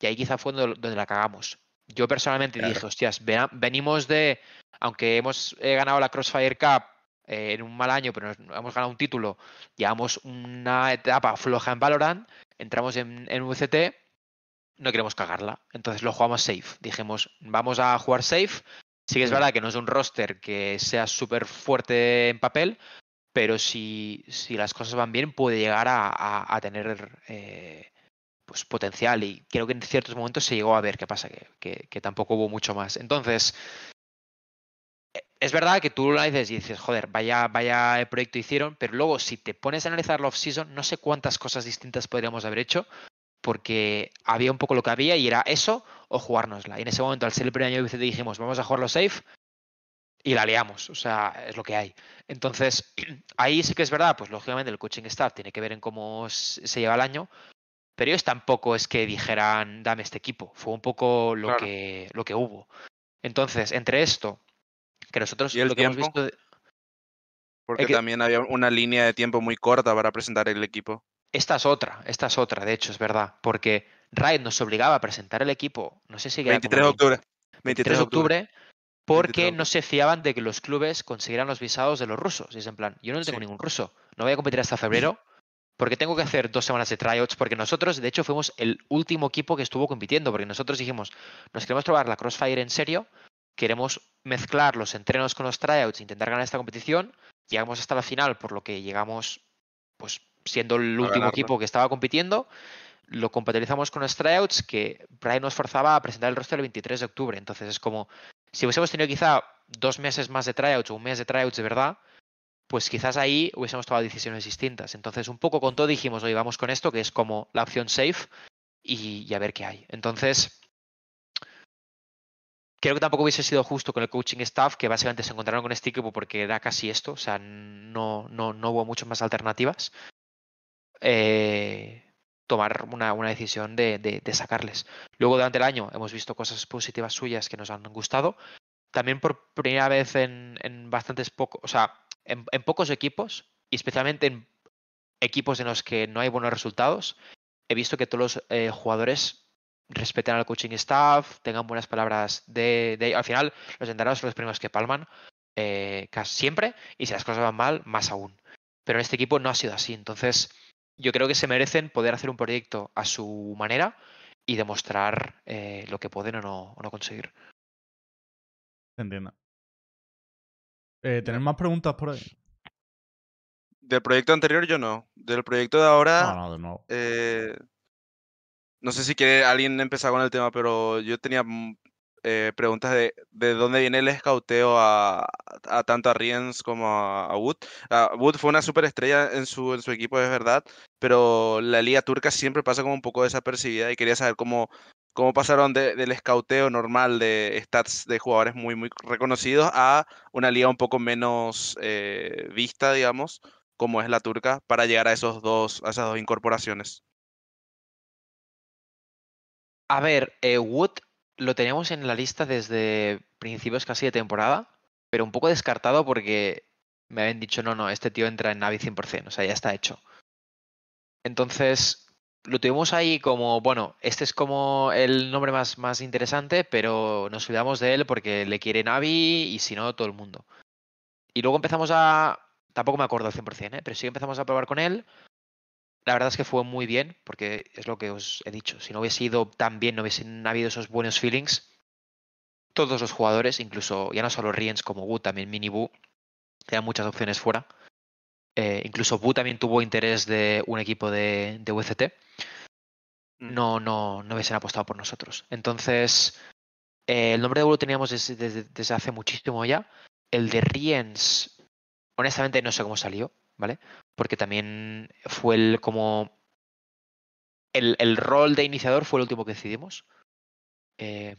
Y ahí quizá fue donde, donde la cagamos. Yo personalmente Claro. dije, hostias, venimos de, aunque hemos eh, ganado la Crossfire Cup eh, en un mal año, pero nos- hemos ganado un título, llevamos una etapa floja en Valorant, entramos en, en VCT, no queremos cagarla. Entonces lo jugamos safe. Dijimos, vamos a jugar safe. Sí que es verdad que no es un roster que sea súper fuerte en papel, pero si, si las cosas van bien puede llegar a, a- a tener eh, pues potencial y creo que en ciertos momentos se llegó a ver qué pasa, que, que- que tampoco hubo mucho más. Entonces, eh, es verdad que tú lo dices y dices, joder, vaya, vaya el proyecto hicieron, pero luego si te pones a analizar la off-season, no sé cuántas cosas distintas podríamos haber hecho, porque había un poco lo que había y era eso o jugárnosla. Y en ese momento, al ser el primer año de dijimos, vamos a jugarlo safe y la liamos. O sea, es lo que hay. Entonces, ahí sí que es verdad, pues lógicamente el coaching staff tiene que ver en cómo se lleva el año, pero ellos tampoco es que dijeran, dame este equipo. Fue un poco lo, Claro. que, lo que hubo. Entonces, entre esto, que nosotros ¿Y el lo que hemos tiempo? visto... de- Porque que- también había una línea de tiempo muy corta para presentar el equipo. Esta es otra, esta es otra, de hecho, es verdad, porque Riot nos obligaba a presentar el equipo, no sé si era como 23 de octubre. 23 de octubre, porque 23 de no se fiaban de que los clubes consiguieran los visados de los rusos. Y es en plan, yo no tengo Sí. ningún ruso, no voy a competir hasta febrero porque tengo que hacer dos semanas de tryouts, porque nosotros, de hecho, fuimos el último equipo que estuvo compitiendo, porque nosotros dijimos, nos queremos probar la Crossfire en serio, queremos mezclar los entrenos con los tryouts, intentar ganar esta competición, llegamos hasta la final, por lo que llegamos, pues, siendo el último ganarlo. equipo que estaba compitiendo, lo compatibilizamos con los tryouts, que Brian nos forzaba a presentar el roster el 23 de octubre, entonces es como, si hubiésemos tenido quizá dos meses más de tryouts o un mes de tryouts de verdad, pues quizás ahí hubiésemos tomado decisiones distintas. Entonces, un poco con todo dijimos, oye, vamos con esto, que es como la opción safe, y, y a ver qué hay. Entonces, creo que tampoco hubiese sido justo con el coaching staff, que básicamente se encontraron con este equipo porque era casi esto, o sea, no, no, no hubo muchas más alternativas. Eh, tomar una, una decisión de, de- de sacarles. Luego, durante el año, hemos visto cosas positivas suyas que nos han gustado. También por primera vez en, en bastantes pocos, o sea, en, en pocos equipos, y especialmente en equipos en los que no hay buenos resultados, he visto que todos los eh, jugadores respeten al coaching staff, tengan buenas palabras de, de- Al final, los entrenadores son los primeros que palman eh, casi siempre, y si las cosas van mal, más aún. Pero en este equipo no ha sido así. Entonces, yo creo que se merecen poder hacer un proyecto a su manera y demostrar eh, lo que pueden o no, o no conseguir. Entiendo. Eh, ¿Tenéis más preguntas por ahí? Del proyecto anterior yo no. Del proyecto de ahora, No, no, de nuevo. eh, no sé si quiere alguien empezar con el tema, pero yo tenía eh, preguntas de, de dónde viene el escauteo a, a tanto a Riens como a, Wood. Ah, Wood fue una superestrella en su, en su equipo, es verdad, pero la liga turca siempre pasa como un poco desapercibida y quería saber cómo, cómo pasaron de- del escauteo normal de stats de jugadores muy, muy reconocidos a una liga un poco menos eh, vista, digamos, como es la turca, para llegar a esos dos, a esas dos incorporaciones. A ver, eh, Wood lo teníamos en la lista desde principios casi de temporada, pero un poco descartado porque me habían dicho, no, no, este tío entra en Navi 100%, o sea, ya está hecho. Entonces, lo tuvimos ahí como, bueno, este es como el nombre más, más interesante, pero nos olvidamos de él porque le quiere Navi y si no, todo el mundo. Y luego empezamos a... Tampoco me acuerdo al 100%, ¿eh? pero sí empezamos a probar con él. La verdad es que fue muy bien, porque es lo que os he dicho. Si no hubiese ido tan bien, no hubiesen habido esos buenos feelings, todos los jugadores, incluso ya no solo Riens como Wu, también Mini Wu, tenían muchas opciones fuera. Eh, incluso Wu también tuvo interés de un equipo de, de VCT. Mm. No, no, no hubiesen apostado por nosotros. Entonces, eh, el nombre de Wu lo teníamos desde, desde- desde hace muchísimo ya. El de Riens, honestamente no sé cómo salió, ¿vale? Porque también fue el como. El, el rol de iniciador fue el último que decidimos. Eh,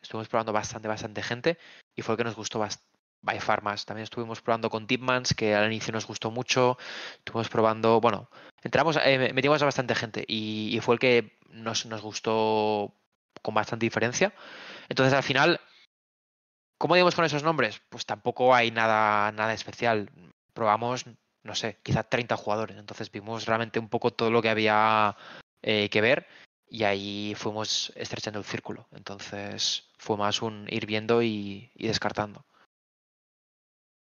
estuvimos probando bastante, bastante gente y fue el que nos gustó bastante. By far más. También estuvimos probando con Tipmans, que al inicio nos gustó mucho. Estuvimos probando, bueno, entramos, eh, metimos a bastante gente y, y fue el que nos, nos gustó con bastante diferencia. Entonces, al final, ¿cómo digamos con esos nombres? Pues tampoco hay nada, nada especial. Probamos, no sé, quizá 30 jugadores. Entonces vimos realmente un poco todo lo que había eh, que ver y ahí fuimos estrechando el círculo. Entonces fue más un ir viendo y, y descartando.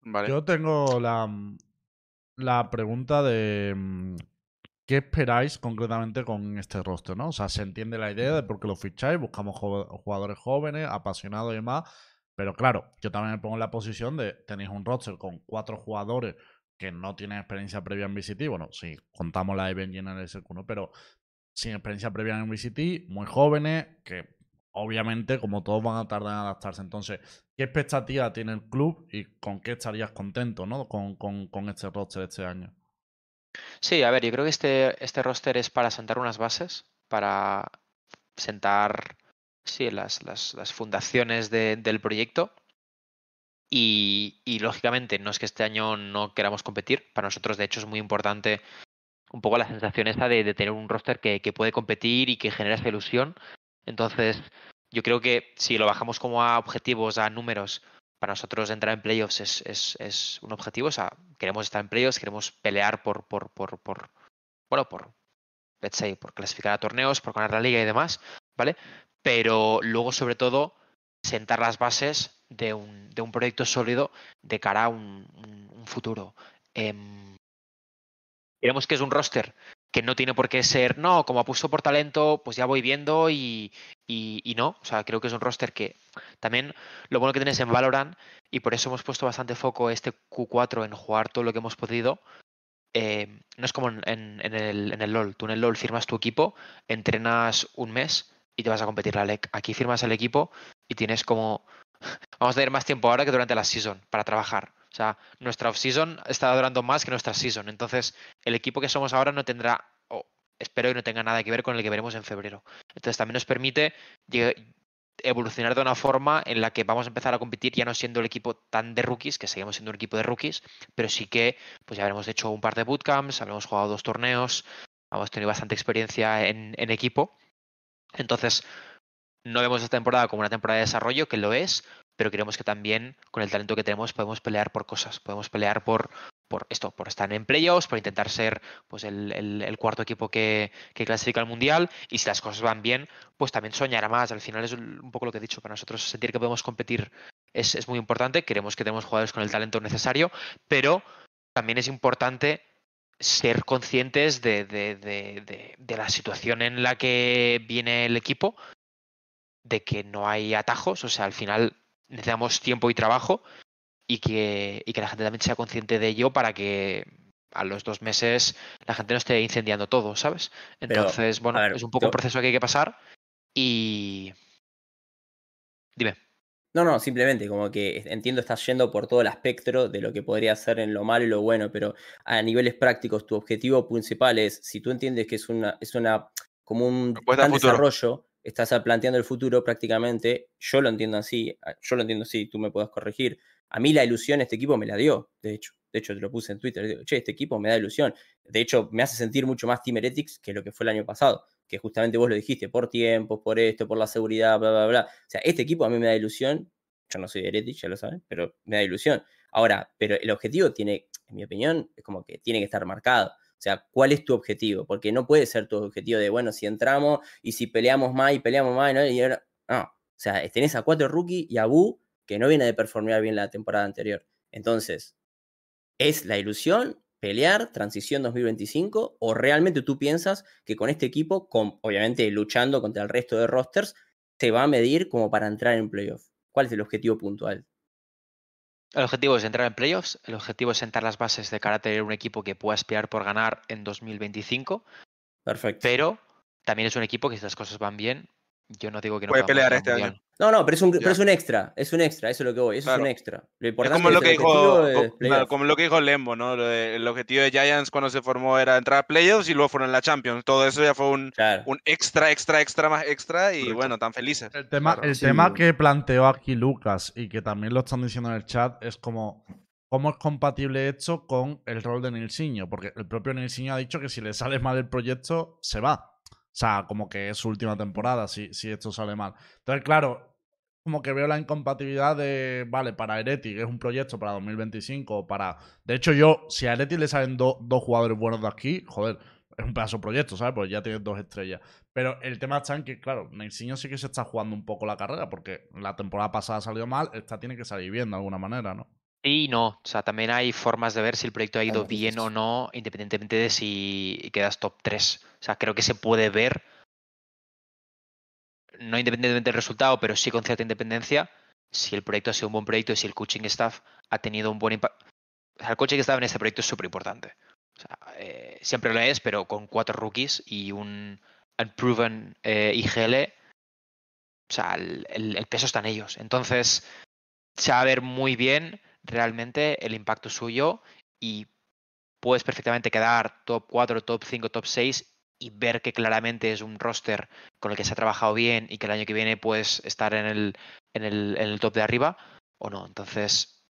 Vale. Yo tengo la, la pregunta de mm, ¿qué esperáis concretamente con este roster? ¿no? O sea, se entiende la idea de por qué lo ficháis, buscamos jugadores jóvenes, apasionados y demás, pero claro, yo también me pongo en la posición de tenéis un roster con cuatro jugadores que no tienen experiencia previa en VCT, bueno, sí, contamos la de Benji en el SQ1, pero sin experiencia previa en VCT, muy jóvenes, que obviamente, como todos van a tardar en adaptarse. Entonces, ¿qué expectativa tiene el club y con qué estarías contento ¿no? con, con, con este roster este año? Sí, a ver, yo creo que este, este roster es para sentar unas bases, para sentar sí, las, las, las fundaciones de- del proyecto. Y, y, lógicamente no es que este año no queramos competir. Para nosotros, de hecho, es muy importante un poco la sensación esta de, de tener un roster que, que puede competir y que genera esa ilusión. Entonces, yo creo que si lo bajamos como a objetivos, a números, para nosotros entrar en playoffs es, es, es un objetivo. O sea, queremos estar en playoffs, queremos pelear por, por, por, por bueno, por, let's say, por clasificar a torneos, por ganar la liga y demás, ¿vale? Pero luego, sobre todo, sentar las bases de un, de un proyecto sólido de cara a un, un, futuro. Eh, Queremos que es un roster que no tiene por qué ser, no, como apuesto por talento, pues ya voy viendo y, y, y, no. O sea, creo que es un roster que también lo bueno que tienes en Valorant, y por eso hemos puesto bastante foco este Q4 en jugar todo lo que hemos podido. Eh, no es como en, en, en, el, en el LOL. Tú en el LOL firmas tu equipo, entrenas un mes y te vas a competir la LEC. Aquí firmas el equipo y tienes como. Vamos a tener más tiempo ahora que durante la season para trabajar. O sea, nuestra off-season está durando más que nuestra season. Entonces, el equipo que somos ahora no tendrá, o espero que no tenga nada que ver con el que veremos en febrero. Entonces, también nos permite evolucionar de una forma en la que vamos a empezar a competir ya no siendo el equipo tan de rookies, que seguimos siendo un equipo de rookies, pero sí que pues ya habremos hecho un par de bootcamps, habremos jugado dos torneos, hemos tenido bastante experiencia en, en equipo. Entonces, no vemos esta temporada como una temporada de desarrollo, que lo es, pero creemos que también con el talento que tenemos podemos pelear por cosas, podemos pelear por, por esto, por estar en playoffs, por intentar ser pues el, el, cuarto equipo que, que, clasifica al mundial y si las cosas van bien, pues también soñar más. Al final es un poco lo que he dicho, para nosotros sentir que podemos competir es, es muy importante, queremos que tenemos jugadores con el talento necesario, pero también es importante ser conscientes de, de, de, de, la situación en la que viene el equipo, de que no hay atajos, o sea, al final necesitamos tiempo y trabajo y que, y que la gente también sea consciente de ello para que a los dos meses la gente no esté incendiando todo, ¿sabes? Entonces, Pero, bueno, ver, es un poco un proceso que hay que pasar y... Dime. No, no, simplemente como que entiendo estás yendo por todo el espectro de lo que podría ser en lo malo y lo bueno, pero a niveles prácticos tu objetivo principal es, si tú entiendes que es una, es una como un gran desarrollo, estás planteando el futuro prácticamente, yo lo entiendo así, yo lo entiendo así, tú me puedes corregir. A mí la ilusión este equipo me la dio, de hecho. De hecho, te lo puse en Twitter. Digo, che, este equipo me da ilusión. De hecho, me hace sentir mucho más Team Heretics que lo que fue el año pasado. Que justamente vos lo dijiste, por tiempos, por esto, por la seguridad, bla, bla, bla. O sea, este equipo a mí me da ilusión. Yo no soy de Heretics, ya lo saben, pero me da ilusión. Ahora, pero el objetivo tiene, en mi opinión, es como que tiene que estar marcado. O sea, ¿cuál es tu objetivo? Porque no puede ser tu objetivo de, bueno, si entramos y si peleamos más y peleamos más, ¿no? Y ahora, no. O sea, tenés a cuatro rookies y a Bu que no viene de performear bien la temporada anterior. Entonces, ¿es la ilusión pelear transición 2025 o realmente tú piensas que con este equipo, con, obviamente luchando contra el resto de rosters, se va a medir como para entrar en playoff? ¿Cuál es el objetivo puntual? El objetivo es entrar en playoffs, el objetivo es sentar las bases de cara a tener un equipo que pueda aspirar por ganar en 2025. Perfecto. Pero también es un equipo que si las cosas van bien, yo no digo que no puede pelear este año. No, no, pero es, un, pero es un extra, es un extra, eso es lo que voy, eso claro. es un extra. Lo importante es como, lo que dijo, como, como, lo que dijo Lembo, ¿no? De, el objetivo de Giants cuando se formó era entrar a playoffs y luego fueron en la Champions. Todo eso ya fue un, claro. un extra, extra, extra más extra y Correcto. bueno, tan felices. El tema, claro. el sí. tema que planteó aquí Lucas y que también lo están diciendo en el chat es como cómo es compatible esto con el rol de Nilsinho, porque el propio Nilsinho ha dicho que si le sale mal el proyecto, se va. Sea, como que es su última temporada si, si esto sale mal. Entonces, claro, como que veo la incompatibilidad de, vale, para Ereti, que es un proyecto para 2025, para... De hecho, yo, si a Ereti le salen do- dos jugadores buenos de aquí, joder, es un pedazo de proyecto, ¿sabes? Porque ya tiene dos estrellas. Pero el tema está en que, claro, Neysinho sí que se está jugando un poco la carrera, porque la temporada pasada salió mal, esta tiene que salir bien de alguna manera, ¿no? Y no, o sea, también hay formas de ver si el proyecto ha ido bien o no, independientemente de si quedas top 3. O sea, creo que se puede ver, no independientemente del resultado, pero sí con cierta independencia, si el proyecto ha sido un buen proyecto y si el coaching staff ha tenido un buen impacto. O sea, el coaching staff en este proyecto es súper importante. O sea, eh, siempre lo es, pero con cuatro rookies y un unproven eh, IGL, o sea, el, el- el peso está en ellos. Entonces, se va a ver muy bien realmente el impacto suyo y puedes perfectamente quedar top 4, top 5, top 6 y ver que claramente es un roster con el que se ha trabajado bien y que el año que viene puedes estar en el, en el, en el top de arriba o no. Entonces,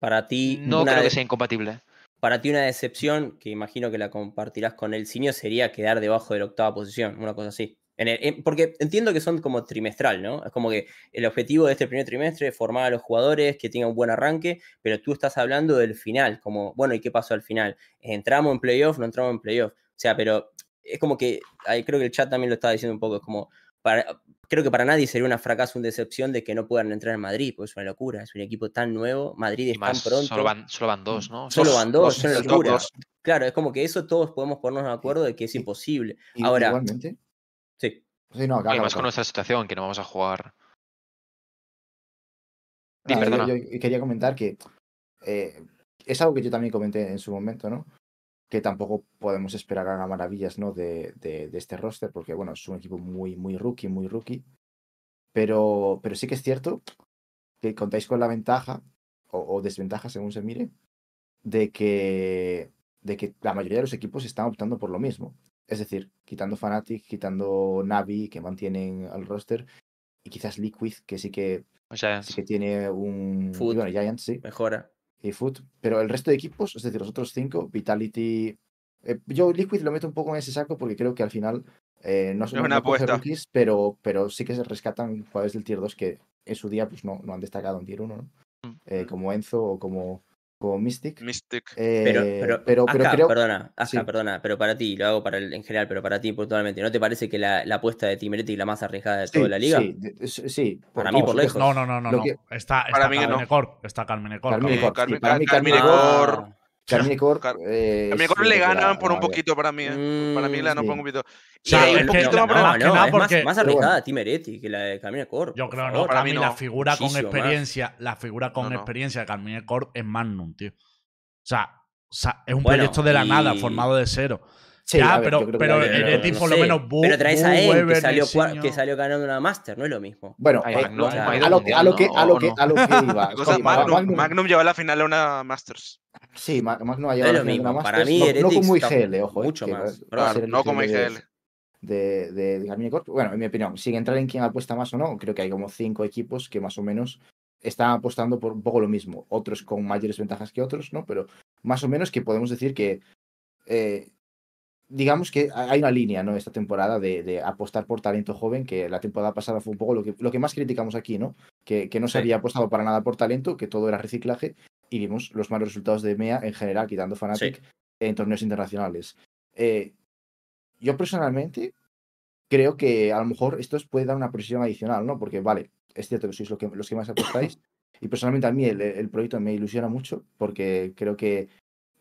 Para ti, no creo que sea incompatible. para ti una decepción, que imagino que la compartirás con el Ciño, sería quedar debajo de la octava posición, una cosa así. En el- en- porque entiendo que son como trimestral, ¿no? Es como que el objetivo de este primer trimestre es formar a los jugadores, que tengan un buen arranque, pero tú estás hablando del final, como, bueno, ¿y qué pasó al final? ¿Entramos en playoff? ¿No entramos en playoff? O sea, pero es como que, ahí creo que el chat también lo estaba diciendo un poco, es como, para, creo que para nadie sería una fracaso, una decepción de que no puedan entrar en Madrid, porque es una locura, es un equipo tan nuevo, Madrid es tan pronto. solo van, solo van dos, ¿no? Solo van dos, dos, es una locura. Claro, es como que eso todos podemos ponernos de acuerdo de que es imposible. Ahora- Igualmente. Sí. Sí, no, y más con nuestra situación, que no vamos a jugar. Di, Nada, yo- quería comentar que eh, es algo que yo también comenté en su momento, ¿no? Que tampoco podemos esperar a maravillas, ¿no? De, de, de este roster, porque bueno, es un equipo muy, muy rookie, muy rookie. Pero, pero sí que es cierto que contáis con la ventaja, o, o desventaja según se mire, de que, de que la mayoría de los equipos están optando por lo mismo. Es decir, quitando Fnatic, quitando Navi, que mantienen al roster, y quizás Liquid, que sí que sí que tiene un. Food. Bueno, Giants sí, Mejora. y Foot. Pero el resto de equipos, es decir, los otros cinco, Vitality. eh, yo Liquid lo meto un poco en ese saco porque creo que al final eh, no son una no coge apuesta. rookies, pero, pero sí que se rescatan jugadores del tier 2 que en su día pues no, no han destacado en tier 1, ¿no? Mm. Eh, como Enzo o como, como Mystic. Mystic. Eh, Pero, pero, pero, pero creo. perdona, sí. perdona, pero para ti, lo hago para el, en general, pero para ti puntualmente, ¿no te parece que la, la apuesta de Timeretti es la más arriesgada de Sí, toda la liga? Sí, sí, Para mí, por lejos. No, no, no, no. Que- Está, Para está mí que no. Está sí, para mí Corp- Corp- Carmine Corp, Car- eh, le ganan por la un poquito para mí, ¿eh? Para mí le ganan sí. por un poquito. O sea, Y Sí, es un poquito más por no, es más- porque- más, arriesgada bueno. Timeretti que la de Camina Corp. Yo creo no, para Para mí la figura con Muchísimo más. experiencia, la figura con No, no. experiencia de Carmine Corp es Magnum, tío. O sea, o sea, es un Bueno, proyecto de la y- nada, formado de cero. Sí, ya, a ver, pero, pero no por lo sé, menos Bu, Pero traes a él, que salió, que ganando una Master, no es lo mismo. Bueno, Ay, eh, Magnum- a, a lo que, a lo que, a lo ¿no? que, ¿O a lo que iba. Magnum, Magnum- a la final a una Masters. Sí, Ma- Magnum ha No llevado es la final de una mismo. Para Masters, mí, no, no como IGL, ojo. eh, mucho más. a no como IGL de-. De, de, Corp. Bueno, en mi opinión, sin entrar en quién apuesta más o no, creo que hay como cinco equipos que más o menos están apostando por un poco lo mismo. Otros con mayores ventajas que otros, ¿no? Pero más o menos que podemos decir que. eh, digamos que hay una línea, ¿no? Esta temporada de, de apostar por talento joven, que la temporada pasada fue un poco lo que, lo que más criticamos aquí, ¿no? Que, que no se Sí. había apostado para nada por talento, que todo era reciclaje, y vimos los malos resultados de MEA en general, quitando Fnatic, en torneos internacionales. Eh, yo personalmente creo que a lo mejor esto os puede dar una presión adicional, ¿no? Porque, vale, es cierto que sois lo que, los que más apostáis, y personalmente a mí el, el proyecto me ilusiona mucho, porque creo que,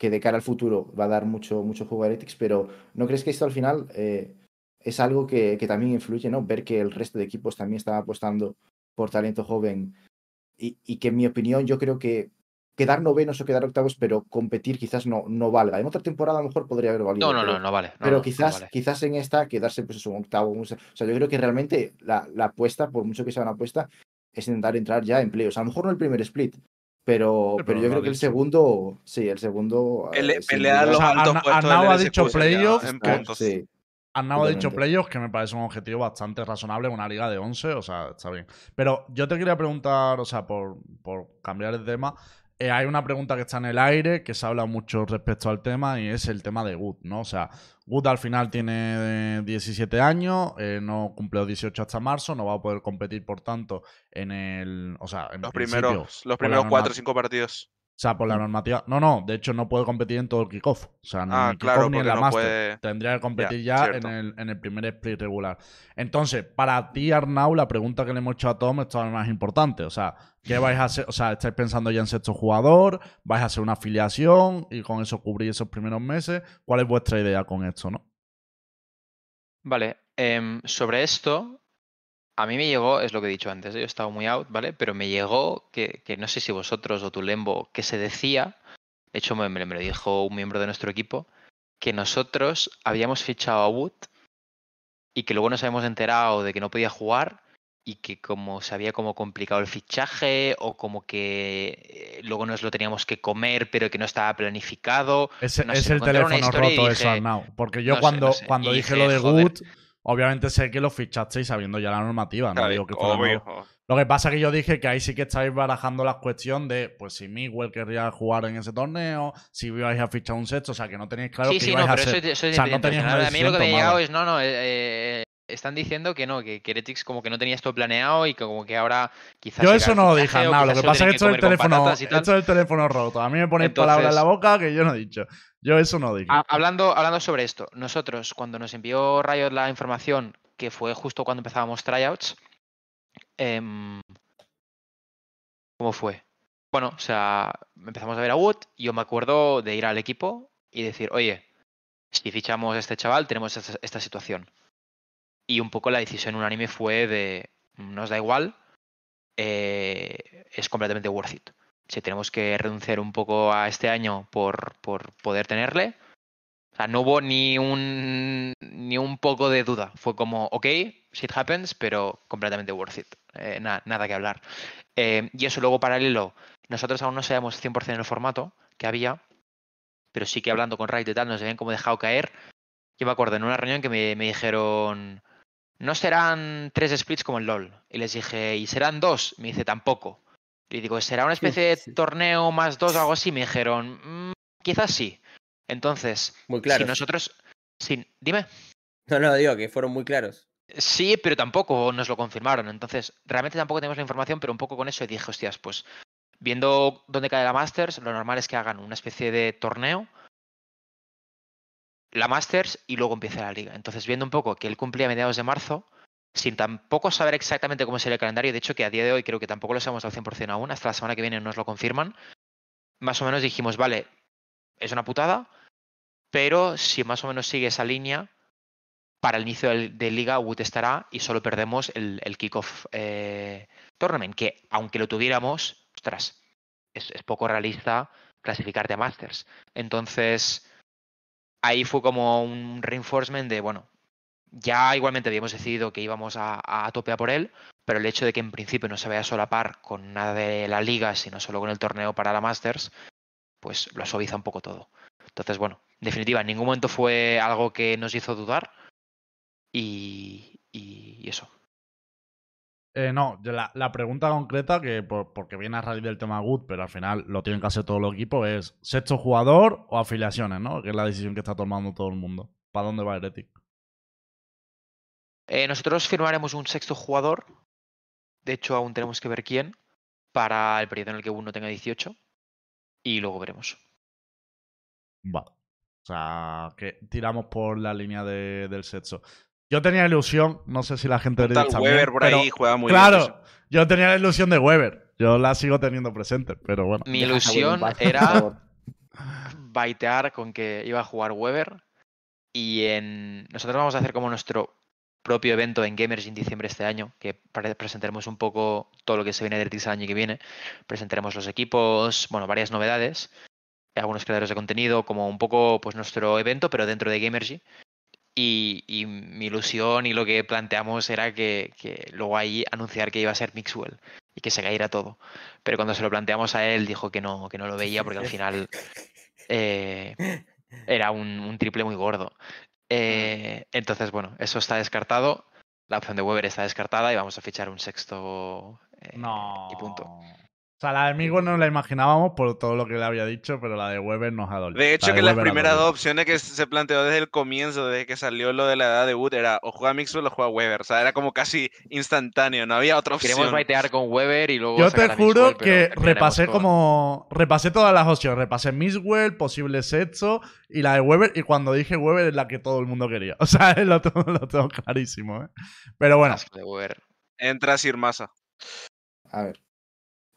que de cara al futuro va a dar mucho, mucho juego a Heretics, pero ¿no crees que esto al final eh, es algo que, que también influye, ¿no? Ver que el resto de equipos también están apostando por talento joven y, y que en mi opinión yo creo que quedar novenos o quedar octavos, pero competir quizás no, no valga. En otra temporada a lo mejor podría haber valido. no, no, pero- no, no vale. no, pero no, no quizás, vale. quizás en esta quedarse pues un octavo. un o sea, yo creo que realmente la, la apuesta, por mucho que sea una apuesta, es intentar entrar ya en playoffs. A lo mejor no el primer split, pero, Sí, pero pero yo creo que el segundo, sí, el segundo. Pele- eh, sin pelear duda los O sea, altos puestos ha dicho sería playoff, en está, puntos. sí. Arnau ha dicho playoffs, que me parece un objetivo bastante razonable en una liga de 11, o sea, está bien. Pero yo te quería preguntar, o sea, por, por cambiar el tema, eh, hay una pregunta que está en el aire, que se habla mucho respecto al tema, y es el tema de Good, ¿no? O sea, Good al final tiene eh, 17 años, eh, no cumple los 18 hasta marzo, no va a poder competir, por tanto, en el. O sea, en Los primeros, los primeros cuatro norma- o cinco partidos. O sea, por la normativa. No, no, de hecho no puede competir en todo el kickoff. O sea, ni en Ah, el claro, ni en la no Master. puede- Tendría que competir Ya, ya en el, en el primer split regular. Entonces, para ti, Arnau, la pregunta que le hemos hecho a Tom es todavía más importante. O sea, ¿qué vais a hacer? O sea, ¿estáis pensando ya en sexto jugador? ¿Vais a hacer una afiliación y con eso cubrir esos primeros meses? ¿Cuál es vuestra idea con esto, no? Vale, em, sobre esto, a mí me llegó, es lo que he dicho antes, ¿eh? yo he estado muy out, ¿vale? Pero me llegó que, que no sé si vosotros o tu Lembo, que se decía, de hecho me, me lo dijo un miembro de nuestro equipo, que nosotros habíamos fichado a Wood y que luego nos habíamos enterado de que no podía jugar y que como se había como complicado el fichaje o como que eh, luego nos lo teníamos que comer pero que no estaba planificado. Ese, No es sé, el teléfono roto eso, Arnau. Porque yo no sé, cuando, no sé. cuando dije dije, lo de joder. Obviamente sé que lo fichasteis sabiendo ya la normativa. No Claro, digo que fuera obvio. Lo que pasa es que yo dije que ahí sí que estáis barajando la cuestión de, pues, si Miguel querría jugar en ese torneo, si ibais a fichar un sexto, o sea, que no tenéis claro sí, que sí, ibais no, a pero eso, es- eso es o sea, no a mí lo que me ha llegado es, no, no, eh, eh, están diciendo que no, que Heretics como que no tenía esto planeado y que como que ahora quizás... Yo eso no lo dije, o Arnau. Lo que pasa es que esto tienen es el que comer con teléfono, esto es el teléfono roto. A mí me ponéis palabras en la boca que yo no he dicho. Yo eso no dije. Ha- Hablando, hablando sobre esto, nosotros cuando nos envió Riot la información, que fue justo cuando empezábamos tryouts, em, ¿cómo fue? Bueno, o sea, empezamos a ver a Wood y yo me acuerdo de ir al equipo y decir, oye, si fichamos a este chaval, tenemos esta, esta situación. Y un poco la decisión unánime fue de, nos da igual, eh, es completamente worth it. Si tenemos que renunciar un poco a este año por, por poder tenerle, o sea, no hubo ni un, ni un poco de duda. Fue como, ok, shit happens, pero completamente worth it. Eh, na- nada que hablar. Eh, y eso luego paralelo, nosotros aún no sabemos 100% el formato que había, pero sí que hablando con Riot y tal, nos habían como dejado caer. Yo me acuerdo en una reunión que me, me dijeron, no serán tres splits como el LOL. Y les dije, ¿y serán dos? Me dice, tampoco. Y digo, ¿será una especie de torneo más dos o algo así? Me dijeron, "Mm, quizás sí. Entonces, Muy claro. si nosotros. Sí, dime. No, no, digo que fueron muy claros. Sí, pero tampoco nos lo confirmaron. Entonces, realmente tampoco tenemos la información, pero un poco con eso dije, hostias, pues viendo dónde cae la Masters, lo normal es que hagan una especie de torneo, la Masters y luego empiece la liga. Entonces, viendo un poco que él cumplía mediados de marzo, sin tampoco saber exactamente cómo sería el calendario, de hecho que a día de hoy creo que tampoco lo sabemos al 100% aún, hasta la semana que viene nos lo confirman, más o menos dijimos, vale, es una putada, pero si más o menos sigue esa línea, para el inicio de liga Wood estará y solo perdemos el, el kickoff eh, tournament, que aunque lo tuviéramos, ostras, es, es poco realista clasificarte a Masters. Entonces, ahí fue como un reinforcement de, bueno, ya igualmente habíamos decidido que íbamos a, a por él, pero el hecho de que en principio no se vaya a solapar con nada de la liga, sino solo con el torneo para la Masters, pues lo suaviza un poco todo. Entonces, bueno, en definitiva, en ningún momento fue algo que nos hizo dudar y- y eso. Eh, no, la, la pregunta concreta, que por- porque viene a raíz del tema Good, pero al final lo tienen que hacer todos los equipos, es sexto jugador o afiliaciones, ¿no? Que es la decisión que está tomando todo el mundo. ¿Para dónde va Heretic? Eh, nosotros firmaremos un sexto jugador, de hecho aún tenemos que ver quién, para el periodo en el que uno tenga 18 y luego veremos. Va. O sea, que tiramos por la línea de- del sexo. Yo tenía ilusión, no sé si la gente de Weber por pero ahí juega muy claro, bien. eso. yo tenía la ilusión de Weber. Yo la sigo teniendo presente, pero bueno. Mi ilusión era baitear con que iba a jugar Weber y en nosotros vamos a hacer como nuestro propio evento en Gamers en diciembre de este año, que pre- presentaremos un poco todo lo que se viene del TIS el año que viene, presentaremos los equipos, bueno, varias novedades, algunos creadores de contenido, como un poco pues nuestro evento, pero dentro de Gamergy. Y, y mi ilusión y lo que planteamos era que, que luego ahí anunciar que iba a ser Mixwell y que se caíra todo. Pero cuando se lo planteamos a él dijo que no, que no lo veía porque al final eh, era un, un triple muy gordo. Eh, entonces, bueno, eso está descartado. La opción de Weber está descartada y vamos a fichar un sexto. eh, No. Y punto. O sea, la de Miguel no la imaginábamos por todo lo que le había dicho, pero la de Weber nos ha dolido. De hecho, La que las Weber primeras dos opciones que se planteó desde el comienzo, desde que salió lo de la edad de Wood, era o juega Mixwell o juega Weber. O sea, era como casi instantáneo, no había otra opción. Queremos baitear con Weber y luego. Yo te juro Mixwell, que repasé como. Repasé todas las opciones. Repasé Misswell, posible sexo y la de Weber. Y cuando dije Weber es la que todo el mundo quería. O sea, lo tengo, lo tengo clarísimo, ¿eh? Pero bueno, Asco de Weber. Entra Sir Massa. A ver.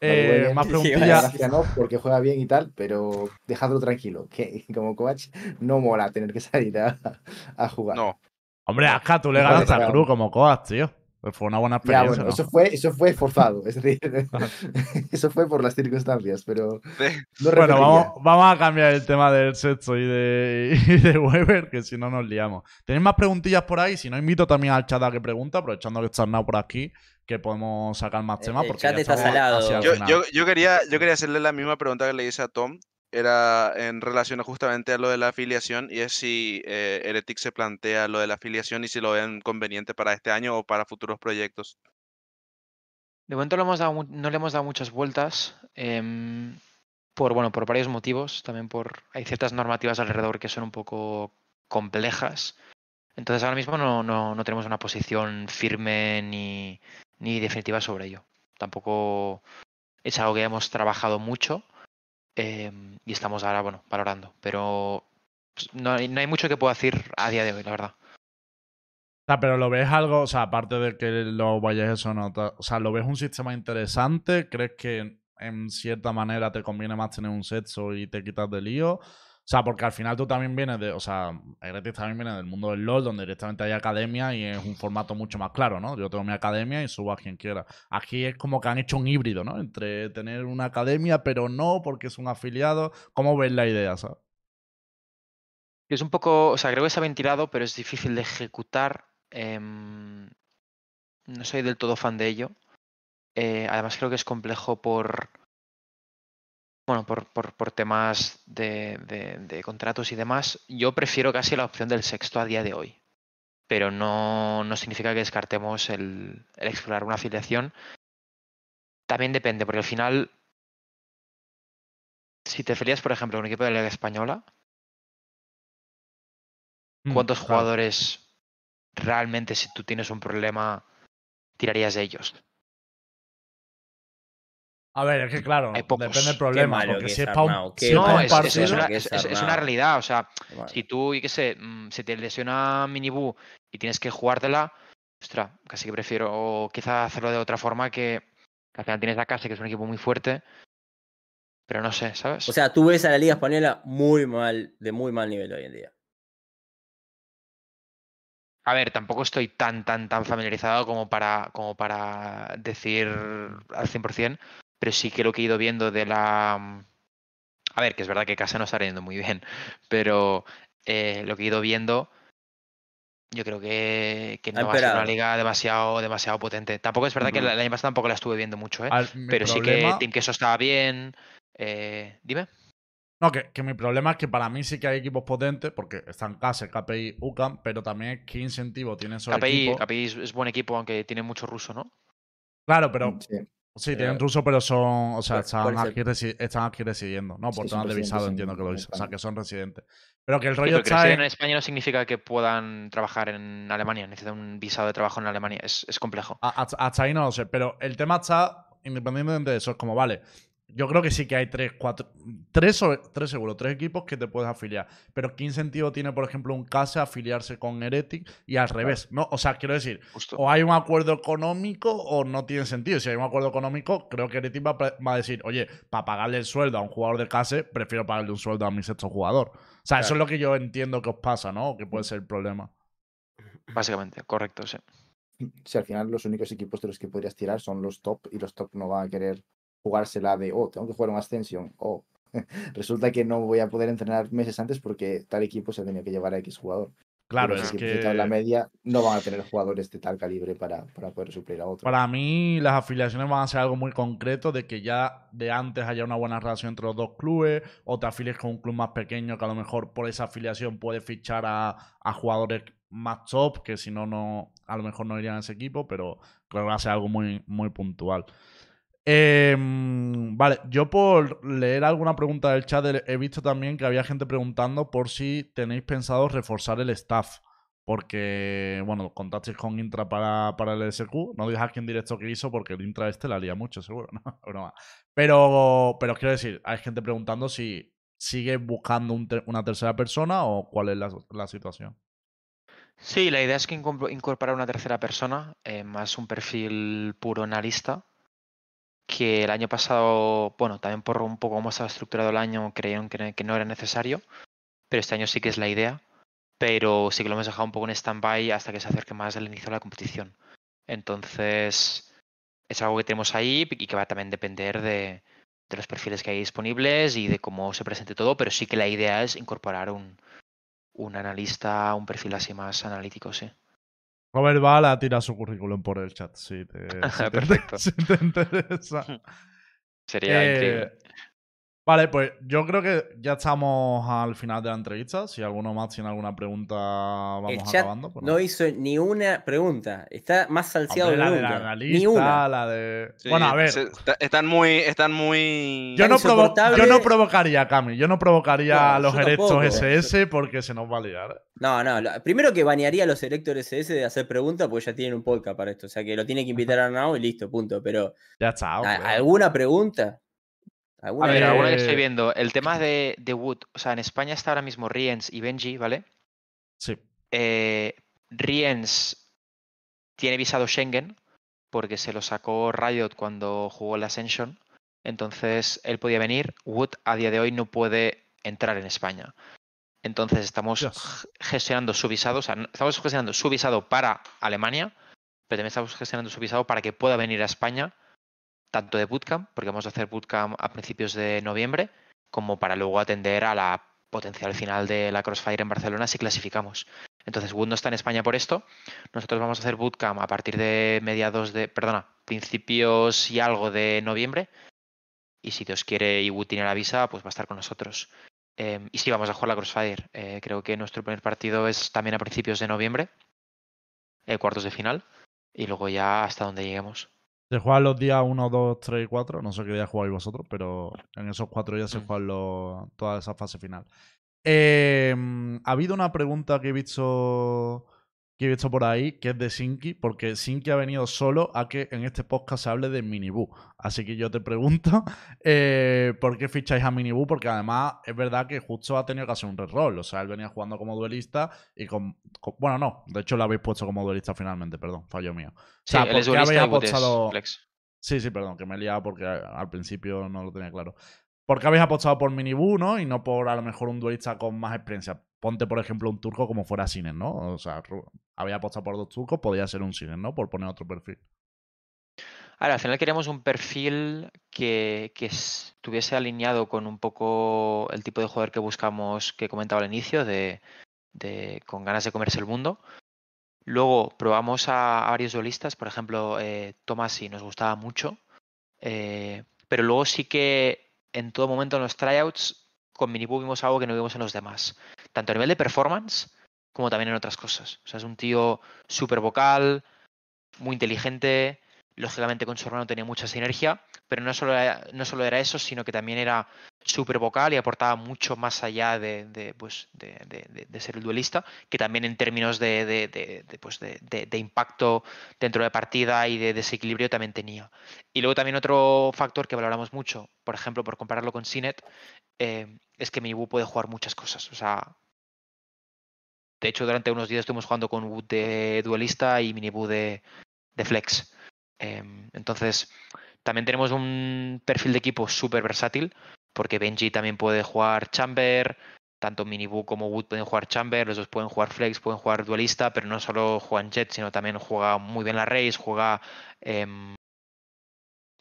Eh, más preguntillas. no, porque juega bien y tal, pero dejadlo tranquilo, que como coach no mola tener que salir a, a jugar. No. Hombre, Aska, tú le Joder, ganaste a. Cruz como coach, tío. Pues fue una buena Ya, experiencia. bueno, ¿no? eso fue, eso fue forzado, es decir, eso fue por las circunstancias, pero no Bueno, vamos, vamos a cambiar el tema del sexo y de, y de Weber, que si no nos liamos. ¿Tenéis más preguntillas por ahí? Si no, invito también al chat a que pregunta, aprovechando que está Arnau por aquí, que podemos sacar más El- temas. el Porque chat ya está salado. el Yo, final. yo, yo quería, yo quería hacerle la misma pregunta que le hice a Tom. Era en relación justamente a lo de la afiliación y es si eh, Heretic se plantea lo de la afiliación y si lo ven conveniente para este año o para futuros proyectos. De momento le hemos dado no le hemos dado muchas vueltas. em, por, bueno, por varios motivos. También por. Hay ciertas normativas alrededor que son un poco complejas. Entonces ahora mismo no, no, no tenemos una posición firme ni, ni definitiva sobre ello. Tampoco es algo que hemos trabajado mucho. em, y estamos ahora, bueno, valorando. Pero pues, no hay, no hay mucho que pueda decir a día de hoy, la verdad. Pero lo ves algo, o sea, aparte de que lo vayas eso nota, o sea, lo ves un sistema interesante, crees que en cierta manera te conviene más tener un sexo y te quitas de lío. O sea, porque al final tú también vienes de, o sea, Heretic también viene del mundo del LOL, donde directamente hay academia y es un formato mucho más claro, ¿no? Yo tengo mi academia y subo a quien quiera. Aquí es como que han hecho un híbrido, ¿no? Entre tener una academia, pero no porque es un afiliado. ¿Cómo ves la idea, sabes? Es un poco, o sea, creo que se ha ventilado, pero es difícil de ejecutar. em, no soy del todo fan de ello. Eh, además creo que es complejo por, bueno, por, por, por temas de, de- de contratos y demás. Yo prefiero casi la opción del sexto a día de hoy. Pero no, no significa que descartemos el, el explorar una afiliación. También depende, porque al final, si te afilias, por ejemplo, a un equipo de la Liga Española, ¿Cuántos Mm, claro. jugadores realmente, si tú tienes un problema, tirarías de ellos? A ver, es que claro, Hay pocos. depende del problema. porque que si es para un, si No, un es, malo es- partido. una, es- una realidad. O sea, si tú, y qué sé, mm, se te lesiona Minibu y tienes que jugártela, ostras, casi que prefiero quizá hacerlo de otra forma que, que al final tienes la casa, que es un equipo muy fuerte, pero no sé, ¿sabes? O sea, tú ves a la Liga Española muy mal, de muy mal nivel hoy en día. A ver, tampoco estoy tan, tan, tan familiarizado como para, como para decir al 100%, pero sí que lo que he ido viendo de la... mm, A ver, que es verdad que Casa no está yendo muy bien, pero eh, lo que he ido viendo, yo creo que, que no va a ser una liga demasiado, demasiado potente. Tampoco es verdad que el año pasado tampoco la estuve viendo mucho, ¿eh? Al- pero sí que Team Queso estaba bien. eh, Dime. No, que, que mi problema es que para mí sí que hay equipos potentes, porque están KASE, KPI, UCAM, pero también qué incentivo tienen esos KPI, equipos. KPI es, es buen equipo, aunque tiene mucho ruso, ¿no? Claro, pero Sí. Sí, Pero- tienen ruso, pero son, o sea, ¿Cuál- están, aquí están aquí residiendo, ¿no? Por Sí, temas de visado en- entiendo que lo en dicen, o sea, que son residentes. Pero que el Sí, rollo que está residen en... en España no significa que puedan trabajar en Alemania, necesitan un visado de trabajo en Alemania, es, es complejo. a- hasta ahí no lo sé, pero el tema está, independientemente de eso, es como, vale, yo creo que sí que hay tres, cuatro, tres, o- tres seguro, tres equipos que te puedes afiliar. Pero ¿qué incentivo tiene, por ejemplo, un CASE afiliarse con Heretic y al revés? ¿no? O sea, quiero decir, Justo. o hay un acuerdo económico o no tiene sentido. Si hay un acuerdo económico, creo que Heretic va, a pre- va a decir, oye, para pagarle el sueldo a un jugador de CASE, prefiero pagarle un sueldo a mi sexto jugador. O sea, eso es lo que yo entiendo que os pasa, ¿no? O que puede ser el problema. Básicamente, correcto, sí. Si al final los únicos equipos de los que podrías tirar son los top y los top no van a querer jugársela de, oh, tengo que jugar un Ascension, o resulta que no voy a poder entrenar meses antes porque tal equipo se ha tenido que llevar a X jugador. Claro, es que... media no van a tener jugadores de tal calibre para, para poder suplir a otros. Para mí, las afiliaciones van a ser algo muy concreto de que ya de antes haya una buena relación entre los dos clubes, o te afilies con un club más pequeño que a lo mejor por esa afiliación puede fichar a, a jugadores más top, que si no, no, a lo mejor no irían a ese equipo, pero creo que va a ser algo muy, muy puntual. Em, vale, yo por leer alguna pregunta del chat he- visto también que había gente preguntando por si tenéis pensado reforzar el staff. Porque, bueno, contasteis con Intra para, para el SQ. No dije aquí en directo que hizo porque el Intra este la lía mucho, seguro. No. Pero, pero quiero decir, hay gente preguntando si sigue buscando una tercera persona o cuál es la, situación. Sí, la idea es que incorpor- incorporar una tercera persona, eh, más un perfil puro analista, que el año pasado, bueno, también por un poco cómo estaba estructurado el año, creyeron que, no era necesario, pero este año sí que es la idea, pero sí que lo hemos dejado un poco en stand-by hasta que se acerque más el inicio de la competición. Entonces, es algo que tenemos ahí y que va a también depender de, de los perfiles que hay disponibles y de cómo se presente todo, pero sí que la idea es incorporar un, un analista, un perfil así más analítico, sí. Robert Bala tira su currículum por el chat, si te, si te- Perfecto. si te interesa. Sería Eh, increíble. Vale, pues yo creo que ya estamos al final de la entrevista. Si alguno más tiene alguna pregunta, vamos El chat acabando. pues no hizo ni una pregunta. Está más salseado Hombre, que la de la nunca. analista, Ni una. la de. Sí, bueno, a ver. se- está- están muy. Están muy. Yo no, yo no provocaría, Cami. Yo no provocaría No, a los erectos. SS porque se nos va a liar. No, no. lo- primero que banearía a los Elector SS de hacer preguntas porque ya tienen un podcast para esto. O sea que lo tiene que invitar a Now y listo, punto. Pero, Ya está. ¿a- hombre. A ¿Alguna ver, alguna que estoy viendo. El tema de, de Wood. O sea, en España está ahora mismo Riens y Benji, ¿vale? Sí. Eh, Riens tiene visado Schengen porque se lo sacó Riot cuando jugó la Ascension. Entonces él podía venir. Wood a día de hoy no puede entrar en España. Entonces estamos Dios. gestionando su visado. O sea, estamos gestionando su visado para Alemania, pero también estamos gestionando su visado para que pueda venir a España, tanto de bootcamp, porque vamos a hacer bootcamp a principios de noviembre, como para luego atender a la potencial final de la Crossfire en Barcelona si clasificamos. Entonces, Wood está en España por esto. Nosotros vamos a hacer bootcamp a partir de mediados de, perdona, principios y algo de noviembre. Y si Dios quiere y Wood tiene la visa, pues va a estar con nosotros. Eh, y sí, vamos a jugar la Crossfire. Eh, creo que nuestro primer partido es también a principios de noviembre, eh, cuartos de final. Y luego ya hasta donde lleguemos. Se juegan los días 1, 2, 3 y 4. No sé qué día jugáis vosotros, pero en esos cuatro días se Mm. juegan los- toda esa fase final. Eh, ha habido una pregunta que he visto que he visto por ahí, que es de Sinki, porque Sinki ha venido solo a que en este podcast se hable de Miniboo. Así que yo te pregunto, eh, ¿por qué ficháis a Miniboo? Porque además es verdad que justo ha tenido que hacer un reroll. O sea, él venía jugando como duelista y con... con- bueno, no, de hecho lo habéis puesto como duelista finalmente, perdón, fallo mío. O Sí, sea, ¿por qué habéis apostado- flex. Sí, sí, perdón, que me he liado porque al principio no lo tenía claro. ¿Por qué habéis apostado por Miniboo, no? Y no por a lo mejor un duelista con más experiencia. Ponte, por ejemplo, un turco como fuera Sinen, ¿no? O sea, había apostado por dos turcos, podía ser un Sinen, ¿no? Por poner otro perfil. A ver, al final queríamos un perfil que, que estuviese alineado con un poco el tipo de jugador que buscamos, que comentaba al inicio, de, de- con ganas de comerse el mundo. Luego probamos a, a varios duelistas, por ejemplo, eh, Tomasi nos gustaba mucho, eh, pero luego sí que en todo momento en los tryouts con Miniboo vimos algo que no vimos en los demás, tanto a nivel de performance como también en otras cosas. O sea, es un tío súper vocal, muy inteligente, lógicamente con su hermano tenía mucha sinergia, pero no solo era, no solo era eso, sino que también era súper vocal y aportaba mucho más allá de, pues, de, ser el duelista, que también en términos de, pues, impacto dentro de partida y de desequilibrio también tenía. Y luego también otro factor que valoramos mucho, por ejemplo, por compararlo con Sinet, eh, es que Minibu puede jugar muchas cosas. O sea, de hecho, durante unos días estuvimos jugando con Wood de duelista y Minibu de, de flex. Em, entonces, también tenemos un perfil de equipo súper versátil, porque Benji también puede jugar Chamber, tanto Minibu como Wood pueden jugar Chamber, los dos pueden jugar Flex, pueden jugar duelista, pero no solo juegan Jet, sino también juega muy bien la Race, juega... em,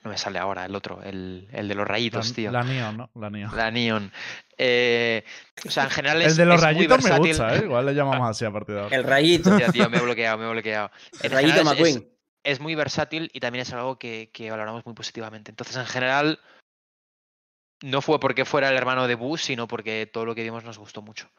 no me sale ahora el otro, el, el de los rayitos, La, tío. la Neon, ¿no? La Neon. La Neon. Eh, o sea, en general es, El de los es muy rayitos me versátil. gusta, ¿eh? Igual le llamamos así a partir de ahora. El rayito. Tío, me he bloqueado, me he bloqueado. El En rayito general es- es- McQueen. es muy versátil y también es algo que, que valoramos muy positivamente. Entonces, en general, no fue porque fuera el hermano de Boo, sino porque todo lo que vimos nos gustó mucho.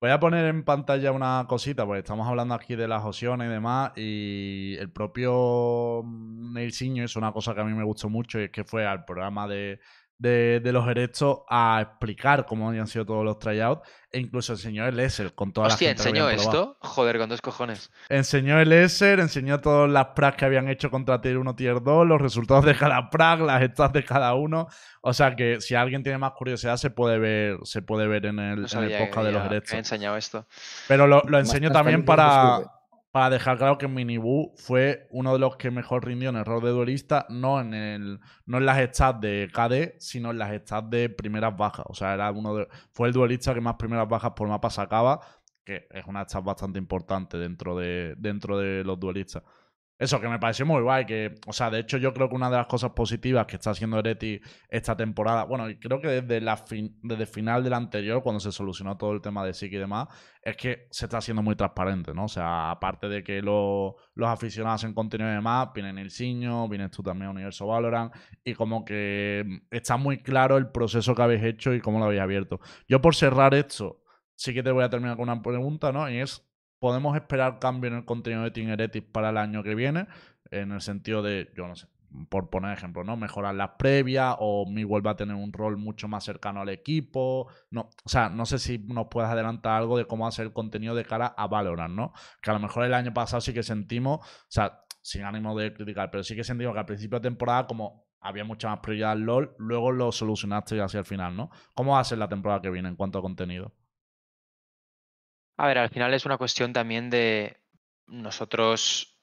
Voy a poner en pantalla una cosita, porque estamos hablando aquí de las opciones y demás, y el propio Neilsinho es una cosa que a mí me gustó mucho, y es que fue al programa de, de, de los erectos a explicar cómo habían sido todos los tryouts, e incluso enseñó el ESER con toda Hostia, la gente que ¿enseñó habían probado. esto? Joder, con dos cojones. Enseñó el ESER, enseñó todas las pracs que habían hecho contra Tier 1, Tier 2, los resultados de cada prac, las stats de cada uno. O sea que si alguien tiene más curiosidad se puede ver, se puede ver en el, No en el que podcast de los había enseñado esto. Pero lo, lo enseño también para. Para dejar claro que Minibu fue uno de los que mejor rindió en el de duelista, no en el, no en las stats de KD, sino en las stats de primeras bajas. O sea, era uno de, fue el duelista que más primeras bajas por mapa sacaba, que es una stat bastante importante dentro de, dentro de los duelistas. Eso, que me pareció muy guay. Que, o sea, de hecho, yo creo que una de las cosas positivas que está haciendo Ereti esta temporada, bueno, creo que desde la fin, desde final del anterior, cuando se solucionó todo el tema de SIC y demás, es que se está haciendo muy transparente, ¿no? O sea, aparte de que lo- los aficionados en contenido y demás, viene el Ciño, vienes tú también a Universo Valorant, y como que está muy claro el proceso que habéis hecho y cómo lo habéis abierto. Yo, por cerrar esto, sí que te voy a terminar con una pregunta, ¿no? Y es. ¿Podemos esperar cambio en el contenido de Team Heretic para el año que viene? En el sentido de, yo no sé, por poner ejemplo, ¿no? Mejorar las previas o Mi vuelve a tener un rol mucho más cercano al equipo. No, o sea, no sé si nos puedes adelantar algo de cómo va a ser el contenido de cara a Valorant, ¿no? Que a lo mejor el año pasado sí que sentimos, o sea, sin ánimo de criticar, pero sí que sentimos que al principio de temporada como había mucha más prioridad al LOL, luego lo solucionaste hacia el final, ¿no? ¿Cómo va a ser la temporada que viene en cuanto a contenido? A ver, al final es una cuestión también de nosotros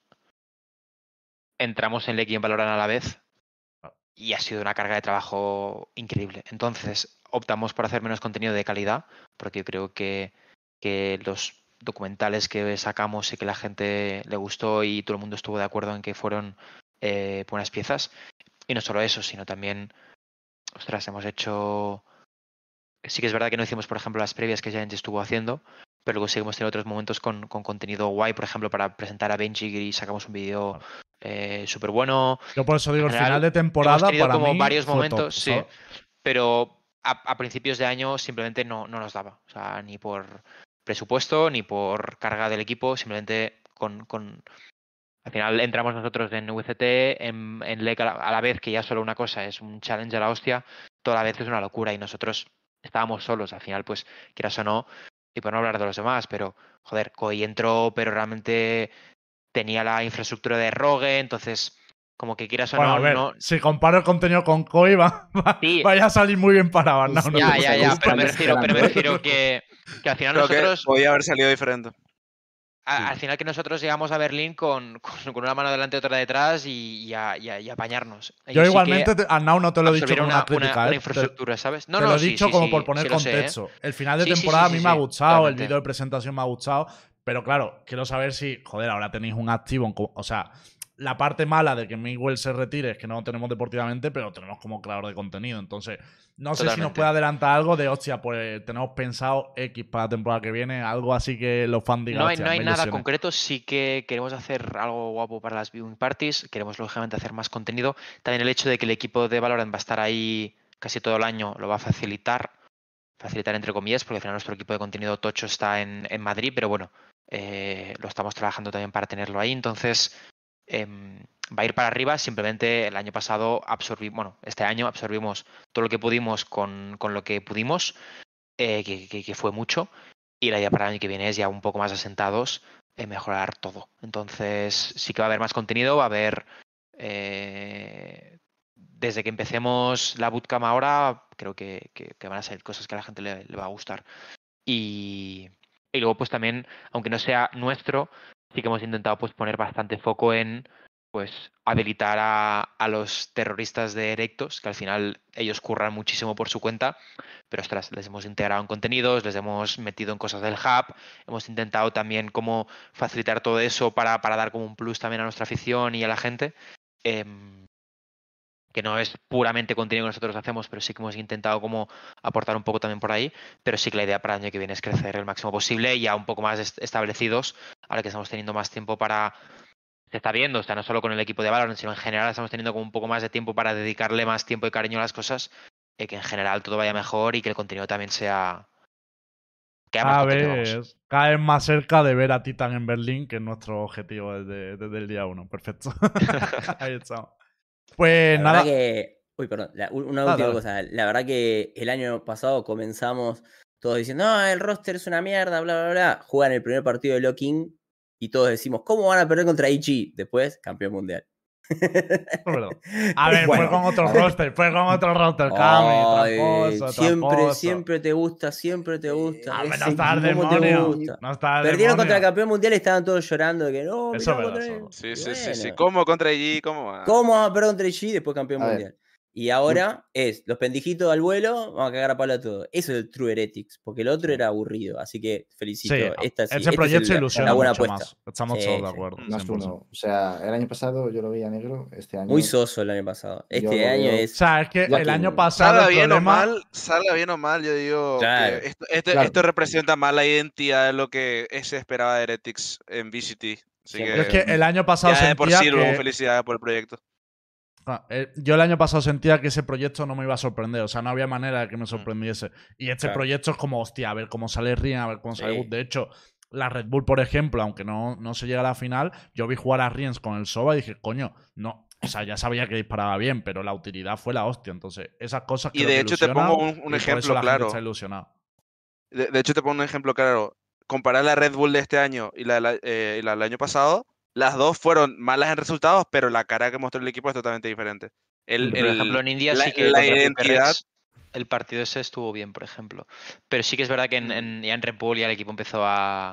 entramos en League y en Valorant a la vez y ha sido una carga de trabajo increíble. Entonces, optamos por hacer menos contenido de calidad, porque yo creo que, que los documentales que sacamos y que la gente le gustó y todo el mundo estuvo de acuerdo en que fueron eh, buenas piezas. Y no solo eso, sino también, ostras, hemos hecho... Sí que es verdad que no hicimos, por ejemplo, las previas que Giants estuvo haciendo, pero luego seguimos teniendo otros momentos con, con contenido guay, por ejemplo, para presentar a Benji y sacamos un vídeo eh, súper bueno. Yo por eso digo, el final de temporada Hemos tenido para como mí varios momentos, top, sí, ¿sabes? pero a, a principios de año simplemente no, no nos daba. O sea, ni por presupuesto, ni por carga del equipo, simplemente con... con... Al final entramos nosotros en VCT, en, en LEC a la, a la vez, que ya solo una cosa es un challenge a la hostia, toda la vez es una locura y nosotros estábamos solos. Al final, pues, quieras o no, y por no hablar de los demás, pero joder, Koi entró, pero realmente tenía la infraestructura de Rogue, entonces como que quieras o Bueno, no, a ver, no- si comparo el contenido con Koi, va, va- Sí. vaya a salir muy bien para Van. No, no, ya, no, ya, ya, pero me refiero, pero me refiero que, que al final Creo que nosotros, podía haber salido diferente. A- al final que nosotros llegamos a Berlín con, con, con una mano delante y otra detrás y, y a, y apañarnos. Yo sí que igualmente, te- a Now no te lo he dicho como una, crítica, una ¿eh? Te- infraestructura, ¿sabes? No, te no, lo he dicho sí, como por poner sé, ¿eh? contexto. El final de temporada a mí me ha gustado, totalmente. el vídeo de presentación me ha gustado, pero claro, quiero saber si, joder, ahora tenéis un activo, o sea, la parte mala de que Miguel se retire es que no lo tenemos deportivamente, pero tenemos como creador de contenido. Entonces, no sé si nos puede adelantar algo de, hostia, pues tenemos pensado X para la temporada que viene, algo así que los fans digan, No hay, "Hostia, no hay nada ilusiona". concreto, sí que queremos hacer algo guapo para las viewing parties, queremos lógicamente hacer más contenido. También el hecho de que el equipo de Valorant va a estar ahí casi todo el año lo va a facilitar, facilitar entre comillas, porque al final nuestro equipo de contenido tocho está en, en Madrid, pero bueno, eh, lo estamos trabajando también para tenerlo ahí. Entonces, em, va a ir para arriba. Simplemente el año pasado absorbimos, bueno, este año absorbimos todo lo que pudimos con, con lo que pudimos, eh, que, que- fue mucho. Y la idea para el año que viene es ya un poco más asentados, eh, mejorar todo. Entonces, sí que va a haber más contenido, va a haber. eh, desde que empecemos la bootcamp ahora, creo que, que- que van a ser cosas que a la gente le, le va a gustar. Y, y luego, pues también, aunque no sea nuestro, sí que hemos intentado pues poner bastante foco en pues habilitar a, a los terroristas de Erectos, que al final ellos curran muchísimo por su cuenta, pero ostras, les hemos integrado en contenidos, les hemos metido en cosas del hub, hemos intentado también cómo facilitar todo eso para, para dar como un plus también a nuestra afición y a la gente. em, que no es puramente contenido que nosotros hacemos, pero sí que hemos intentado como aportar un poco también por ahí, pero sí que la idea para el año que viene es crecer el máximo posible y ya un poco más est- establecidos, ahora que estamos teniendo más tiempo para... Se está viendo, o sea, no solo con el equipo de Valorant, sino en general estamos teniendo como un poco más de tiempo para dedicarle más tiempo y cariño a las cosas, eh, que en general todo vaya mejor y que el contenido también sea vamos. vez, cada vez más cerca de ver a Titan en Berlín, que es nuestro objetivo desde, desde el día uno. Perfecto. Ahí estamos. Pues La nada. verdad que. Uy, perdón. la- una última cosa. La verdad que el año pasado comenzamos todos diciendo, no, el roster es una mierda, bla, bla, bla. Juegan el primer partido de Locking y todos decimos, ¿cómo van a perder contra IG? Después, campeón mundial. A ver, Bueno. fue con otro roster, fue con otro roster, Cami, tramposo, siempre, tramposo. siempre te gusta, siempre te gusta. Ah, no está el equipo, ¿cómo te demonio. gusta? No está el Perdieron contra el campeón mundial y estaban todos llorando de que no, Eso es contra verdad, él". eso Sí, Y sí, sí, sí. bueno. ¿Cómo contra IG? ¿Cómo? va? ¿Cómo vamos a perder contra IG y después campeón A ver. mundial? Y ahora es los pendijitos al vuelo, vamos a cagar a palo a todo. Eso es el True Heretics, porque el otro era aburrido. Así que felicito. Sí, Esta sí, ese esta es proyecto el- ilusiona la buena mucho apuesta. más. Estamos Sí, todos de acuerdo. Más 100%. uno. O sea, el año pasado yo lo veía negro, este año. Muy soso el año pasado. Este año veo- O es. sea, es que el año pasado Salga bien problema... o mal, salga bien o mal, yo digo Claro. que esto, esto- Claro. esto representa más la identidad de lo que se esperaba de Heretics en VCT. Así que, Es que el año pasado ya de por sentía sí, que... felicidades por el proyecto. Ah, eh, Yo el año pasado sentía que ese proyecto no me iba a sorprender, o sea, no había manera de Mm. que me sorprendiese. Y este Claro. proyecto es como, hostia, a ver cómo sale Rien, a ver cómo sale Sí. De hecho, la Red Bull, por ejemplo, aunque no, no se llega a la final, yo vi jugar a Riens con el Soba y dije, coño, no. O sea, ya sabía que disparaba bien, pero la utilidad fue la hostia. Entonces, esas cosas Y creo de que hecho te pongo un, y ejemplo claro. De, de hecho te pongo un ejemplo claro. Comparar la Red Bull de este año y la, eh, y la del año pasado, las dos fueron malas en resultados, pero la cara que mostró el equipo es totalmente diferente. El, Por el- ejemplo, en India la- sí que la identidad- el partido ese estuvo bien, por ejemplo. Pero sí que es verdad que en, en, ya en Red Bull ya el equipo empezó a,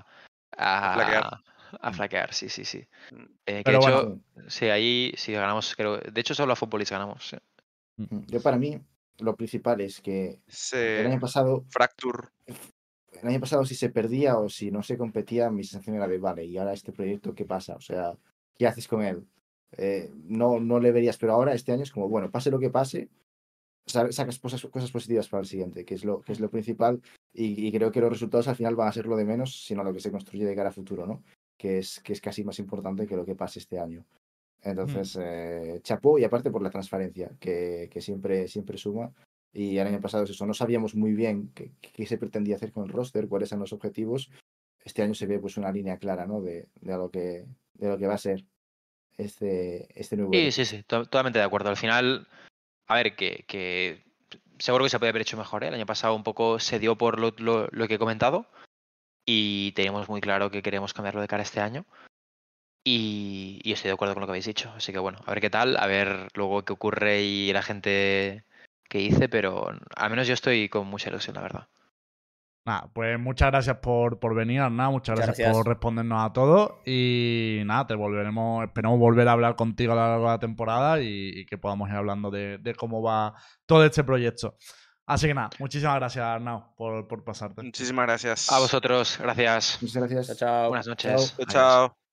a, A flaquear. a flaquear, sí, sí, sí. Eh, que Pero de bueno. hecho, sí, ahí sí ganamos, creo. De hecho, solo a Futbolista ganamos. sí. Yo para mí, lo principal es que se- el año pasado, Fracture. El año pasado si se perdía o si no se competía, mi sensación era de, vale, y ahora este proyecto, ¿qué pasa? O sea, ¿qué haces con él? Eh, no, no le verías, pero ahora este año es como, bueno, pase lo que pase, sa- sacas cosas, cosas positivas para el siguiente, que es lo, que es lo principal, y, y creo que los resultados al final van a ser lo de menos, sino lo que se construye de cara a futuro, ¿no? Que es, que es casi más importante que lo que pase este año. Entonces, eh, chapó y aparte por la transparencia, que, que siempre, siempre suma. Y el año pasado es eso, no sabíamos muy bien qué, qué se pretendía hacer con el roster, cuáles eran los objetivos. Este año se ve pues una línea clara, ¿no? De, de lo que de lo que va a ser este, este nuevo. Sí, sí, sí, to- totalmente de acuerdo. Al final, a ver, que, que seguro que se podía haber hecho mejor. ¿eh? El año pasado un poco se dio por lo, lo- lo que he comentado y teníamos muy claro que queremos cambiarlo de cara este año. Y, y estoy de acuerdo con lo que habéis dicho. Así que bueno, a ver qué tal, a ver luego qué ocurre y la gente que hice, pero al menos yo estoy con mucha ilusión, la verdad. Nada, pues muchas gracias por, por venir, Arnau. Muchas Muchas gracias, gracias. por respondernos a todo. Y nada, te volveremos, esperamos volver a hablar contigo a lo largo de la temporada y, y que podamos ir hablando de, de cómo va todo este proyecto. Así que nada, muchísimas gracias, Arnau, por, por pasarte. Muchísimas gracias. A vosotros, gracias. Muchas gracias. Chao, chao. Buenas noches. Chao. Chao.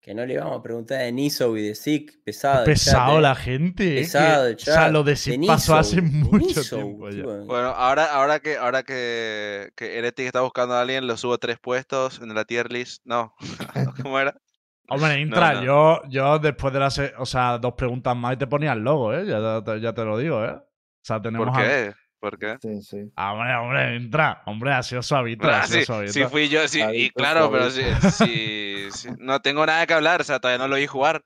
Que no le vamos a preguntar de Niso y de Sick. Pesado. Pesado chat, eh. la gente. Pesado el o sea, chat. lo de Sid pasó hace mucho Niso, tiempo ya. Bueno, ahora, ahora que ahora que, que Heretic está buscando a alguien, lo subo tres puestos en la tier list. No, ¿cómo era? Hombre, Intra, no. Yo, yo después de las, o sea, dos preguntas más y te ponía el logo, ¿eh? Ya, te- ya te lo digo, ¿eh? O sea, tenemos ¿Por a- qué? ¿Por qué? Sí, sí. Ah, hombre, hombre, Intra. Hombre, ha sido suavito, ha Ah, sido sí, suavito. sí fui yo, sí, y Suavito, claro, pero sí, suavito. No tengo nada que hablar, o sea, todavía no lo vi jugar.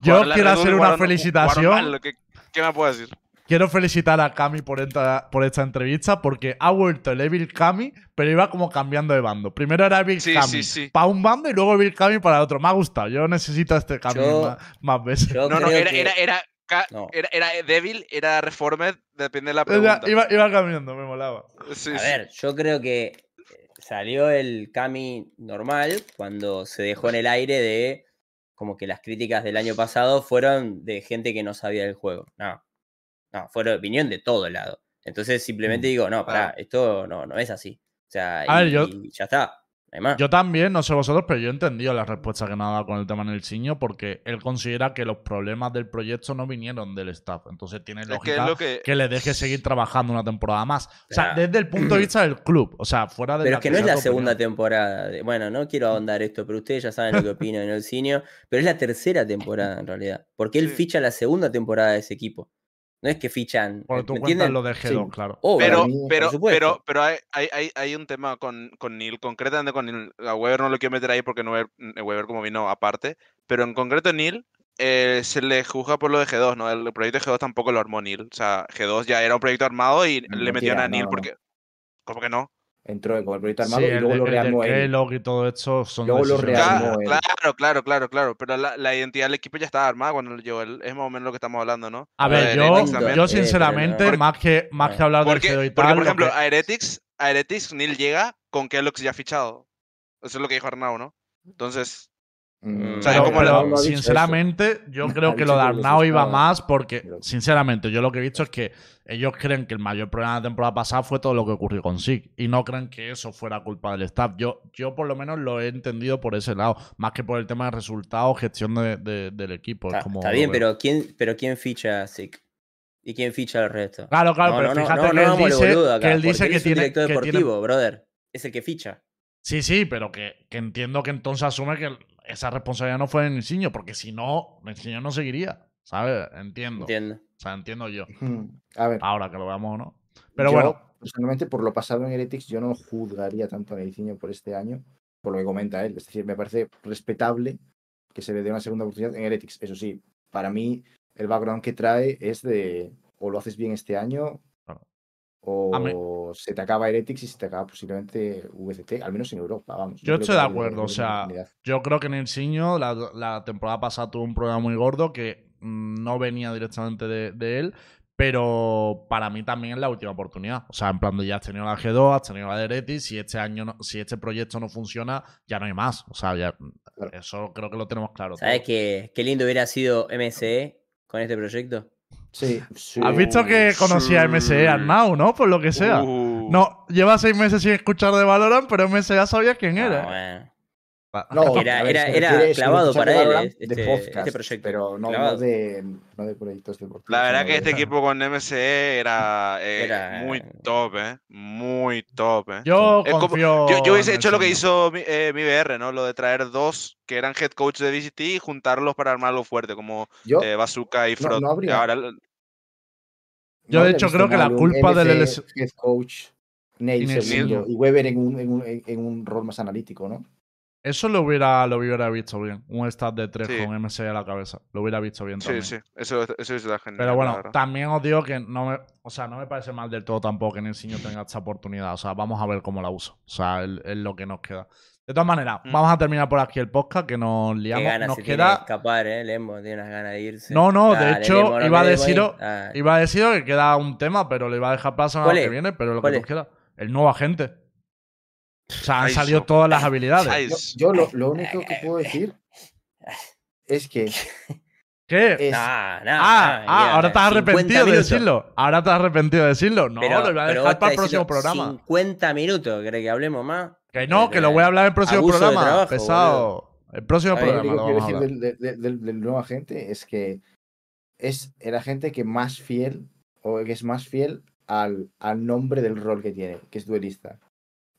Yo Jugar quiero hacer una felicitación. ¿qué, qué me puedo decir? Quiero felicitar a Cami por esta, por esta entrevista porque ha vuelto el Evil Cami, pero iba como cambiando de bando. Primero era Evil Sí, Cami sí, sí. para un bando y luego Evil Cami para otro. Me ha gustado. Yo necesito este Cami Yo- más, más veces. No, no, era, que- era, era, No. era, era débil, era reformed, depende de la pregunta. iba, iba cambiando, me molaba. Sí, A sí. ver, yo creo que salió el Cami normal cuando se dejó en el aire de como que las críticas del año pasado fueron de gente que no sabía del juego. No, no, fueron opinión de todo lado. Entonces simplemente digo, no, pará, esto no, no es así. O sea, ver, yo- y ya está. Yo también, no sé vosotros, pero yo he entendido la respuesta que nos ha dado con el tema en el ciño porque él considera que los problemas del proyecto no vinieron del staff. Entonces tiene Es que lógica es lo que... que le deje seguir trabajando una temporada más. O sea, desde el punto de vista del club. O sea, fuera de Pero la es que no es la segunda opinión. temporada. de- bueno, no quiero ahondar esto, pero ustedes ya saben lo que opino en el cine. Pero es la tercera temporada en realidad. Porque él Sí. ficha la segunda temporada de ese equipo. No es que fichan. Porque tú ¿me cuentas lo de G2, Sí. claro. Pero, mí, pero, pero, pero hay, hay, hay, hay un tema con, con Neil, concretamente con Neil. A Weber no lo quiero meter ahí porque no, Weber, Weber como vino aparte, pero en concreto Neil eh, se le juzga por lo de G2, ¿no? El proyecto de G2 tampoco lo armó Neil. O sea, G2 ya era un proyecto armado y le metieron a Neil no. porque. ¿Cómo que no? Entró con el proyecto Sí, armado y el, luego lo el rearmó de él. Kellogg y todo esto son Luego lo rearmó de- él. Claro, claro, claro, claro. Pero la, la identidad del equipo ya estaba armada cuando lo llegó él. Es más o menos lo que estamos hablando, ¿no? A Lo ver, yo, yo sinceramente, más que, más que hablar del Porque, G2 y porque, tal, por lo ejemplo, que- a Heretics, a Heretics Neil llega con Kellogg ya fichado. Eso es lo que dijo Arnau, ¿no? Entonces, Mm, O eso. sinceramente, yo creo que lo de Arnau iba más porque, sinceramente, yo lo que he visto es que ellos creen que el mayor problema de la temporada pasada fue todo lo que ocurrió con SIG y no creen que eso fuera culpa del staff. Yo, yo por lo menos lo he entendido por ese lado, más que por el tema de resultados, gestión de- de- del equipo. es Está, como está lo bien, pero ¿quién, pero ¿quién ficha a Sick? ¿Y quién ficha al resto? Claro, claro, No, pero no, fíjate no, que no él dice, acá, que, él dice que es un tiene, director que tiene- deportivo, brother. Es el que ficha. Sí, sí, pero que, que entiendo que entonces asume que esa responsabilidad no fue de Niciño, porque si no, Niciño no seguiría. ¿Sabes? Entiendo. Entiendo. O sea, entiendo yo. A ver, Ahora que lo veamos o no. Pero yo, bueno, Personalmente, por lo pasado en Heretics, yo no juzgaría tanto a Neciño por este año, por lo que comenta él. Es decir, me parece respetable que se le dé una segunda oportunidad en Heretics. Eso sí, para mí, el background que trae es de o lo haces bien este año. O se te acaba Heretics y se te acaba posiblemente VCT, al menos en Europa, vamos. Yo estoy de acuerdo, o sea, yo creo que Niciño la, la temporada pasada tuvo un problema muy gordo que mm, no venía directamente de, de él, pero para mí también es la última oportunidad. O sea, en plan de ya has tenido la G2, has tenido la de Heretics, si este año, no- si este proyecto no funciona, ya no hay más. O sea, ya, Claro. eso creo que lo tenemos claro. ¿Sabes qué, qué lindo hubiera sido MSE con este proyecto? Sí, sí. Has visto que conocía a MSE Arnau, ¿no? Por lo que sea. Uh, No, lleva seis meses sin escuchar de Valorant, pero MSE ya sabía quién Ah, era. No, era- era- era clavado para él, este- de este podcast, proyecto. Pero no, no de, no de proyectos deportivos. La verdad que de- este equipo con MSE era, eh, Era- muy top, ¿eh? Muy top, ¿eh? Yo Es como- confío. Yo, yo hubiese hecho lo que hizo mi, eh, mi BR, ¿no? Lo de traer dos que eran head coach de VCT y juntarlos para armarlo fuerte, como Yo, eh, Bazooka y no- Frog. no habría- Ahora, Yo, no de hecho, creo que la culpa del MC LS coach, Neil Y Neil Weber en un, en, un, en un rol más analítico, ¿no? Eso lo hubiera, lo hubiera visto bien. Un stat de 3 Sí. con MSE a la cabeza. Lo hubiera visto bien sí, también. sí, eso, eso está genial. Pero la bueno, también os digo que no me, o sea, no me parece mal del todo tampoco que Nilsinho tenga esta oportunidad. O sea, vamos a ver cómo la uso. O sea, es, es lo que nos queda. De todas maneras, Mm. vamos a terminar por aquí el podcast que nos Qué liamos. ganas Nos se tiene de queda. escapar, ¿eh? Lemo tiene unas ganas de irse. No, no, de hecho, Lemo, no iba a deciros, Ah, iba a deciros que queda un tema, pero le iba a dejar para la semana ¿Cuál que viene, pero lo que ¿Cuál nos queda. El nuevo agente. O sea, han salido todas las habilidades. Yo, lo, lo único que puedo decir es que ¿Qué? es, Nah, nah, Ah, nah, ah, ahora estás 50 arrepentido de decirlo. Ahora estás arrepentido de decirlo. No, Pero- lo iba a dejar para el próximo programa. 50 minutos, ¿querés que hablemos más? Que no, que lo voy a hablar en el próximo Abuso de programa. trabajo, Pesado. El próximo programa lo que quiero vamos decir del, del- del- del nuevo agente es que es el agente que más fiel o que es más fiel al, al nombre del rol que tiene, que es duelista.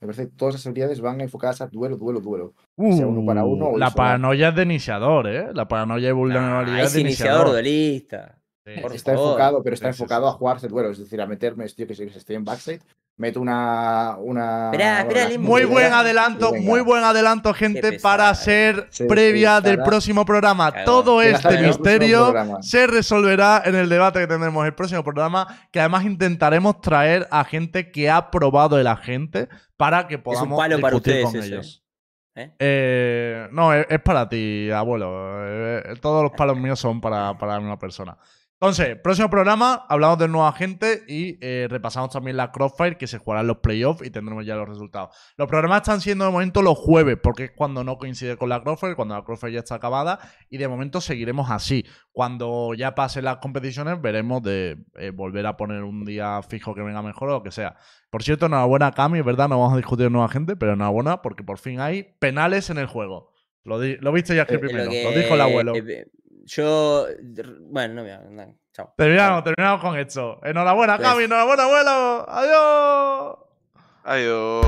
Me parece que todas las habilidades van enfocadas a duelo, duelo, duelo. sea uno para uno o Uh, la paranoia es de iniciador, ¿eh? La paranoia y vulnerabilidad Ah, es es de iniciador iniciador. duelista. Por está favor. enfocado, pero está Sí, enfocado sí. a jugarse el duelo, es decir, a meterme, tío, que que estoy en backside, meto una. una Esperá, Muy buen adelanto, muy buen adelanto, gente, para ser Se previa del estará- próximo programa. Todo este misterio se resolverá en el debate que tendremos el próximo programa, que además intentaremos traer a gente que ha probado el agente para que podamos palo para discutir ustedes con ese, ellos. ¿eh? Eh, no, es, es para ti, abuelo. Eh, todos los palos míos son para, para la misma persona. Entonces, próximo programa, hablamos del nuevo agente y eh, repasamos también la Crossfire que se jugarán los playoffs y tendremos ya los resultados. Los programas están siendo de momento los jueves, porque es cuando no coincide con la Crossfire, cuando la Crossfire ya está acabada, y de momento seguiremos así. Cuando ya pasen las competiciones, veremos de eh, volver a poner un día fijo que venga mejor o lo que sea. Por cierto, enhorabuena, Cami, es verdad, no vamos a discutir de nueva gente, pero enhorabuena porque por fin hay penales en el juego. Lo, viste ya aquí Eh, primero, Lo lo, que- dijo el abuelo. Yo. Bueno, no me voy a. no, Chao. Terminamos, terminamos con esto. Enhorabuena, Pues- Cami, enhorabuena, abuelo. Adiós. Adiós.